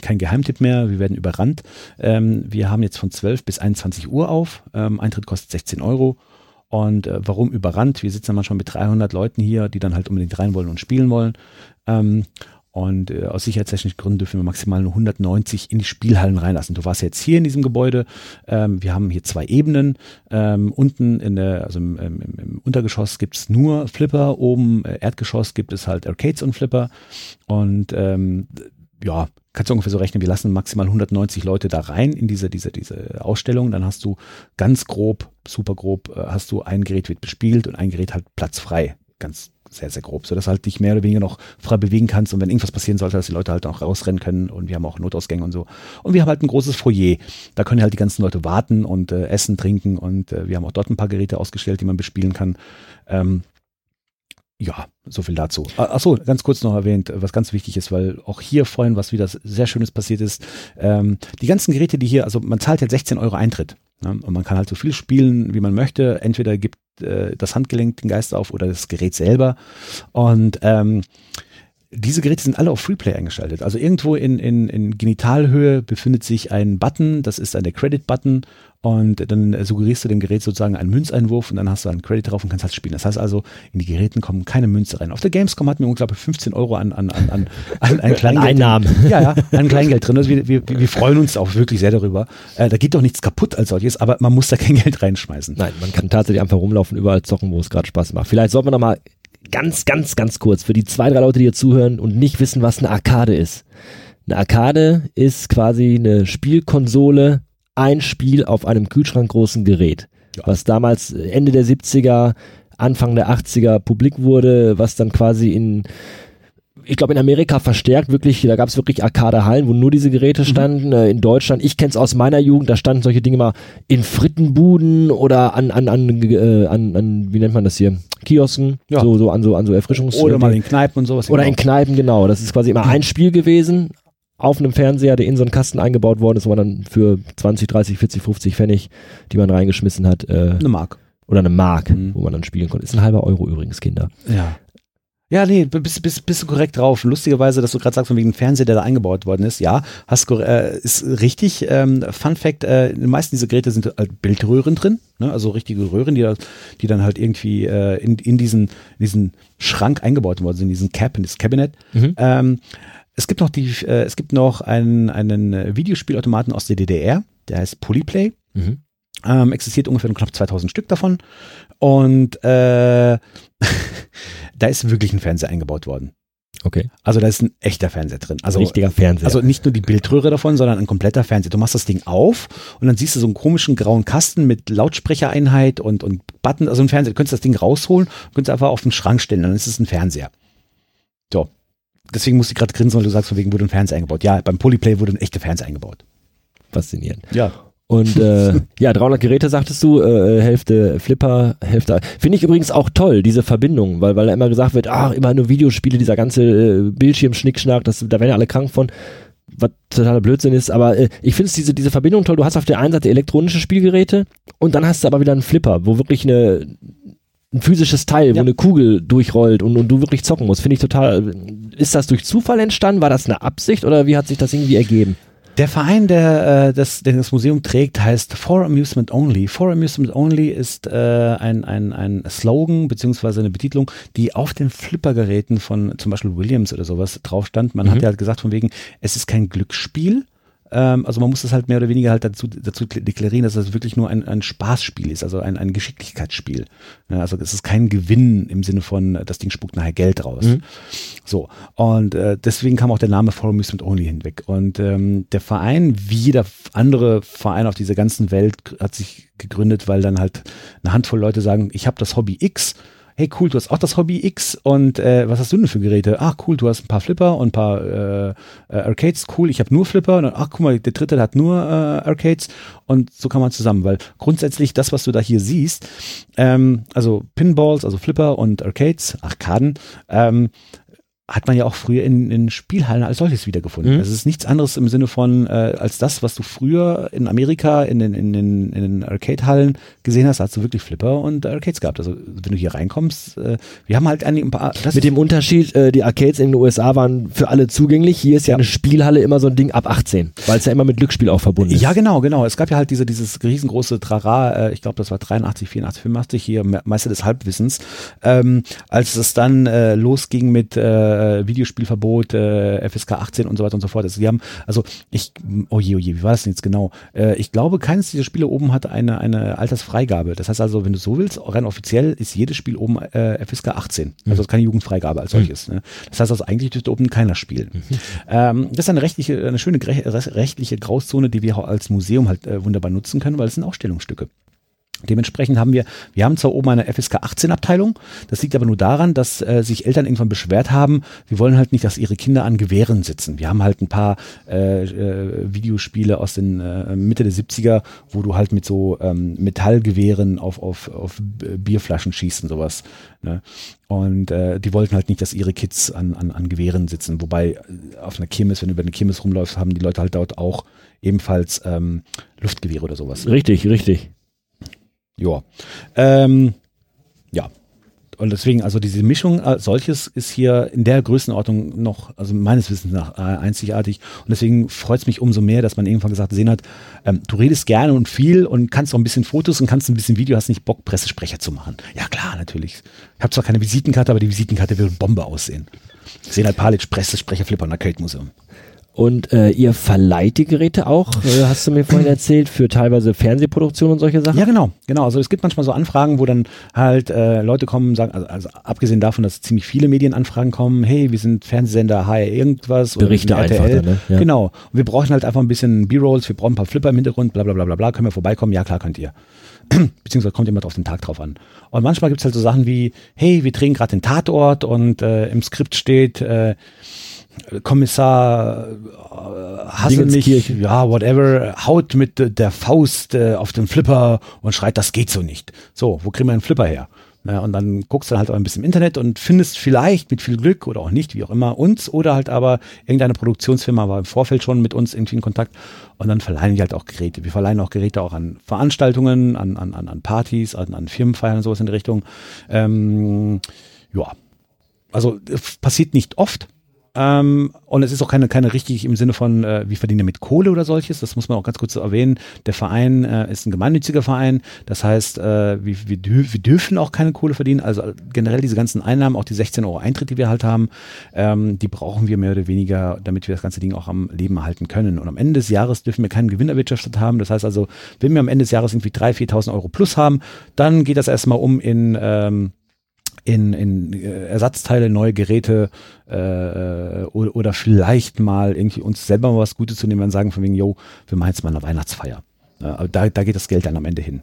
kein Geheimtipp mehr, wir werden überrannt. Ähm, wir haben jetzt von 12 bis 21 Uhr auf. Ähm, Eintritt kostet 16 Euro und äh, warum überrannt? Wir sitzen dann manchmal mit 300 Leuten hier, die dann halt unbedingt rein wollen und spielen wollen. Ähm, und äh, aus sicherheitstechnischen Gründen dürfen wir maximal nur 190 in die Spielhallen reinlassen. Du warst jetzt hier in diesem Gebäude. Ähm, wir haben hier zwei Ebenen. Ähm, unten in der, also im, im, im Untergeschoss gibt's nur Flipper. Oben äh, Erdgeschoss gibt es halt Arcades und Flipper. Und ähm, ja, kannst du ungefähr so rechnen, wir lassen maximal 190 Leute da rein in diese, diese, diese Ausstellung. Dann hast du ganz grob, super grob, äh, hast du ein Gerät wird bespielt und ein Gerät halt platzfrei. Ganz sehr, sehr grob, sodass halt dich mehr oder weniger noch frei bewegen kannst und wenn irgendwas passieren sollte, dass die Leute halt auch rausrennen können und wir haben auch Notausgänge und so. Und wir haben halt ein großes Foyer. Da können halt die ganzen Leute warten und äh, essen, trinken und äh, wir haben auch dort ein paar Geräte ausgestellt, die man bespielen kann. Ähm, ja, so viel dazu. Achso, ganz kurz noch erwähnt, was ganz wichtig ist, weil auch hier vorhin was wieder sehr Schönes passiert ist. Ähm, die ganzen Geräte, die hier, also man zahlt jetzt 16 Euro Eintritt. Ne? Und man kann halt so viel spielen, wie man möchte. Entweder gibt äh, das Handgelenk den Geist auf oder das Gerät selber. Und ähm, diese Geräte sind alle auf Freeplay eingeschaltet. Also irgendwo in, in, in Genitalhöhe befindet sich ein Button, das ist eine Credit-Button und dann suggerierst du dem Gerät sozusagen einen Münzeinwurf und dann hast du einen Credit drauf und kannst halt spielen. Das heißt also, in die Geräten kommen keine Münze rein. Auf der Gamescom hatten wir ungefähr 15 Euro an, an, an, an, an, an Kleingeld. Einnahmen. Ja, ja, an Kleingeld drin. Also wir, wir, wir freuen uns auch wirklich sehr darüber. Äh, da geht doch nichts kaputt als solches, aber man muss da kein Geld reinschmeißen. Nein, man kann tatsächlich einfach rumlaufen, überall zocken, wo es gerade Spaß macht. Vielleicht sollten wir noch mal ganz, ganz, ganz kurz für die zwei, drei Leute, die hier zuhören und nicht wissen, was eine Arcade ist. Eine Arcade ist quasi eine Spielkonsole, ein Spiel auf einem kühlschrankgroßen Gerät, ja. was damals Ende der 70er, Anfang der 80er publik wurde, was dann quasi in ich glaube in Amerika verstärkt wirklich, da gab es wirklich Arcade-Hallen, wo nur diese Geräte mhm. standen. Mhm. in Deutschland, ich kenne es aus meiner Jugend, da standen solche Dinge mal in Frittenbuden oder an, an, an, äh, an, an wie nennt man das hier? Kiosken, ja. so, so an so an so Erfrischungs Oder mal in Kneipen und sowas. Oder genau. in Kneipen, genau. Das ist quasi immer ein Spiel gewesen auf einem Fernseher, der in so einen Kasten eingebaut worden ist, wo man dann für 20, 30, 40, 50 Pfennig, die man reingeschmissen hat, äh, eine Mark. Oder eine Mark, mhm. wo man dann spielen konnte. Ist ein halber Euro übrigens, Kinder. Ja. Ja, nee, bist, bist, bist du korrekt drauf. Lustigerweise, dass du gerade sagst, von wegen Fernseher, der da eingebaut worden ist. Ja, hast äh, ist richtig. Ähm, Fun Fact, äh, die meisten dieser Geräte sind äh, Bildröhren drin, ne? also richtige Röhren, die, da, die dann halt irgendwie äh, in, in, diesen, in diesen Schrank eingebaut worden sind, in diesen Cap, in das Cabinet. Mhm. Ähm, es gibt noch die, äh, es gibt noch einen, einen Videospielautomaten aus der DDR, der heißt Polyplay. Mhm. Ähm, existiert ungefähr knapp 2000 Stück davon. Und äh, da ist wirklich ein Fernseher eingebaut worden. Okay. Also da ist ein echter Fernseher drin. Also, Richtiger Fernseher. Also nicht nur die Bildröhre davon, sondern ein kompletter Fernseher. Du machst das Ding auf und dann siehst du so einen komischen grauen Kasten mit Lautsprechereinheit und, und Button, also ein Fernseher. Du könntest das Ding rausholen, könntest einfach auf den Schrank stellen, dann ist es ein Fernseher. So. Deswegen muss ich gerade grinsen, weil du sagst, von wegen wurde ein Fernseher eingebaut. Ja, beim Polyplay wurde ein echter Fernseher eingebaut. Faszinierend. Ja. Und äh, ja, 300 Geräte sagtest du, äh, Hälfte Flipper, Hälfte. Finde ich übrigens auch toll, diese Verbindung, weil, weil da immer gesagt wird, ach, immer nur Videospiele, dieser ganze äh, Bildschirm-Schnickschnack, das, da werden ja alle krank von, was totaler Blödsinn ist. Aber äh, ich finde diese, diese Verbindung toll. Du hast auf der einen Seite elektronische Spielgeräte und dann hast du aber wieder einen Flipper, wo wirklich eine ein physisches Teil, ja. wo eine Kugel durchrollt und, und du wirklich zocken musst. Finde ich total. Ist das durch Zufall entstanden? War das eine Absicht oder wie hat sich das irgendwie ergeben? Der Verein, der, äh, das, der das Museum trägt, heißt For Amusement Only. For Amusement Only ist äh, ein, ein, ein Slogan beziehungsweise eine Betitlung, die auf den Flippergeräten von zum Beispiel Williams oder sowas drauf stand. Man mhm. hat ja halt gesagt von wegen, es ist kein Glücksspiel, ähm, also man muss das halt mehr oder weniger halt dazu, dazu deklarieren, dass das wirklich nur ein, ein Spaßspiel ist, also ein, ein Geschicklichkeitsspiel. Ja, also es ist kein Gewinn im Sinne von, das Ding spuckt nachher Geld raus. Mhm. So. Und äh, deswegen kam auch der Name For Amusement Only hinweg. Und ähm, der Verein, wie jeder andere Verein auf dieser ganzen Welt, hat sich gegründet, weil dann halt eine Handvoll Leute sagen, ich habe das Hobby X hey cool, du hast auch das Hobby X und äh, was hast du denn für Geräte? Ach cool, du hast ein paar Flipper und ein paar äh, äh, Arcades, cool, ich habe nur Flipper und ach guck mal, der dritte hat nur äh, Arcades und so kann man zusammen, weil grundsätzlich das, was du da hier siehst, ähm, also Pinballs, also Flipper und Arcades, Arkaden, ähm, hat man ja auch früher in, in Spielhallen als solches wiedergefunden. Mhm. Es ist nichts anderes im Sinne von, äh, als das, was du früher in Amerika in den, in den, in den Arcade-Hallen gesehen hast, hast du wirklich Flipper und Arcades gehabt. Also wenn du hier reinkommst, äh, wir haben halt ein paar... Mit dem Unterschied, äh, die Arcades in den USA waren für alle zugänglich. Hier ist ja, ja. eine Spielhalle immer so ein Ding ab 18, weil es ja immer mit Glücksspiel auch verbunden ist. Ja, genau, genau. Es gab ja halt diese, dieses riesengroße Trara, äh, ich glaube, das war 83, 84, 85, hier Meister des Halbwissens, ähm, als es dann äh, losging mit äh, äh, Videospielverbot, äh, FSK 18 und so weiter und so fort. Also, die haben, also ich, oh je, oh je, wie war das denn jetzt genau? Äh, ich glaube, keines dieser Spiele oben hat eine, eine Altersfreigabe. Das heißt also, wenn du so willst, rein offiziell ist jedes Spiel oben äh, FSK 18. Also mhm. ist keine Jugendfreigabe als solches. Mhm. Ne? Das heißt also, eigentlich dürfte oben keiner spielen. Mhm. Ähm, das ist eine rechtliche, eine schöne rechtliche Grauzone, die wir als Museum halt äh, wunderbar nutzen können, weil es sind Ausstellungsstücke. Dementsprechend haben wir, wir haben zwar oben eine FSK 18 Abteilung, das liegt aber nur daran, dass äh, sich Eltern irgendwann beschwert haben, wir wollen halt nicht, dass ihre Kinder an Gewehren sitzen. Wir haben halt ein paar äh, äh, Videospiele aus den äh, Mitte der 70er, wo du halt mit so ähm, Metallgewehren auf, auf, auf Bierflaschen schießt und sowas. Ne? Und äh, die wollten halt nicht, dass ihre Kids an, an, an Gewehren sitzen. Wobei äh, auf einer Kirmes, wenn du über eine Kirmes rumläufst, haben die Leute halt dort auch ebenfalls ähm, Luftgewehre oder sowas. Richtig, richtig. Ja. Ähm, ja. Und deswegen, also diese Mischung als solches ist hier in der Größenordnung noch, also meines Wissens nach, äh, einzigartig. Und deswegen freut es mich umso mehr, dass man irgendwann gesagt gesehen hat, ähm, du redest gerne und viel und kannst auch ein bisschen Fotos und kannst ein bisschen Video, hast nicht Bock, Pressesprecher zu machen. Ja klar, natürlich. Ich habe zwar keine Visitenkarte, aber die Visitenkarte würde Bombe aussehen. Senat Palic, Pressesprecher Flipper Arcade Museum. Und äh, ihr verleiht die Geräte auch, äh, hast du mir vorhin erzählt, für teilweise Fernsehproduktion und solche Sachen? Ja, genau, genau. Also es gibt manchmal so Anfragen, wo dann halt äh, Leute kommen, sagen, also, also abgesehen davon, dass ziemlich viele Medienanfragen kommen, hey, wir sind Fernsehsender, HR irgendwas. Berichte oder RTL. einfach. Ne? Ja. Genau. Und wir brauchen halt einfach ein bisschen B-Rolls, wir brauchen ein paar Flipper im Hintergrund, bla bla bla bla bla. Können wir vorbeikommen? Ja, klar könnt ihr. Beziehungsweise kommt immer auf den Tag drauf an. Und manchmal gibt's halt so Sachen wie, hey, wir drehen gerade den Tatort und äh, im Skript steht, äh, Kommissar äh, hasse mich, ja, whatever, haut mit der Faust äh, auf den Flipper und schreit, das geht so nicht. So, wo kriegen wir einen Flipper her? Ja, und dann guckst du halt auch ein bisschen im Internet und findest vielleicht mit viel Glück oder auch nicht, wie auch immer, uns oder halt aber irgendeine Produktionsfirma war im Vorfeld schon mit uns irgendwie in Kontakt und dann verleihen die halt auch Geräte. Wir verleihen auch Geräte auch an Veranstaltungen, an, an, an Partys, an, an Firmenfeiern und sowas in die Richtung. Ähm, ja, also passiert nicht oft, ähm, und es ist auch keine, keine richtig im Sinne von, äh, wir verdienen mit Kohle oder solches. Das muss man auch ganz kurz erwähnen. Der Verein äh, ist ein gemeinnütziger Verein. Das heißt, äh, wir, wir, wir dürfen auch keine Kohle verdienen. Also generell diese ganzen Einnahmen, auch die 16 Euro Eintritt, die wir halt haben, ähm, die brauchen wir mehr oder weniger, damit wir das ganze Ding auch am Leben erhalten können. Und am Ende des Jahres dürfen wir keinen Gewinn erwirtschaftet haben. Das heißt also, wenn wir am Ende des Jahres irgendwie 3.000, 4.000 Euro plus haben, dann geht das erstmal um in ähm, in, in äh, Ersatzteile, neue Geräte äh, oder, oder vielleicht mal irgendwie uns selber mal was Gutes zu nehmen und sagen von wegen, yo, wir machen jetzt mal eine Weihnachtsfeier. Äh, da, da geht das Geld dann am Ende hin.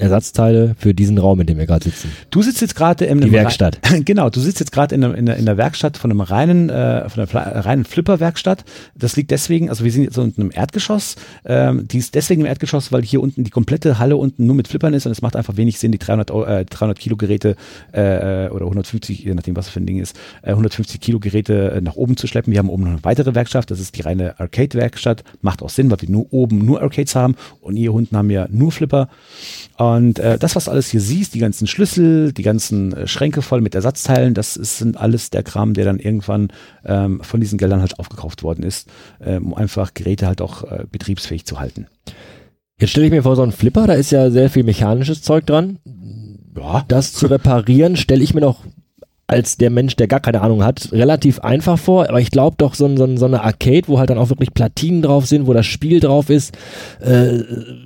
Ersatzteile für diesen Raum, in dem wir gerade sitzen. Du sitzt jetzt gerade in der Werkstatt. genau, du sitzt jetzt gerade in, in, in, der Werkstatt von einem reinen, äh, von einer reinen Flipper-Werkstatt. Das liegt deswegen, also wir sind jetzt unten im Erdgeschoss. Ähm, die ist deswegen im Erdgeschoss, weil hier unten die komplette Halle unten nur mit Flippern ist und es macht einfach wenig Sinn, die 300, äh, 300 Kilo Geräte äh, oder 150, je nachdem was für ein Ding ist, äh, 150 Kilo Geräte äh, nach oben zu schleppen. Wir haben oben noch eine weitere Werkstatt, das ist die reine Arcade-Werkstatt. Macht auch Sinn, weil wir nur oben nur Arcades haben und hier unten haben wir nur Flipper. Und äh, das, was du alles hier siehst, die ganzen Schlüssel, die ganzen äh, Schränke voll mit Ersatzteilen, das ist, sind alles der Kram, der dann irgendwann ähm, von diesen Geldern halt aufgekauft worden ist, ähm, um einfach Geräte halt auch äh, betriebsfähig zu halten. Jetzt stelle ich mir vor, so ein Flipper, da ist ja sehr viel mechanisches Zeug dran. Ja. Das zu reparieren, stelle ich mir noch als der Mensch, der gar keine Ahnung hat, relativ einfach vor. Aber ich glaube doch, so, so, so eine Arcade, wo halt dann auch wirklich Platinen drauf sind, wo das Spiel drauf ist, äh,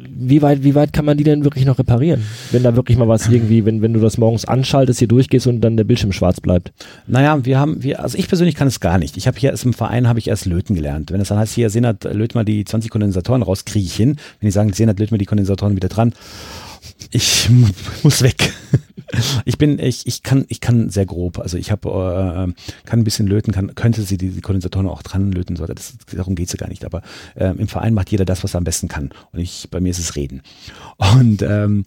wie weit, wie weit kann man die denn wirklich noch reparieren? Wenn da wirklich mal was irgendwie, wenn, wenn du das morgens anschaltest, hier durchgehst und dann der Bildschirm schwarz bleibt. Naja, wir haben, wir, also ich persönlich kann es gar nicht. Ich habe hier erst im Verein habe ich erst löten gelernt. Wenn es dann heißt, hier, Senat, löt mal die 20 Kondensatoren raus, kriege ich hin. Wenn die sagen, Senat, löt mal die Kondensatoren wieder dran, ich muss weg. Ich bin, ich, ich kann, ich kann sehr grob. Also ich habe, äh, kann ein bisschen löten, kann, könnte sie die, die Kondensatoren auch dran löten, so. Das, darum geht's ja gar nicht. Aber ähm, im Verein macht jeder das, was er am besten kann. Und ich, bei mir ist es Reden. Und ähm,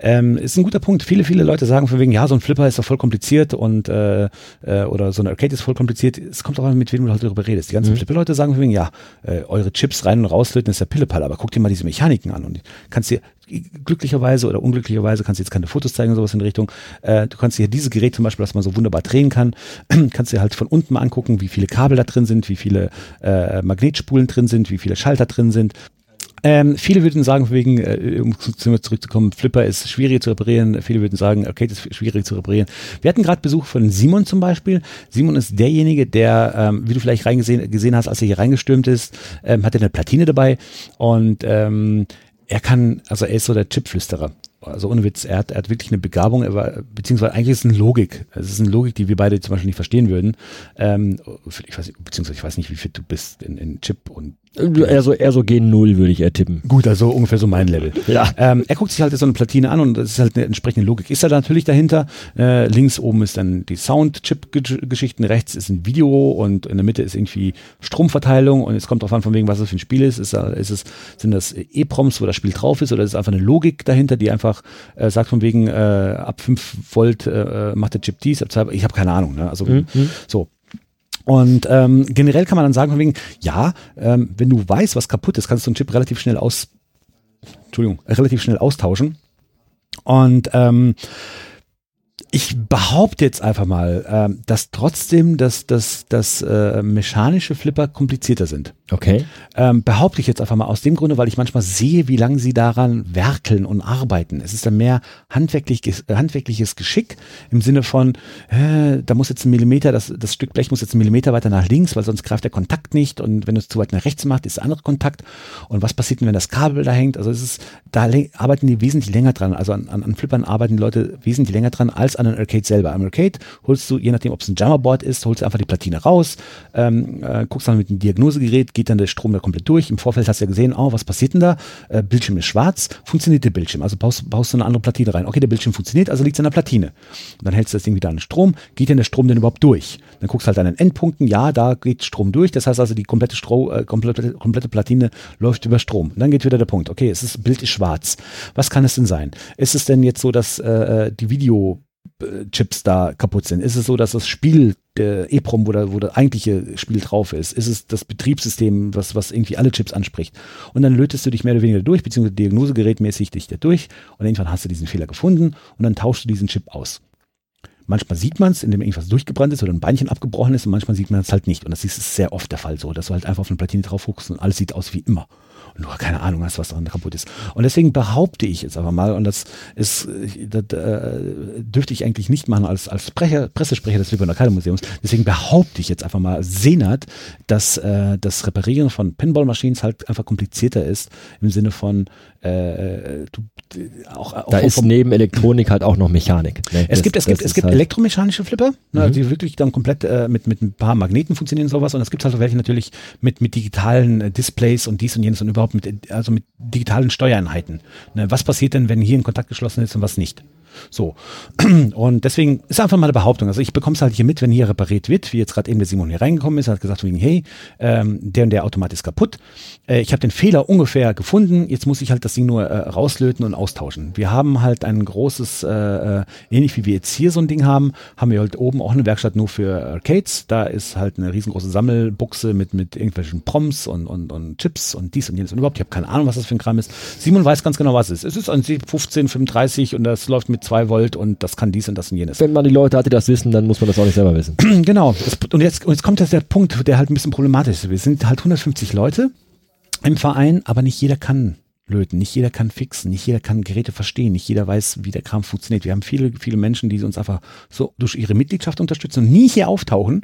ähm, ist ein guter Punkt. Viele, viele Leute sagen von wegen, ja, so ein Flipper ist doch voll kompliziert und äh, äh, oder so eine Arcade ist voll kompliziert. Es kommt auch an, mit wem du halt darüber redest. Die ganzen mhm. Flipper-Leute sagen von wegen, ja, äh, eure Chips rein und rauslöten ist ja Pillepalle, aber guck dir mal diese Mechaniken an und kannst dir glücklicherweise oder unglücklicherweise kannst du jetzt keine Fotos zeigen, sowas in die Richtung. Äh, du kannst dir dieses Gerät zum Beispiel, das man so wunderbar drehen kann, kannst dir halt von unten mal angucken, wie viele Kabel da drin sind, wie viele äh, Magnetspulen drin sind, wie viele Schalter drin sind Ähm, viele würden sagen, wegen, äh, um zurückzukommen, Flipper ist schwierig zu reparieren. Viele würden sagen, Arcade ist schwierig zu reparieren. Wir hatten gerade Besuch von Simon zum Beispiel. Simon ist derjenige, der, ähm, wie du vielleicht reingesehen gesehen hast, als er hier reingestürmt ist, ähm, hat er eine Platine dabei und ähm, er kann, also er ist so der Chipflüsterer also ohne Witz, er hat, er hat wirklich eine Begabung, er war, beziehungsweise eigentlich ist es eine Logik. Es ist eine Logik, die wir beide zum Beispiel nicht verstehen würden. Ähm, ich weiß, beziehungsweise ich weiß nicht, wie fit du bist in, in Chip und Eher so, eher so G0 würde ich eher tippen. Gut, also ungefähr so mein Level. Ja. Ähm, er guckt sich halt so eine Platine an und das ist halt eine entsprechende Logik. Ist er da natürlich dahinter. Äh, links oben ist dann die Sound-Chip-Geschichten, rechts ist ein Video und in der Mitte ist irgendwie Stromverteilung und es kommt drauf an, von wegen, was es für ein Spiel ist. Ist, ist es, sind das EPROMs, wo das Spiel drauf ist oder ist es einfach eine Logik dahinter, die einfach äh, sagt von wegen, äh, ab 5 Volt äh, macht der Chip dies, ab 2, ich habe keine Ahnung. Ne? Also mhm. so, und ähm, generell kann man dann sagen, von wegen, ja, ähm, wenn du weißt, was kaputt ist, kannst du einen Chip relativ schnell aus, Entschuldigung, relativ schnell austauschen. Und ähm, ich behaupte jetzt einfach mal, äh, dass trotzdem das, das, das äh, mechanische Flipper komplizierter sind. Okay. Ähm, behaupte ich jetzt einfach mal aus dem Grunde, weil ich manchmal sehe, wie lange sie daran werkeln und arbeiten. Es ist dann mehr handwerkliches, handwerkliches Geschick im Sinne von, äh, da muss jetzt ein Millimeter, das, das Stück Blech muss jetzt ein Millimeter weiter nach links, weil sonst greift der Kontakt nicht und wenn du es zu weit nach rechts machst, ist der andere Kontakt. Und was passiert denn, wenn das Kabel da hängt? Also es ist, da arbeiten die wesentlich länger dran. Also an, an, an Flippern arbeiten die Leute wesentlich länger dran als an einem Arcade selber. Am Arcade holst du, je nachdem, ob es ein Jammerboard ist, holst du einfach die Platine raus, ähm, äh, guckst dann mit dem Diagnosegerät, geht dann der Strom da komplett durch. Im Vorfeld hast du ja gesehen, oh, was passiert denn da? Äh, Bildschirm ist schwarz, funktioniert der Bildschirm. Also baust, baust du eine andere Platine rein. Okay, der Bildschirm funktioniert, also liegt es an der Platine. Und dann hältst du das Ding wieder an den Strom. Geht denn der Strom denn überhaupt durch? Dann guckst du halt an den Endpunkten, ja, da geht Strom durch. Das heißt also, die komplette, Stro äh, komplette, komplette Platine läuft über Strom. Und dann geht wieder der Punkt. Okay, es ist, Bild ist schwarz. Was kann es denn sein? Ist es denn jetzt so, dass äh, die Video Chips da kaputt sind? Ist es so, dass das Spiel, der EPROM, wo, der, wo der eigentliche Spiel drauf ist, ist es das Betriebssystem, was, was irgendwie alle Chips anspricht? Und dann lötest du dich mehr oder weniger durch, beziehungsweise diagnosegerätmäßig dich da durch und irgendwann hast du diesen Fehler gefunden und dann tauschst du diesen Chip aus. Manchmal sieht man es, indem irgendwas durchgebrannt ist oder ein Beinchen abgebrochen ist und manchmal sieht man es halt nicht. Und das ist sehr oft der Fall so, dass du halt einfach auf eine Platine drauf guckst und alles sieht aus wie immer und du keine Ahnung hast, was daran kaputt ist. Und deswegen behaupte ich jetzt einfach mal, und das ist, das, äh, dürfte ich eigentlich nicht machen als, als Sprecher, Pressesprecher des Lübecker Museums. Deswegen behaupte ich jetzt einfach mal senat, dass äh, das Reparieren von Pinball-Machines halt einfach komplizierter ist im Sinne von äh, du, auch, auch da ist neben Elektronik halt auch noch Mechanik. Ne? Es das, gibt, es gibt, es gibt halt elektromechanische Flipper, ne, mhm. die wirklich dann komplett äh, mit, mit ein paar Magneten funktionieren und sowas. Und es gibt halt welche natürlich mit, mit digitalen äh, Displays und dies und jenes und überhaupt mit, also mit digitalen Steuereinheiten. Ne, was passiert denn, wenn hier ein Kontakt geschlossen ist und was nicht? So. Und deswegen ist einfach mal eine Behauptung. Also ich bekomme es halt hier mit, wenn hier repariert wird, wie jetzt gerade eben der Simon hier reingekommen ist, hat gesagt wegen, hey, ähm, der und der Automat ist kaputt. Äh, ich habe den Fehler ungefähr gefunden, jetzt muss ich halt das Ding nur äh, rauslöten und austauschen. Wir haben halt ein großes, äh, äh, ähnlich wie wir jetzt hier so ein Ding haben, haben wir halt oben auch eine Werkstatt nur für Arcades. Da ist halt eine riesengroße Sammelbuchse mit, mit irgendwelchen Proms und, und, und Chips und dies und jenes und überhaupt. Ich habe keine Ahnung, was das für ein Kram ist. Simon weiß ganz genau, was es ist. Es ist ein 1535 und das läuft mit 2 Volt und das kann dies und das und jenes. Wenn man die Leute hat, die das wissen, dann muss man das auch nicht selber wissen. genau. Und jetzt, und jetzt kommt jetzt der Punkt, der halt ein bisschen problematisch ist. Wir sind halt 150 Leute im Verein, aber nicht jeder kann löten, nicht jeder kann fixen, nicht jeder kann Geräte verstehen, nicht jeder weiß, wie der Kram funktioniert. Wir haben viele, viele Menschen, die uns einfach so durch ihre Mitgliedschaft unterstützen und nie hier auftauchen.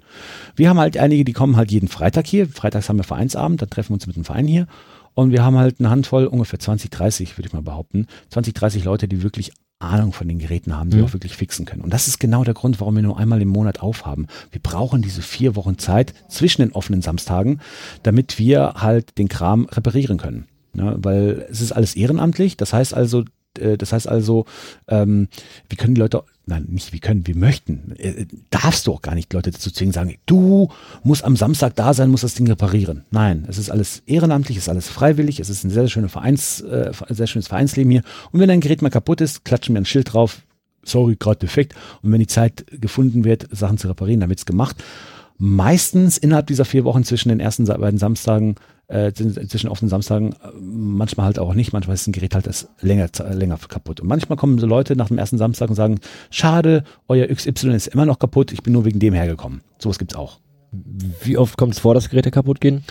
Wir haben halt einige, die kommen halt jeden Freitag hier. Freitags haben wir Vereinsabend, da treffen wir uns mit dem Verein hier. Und wir haben halt eine Handvoll, ungefähr 20, 30, würde ich mal behaupten, 20, 30 Leute, die wirklich Ahnung von den Geräten haben, die mhm. auch wirklich fixen können. Und das ist genau der Grund, warum wir nur einmal im Monat aufhaben. Wir brauchen diese vier Wochen Zeit zwischen den offenen Samstagen, damit wir halt den Kram reparieren können. Ja, weil es ist alles ehrenamtlich. Das heißt also, äh, das heißt also, ähm, wir können die Leute, nein, nicht wir können, wir möchten, äh, darfst du auch gar nicht Leute dazu zwingen, sagen, du musst am Samstag da sein, musst das Ding reparieren. Nein, es ist alles ehrenamtlich, es ist alles freiwillig, es ist ein sehr, sehr, schöner Vereins, äh, sehr schönes Vereinsleben hier. Und wenn dein Gerät mal kaputt ist, klatschen wir ein Schild drauf, sorry, gerade defekt. Und wenn die Zeit gefunden wird, Sachen zu reparieren, dann wird's gemacht. Meistens innerhalb dieser vier Wochen zwischen den ersten beiden Samstagen äh, zwischen offenen Samstagen, äh, manchmal halt auch nicht, manchmal ist ein Gerät halt das länger, länger kaputt. Und manchmal kommen so Leute nach dem ersten Samstag und sagen, schade, euer XY ist immer noch kaputt, ich bin nur wegen dem hergekommen. Sowas gibt's auch. Wie oft kommt es vor, dass Geräte kaputt gehen?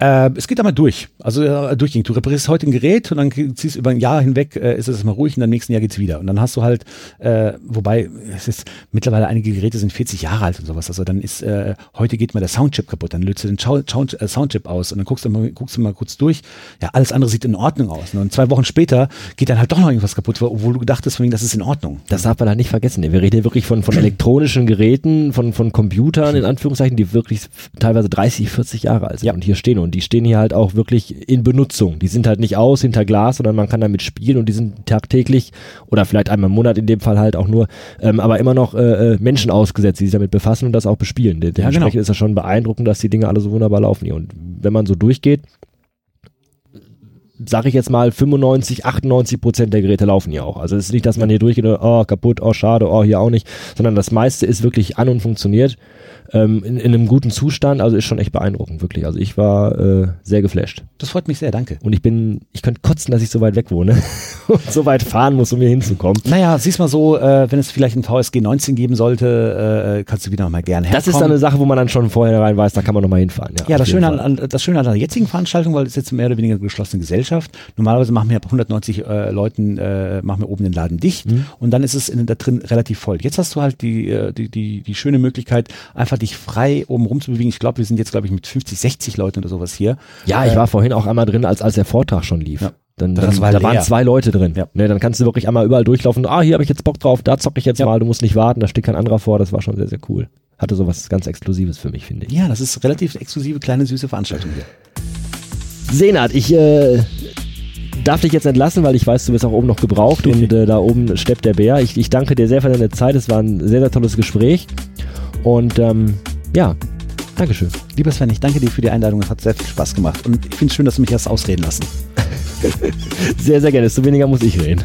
Äh, es geht einmal durch. Also äh, durchgehend. Du reparierst heute ein Gerät und dann ziehst über ein Jahr hinweg, äh, ist es mal ruhig und dann im nächsten Jahr geht's wieder. Und dann hast du halt, äh, wobei es ist mittlerweile einige Geräte sind 40 Jahre alt und sowas. Also dann ist äh, heute geht mal der Soundchip kaputt, dann löst du den Schau Schau äh, Soundchip aus und dann guckst du mal, guckst du mal kurz durch. Ja, alles andere sieht in Ordnung aus. Und zwei Wochen später geht dann halt doch noch irgendwas kaputt, obwohl du gedacht hast, das ist in Ordnung. Das darf man da nicht vergessen. Wir reden hier wirklich von, von elektronischen Geräten, von, von Computern in Anführungszeichen, die wirklich teilweise 30, 40 Jahre alt sind ja. und hier stehen. Und die stehen hier halt auch wirklich in Benutzung. Die sind halt nicht aus hinter Glas, sondern man kann damit spielen und die sind tagtäglich oder vielleicht einmal im Monat in dem Fall halt auch nur, ähm, aber immer noch äh, äh Menschen ausgesetzt, die sich damit befassen und das auch bespielen. De dementsprechend ja, genau. ist das schon beeindruckend, dass die Dinge alle so wunderbar laufen hier. Und wenn man so durchgeht, sage ich jetzt mal, 95, 98 Prozent der Geräte laufen hier auch. Also es ist nicht, dass man hier durchgeht, oh kaputt, oh schade, oh hier auch nicht, sondern das meiste ist wirklich an und funktioniert ähm, in, in, einem guten Zustand. Also ist schon echt beeindruckend, wirklich. Also ich war äh, sehr geflasht. Das freut mich sehr, danke. Und ich bin, ich könnte kotzen, dass ich so weit weg wohne und so weit fahren muss, um hier hinzukommen. Naja, siehst mal so, äh, wenn es vielleicht ein VSG 19 geben sollte, äh, kannst du wieder mal gerne herkommen. Das ist dann eine Sache, wo man dann schon vorher rein weiß, da kann man nochmal hinfahren. Ja, ja das, Schöne an, das Schöne an der jetzigen Veranstaltung, weil es jetzt mehr oder weniger eine geschlossene Gesellschaft. Normalerweise machen wir 190 äh, Leuten, äh, machen wir oben den Laden dicht mhm. und dann ist es in, da drin relativ voll. Jetzt hast du halt die, äh, die, die, die schöne Möglichkeit, einfach dich frei um rumzubewegen. Ich glaube, wir sind jetzt, glaube ich, mit 50, 60 Leuten oder sowas hier. Ja, ich äh, war vorhin auch einmal drin, als, als der Vortrag schon lief. Ja. Dann, dann, war da waren zwei Leute drin. Ja. Ne, dann kannst du wirklich einmal überall durchlaufen. Ah, hier habe ich jetzt Bock drauf, da zocke ich jetzt ja. mal. Du musst nicht warten, da steht kein anderer vor. Das war schon sehr, sehr cool. Hatte sowas ganz Exklusives für mich, finde ich. Ja, das ist relativ exklusive, kleine, süße Veranstaltung hier. Senat, ich äh, darf dich jetzt entlassen, weil ich weiß, du wirst auch oben noch gebraucht und äh, da oben steppt der Bär. Ich, ich danke dir sehr für deine Zeit. Es war ein sehr, sehr tolles Gespräch. Und ähm, ja, Dankeschön. Lieber Sven, ich danke dir für die Einladung. Es hat sehr viel Spaß gemacht. Und ich finde es schön, dass du mich erst ausreden lassen. sehr, sehr gerne. Desto weniger muss ich reden.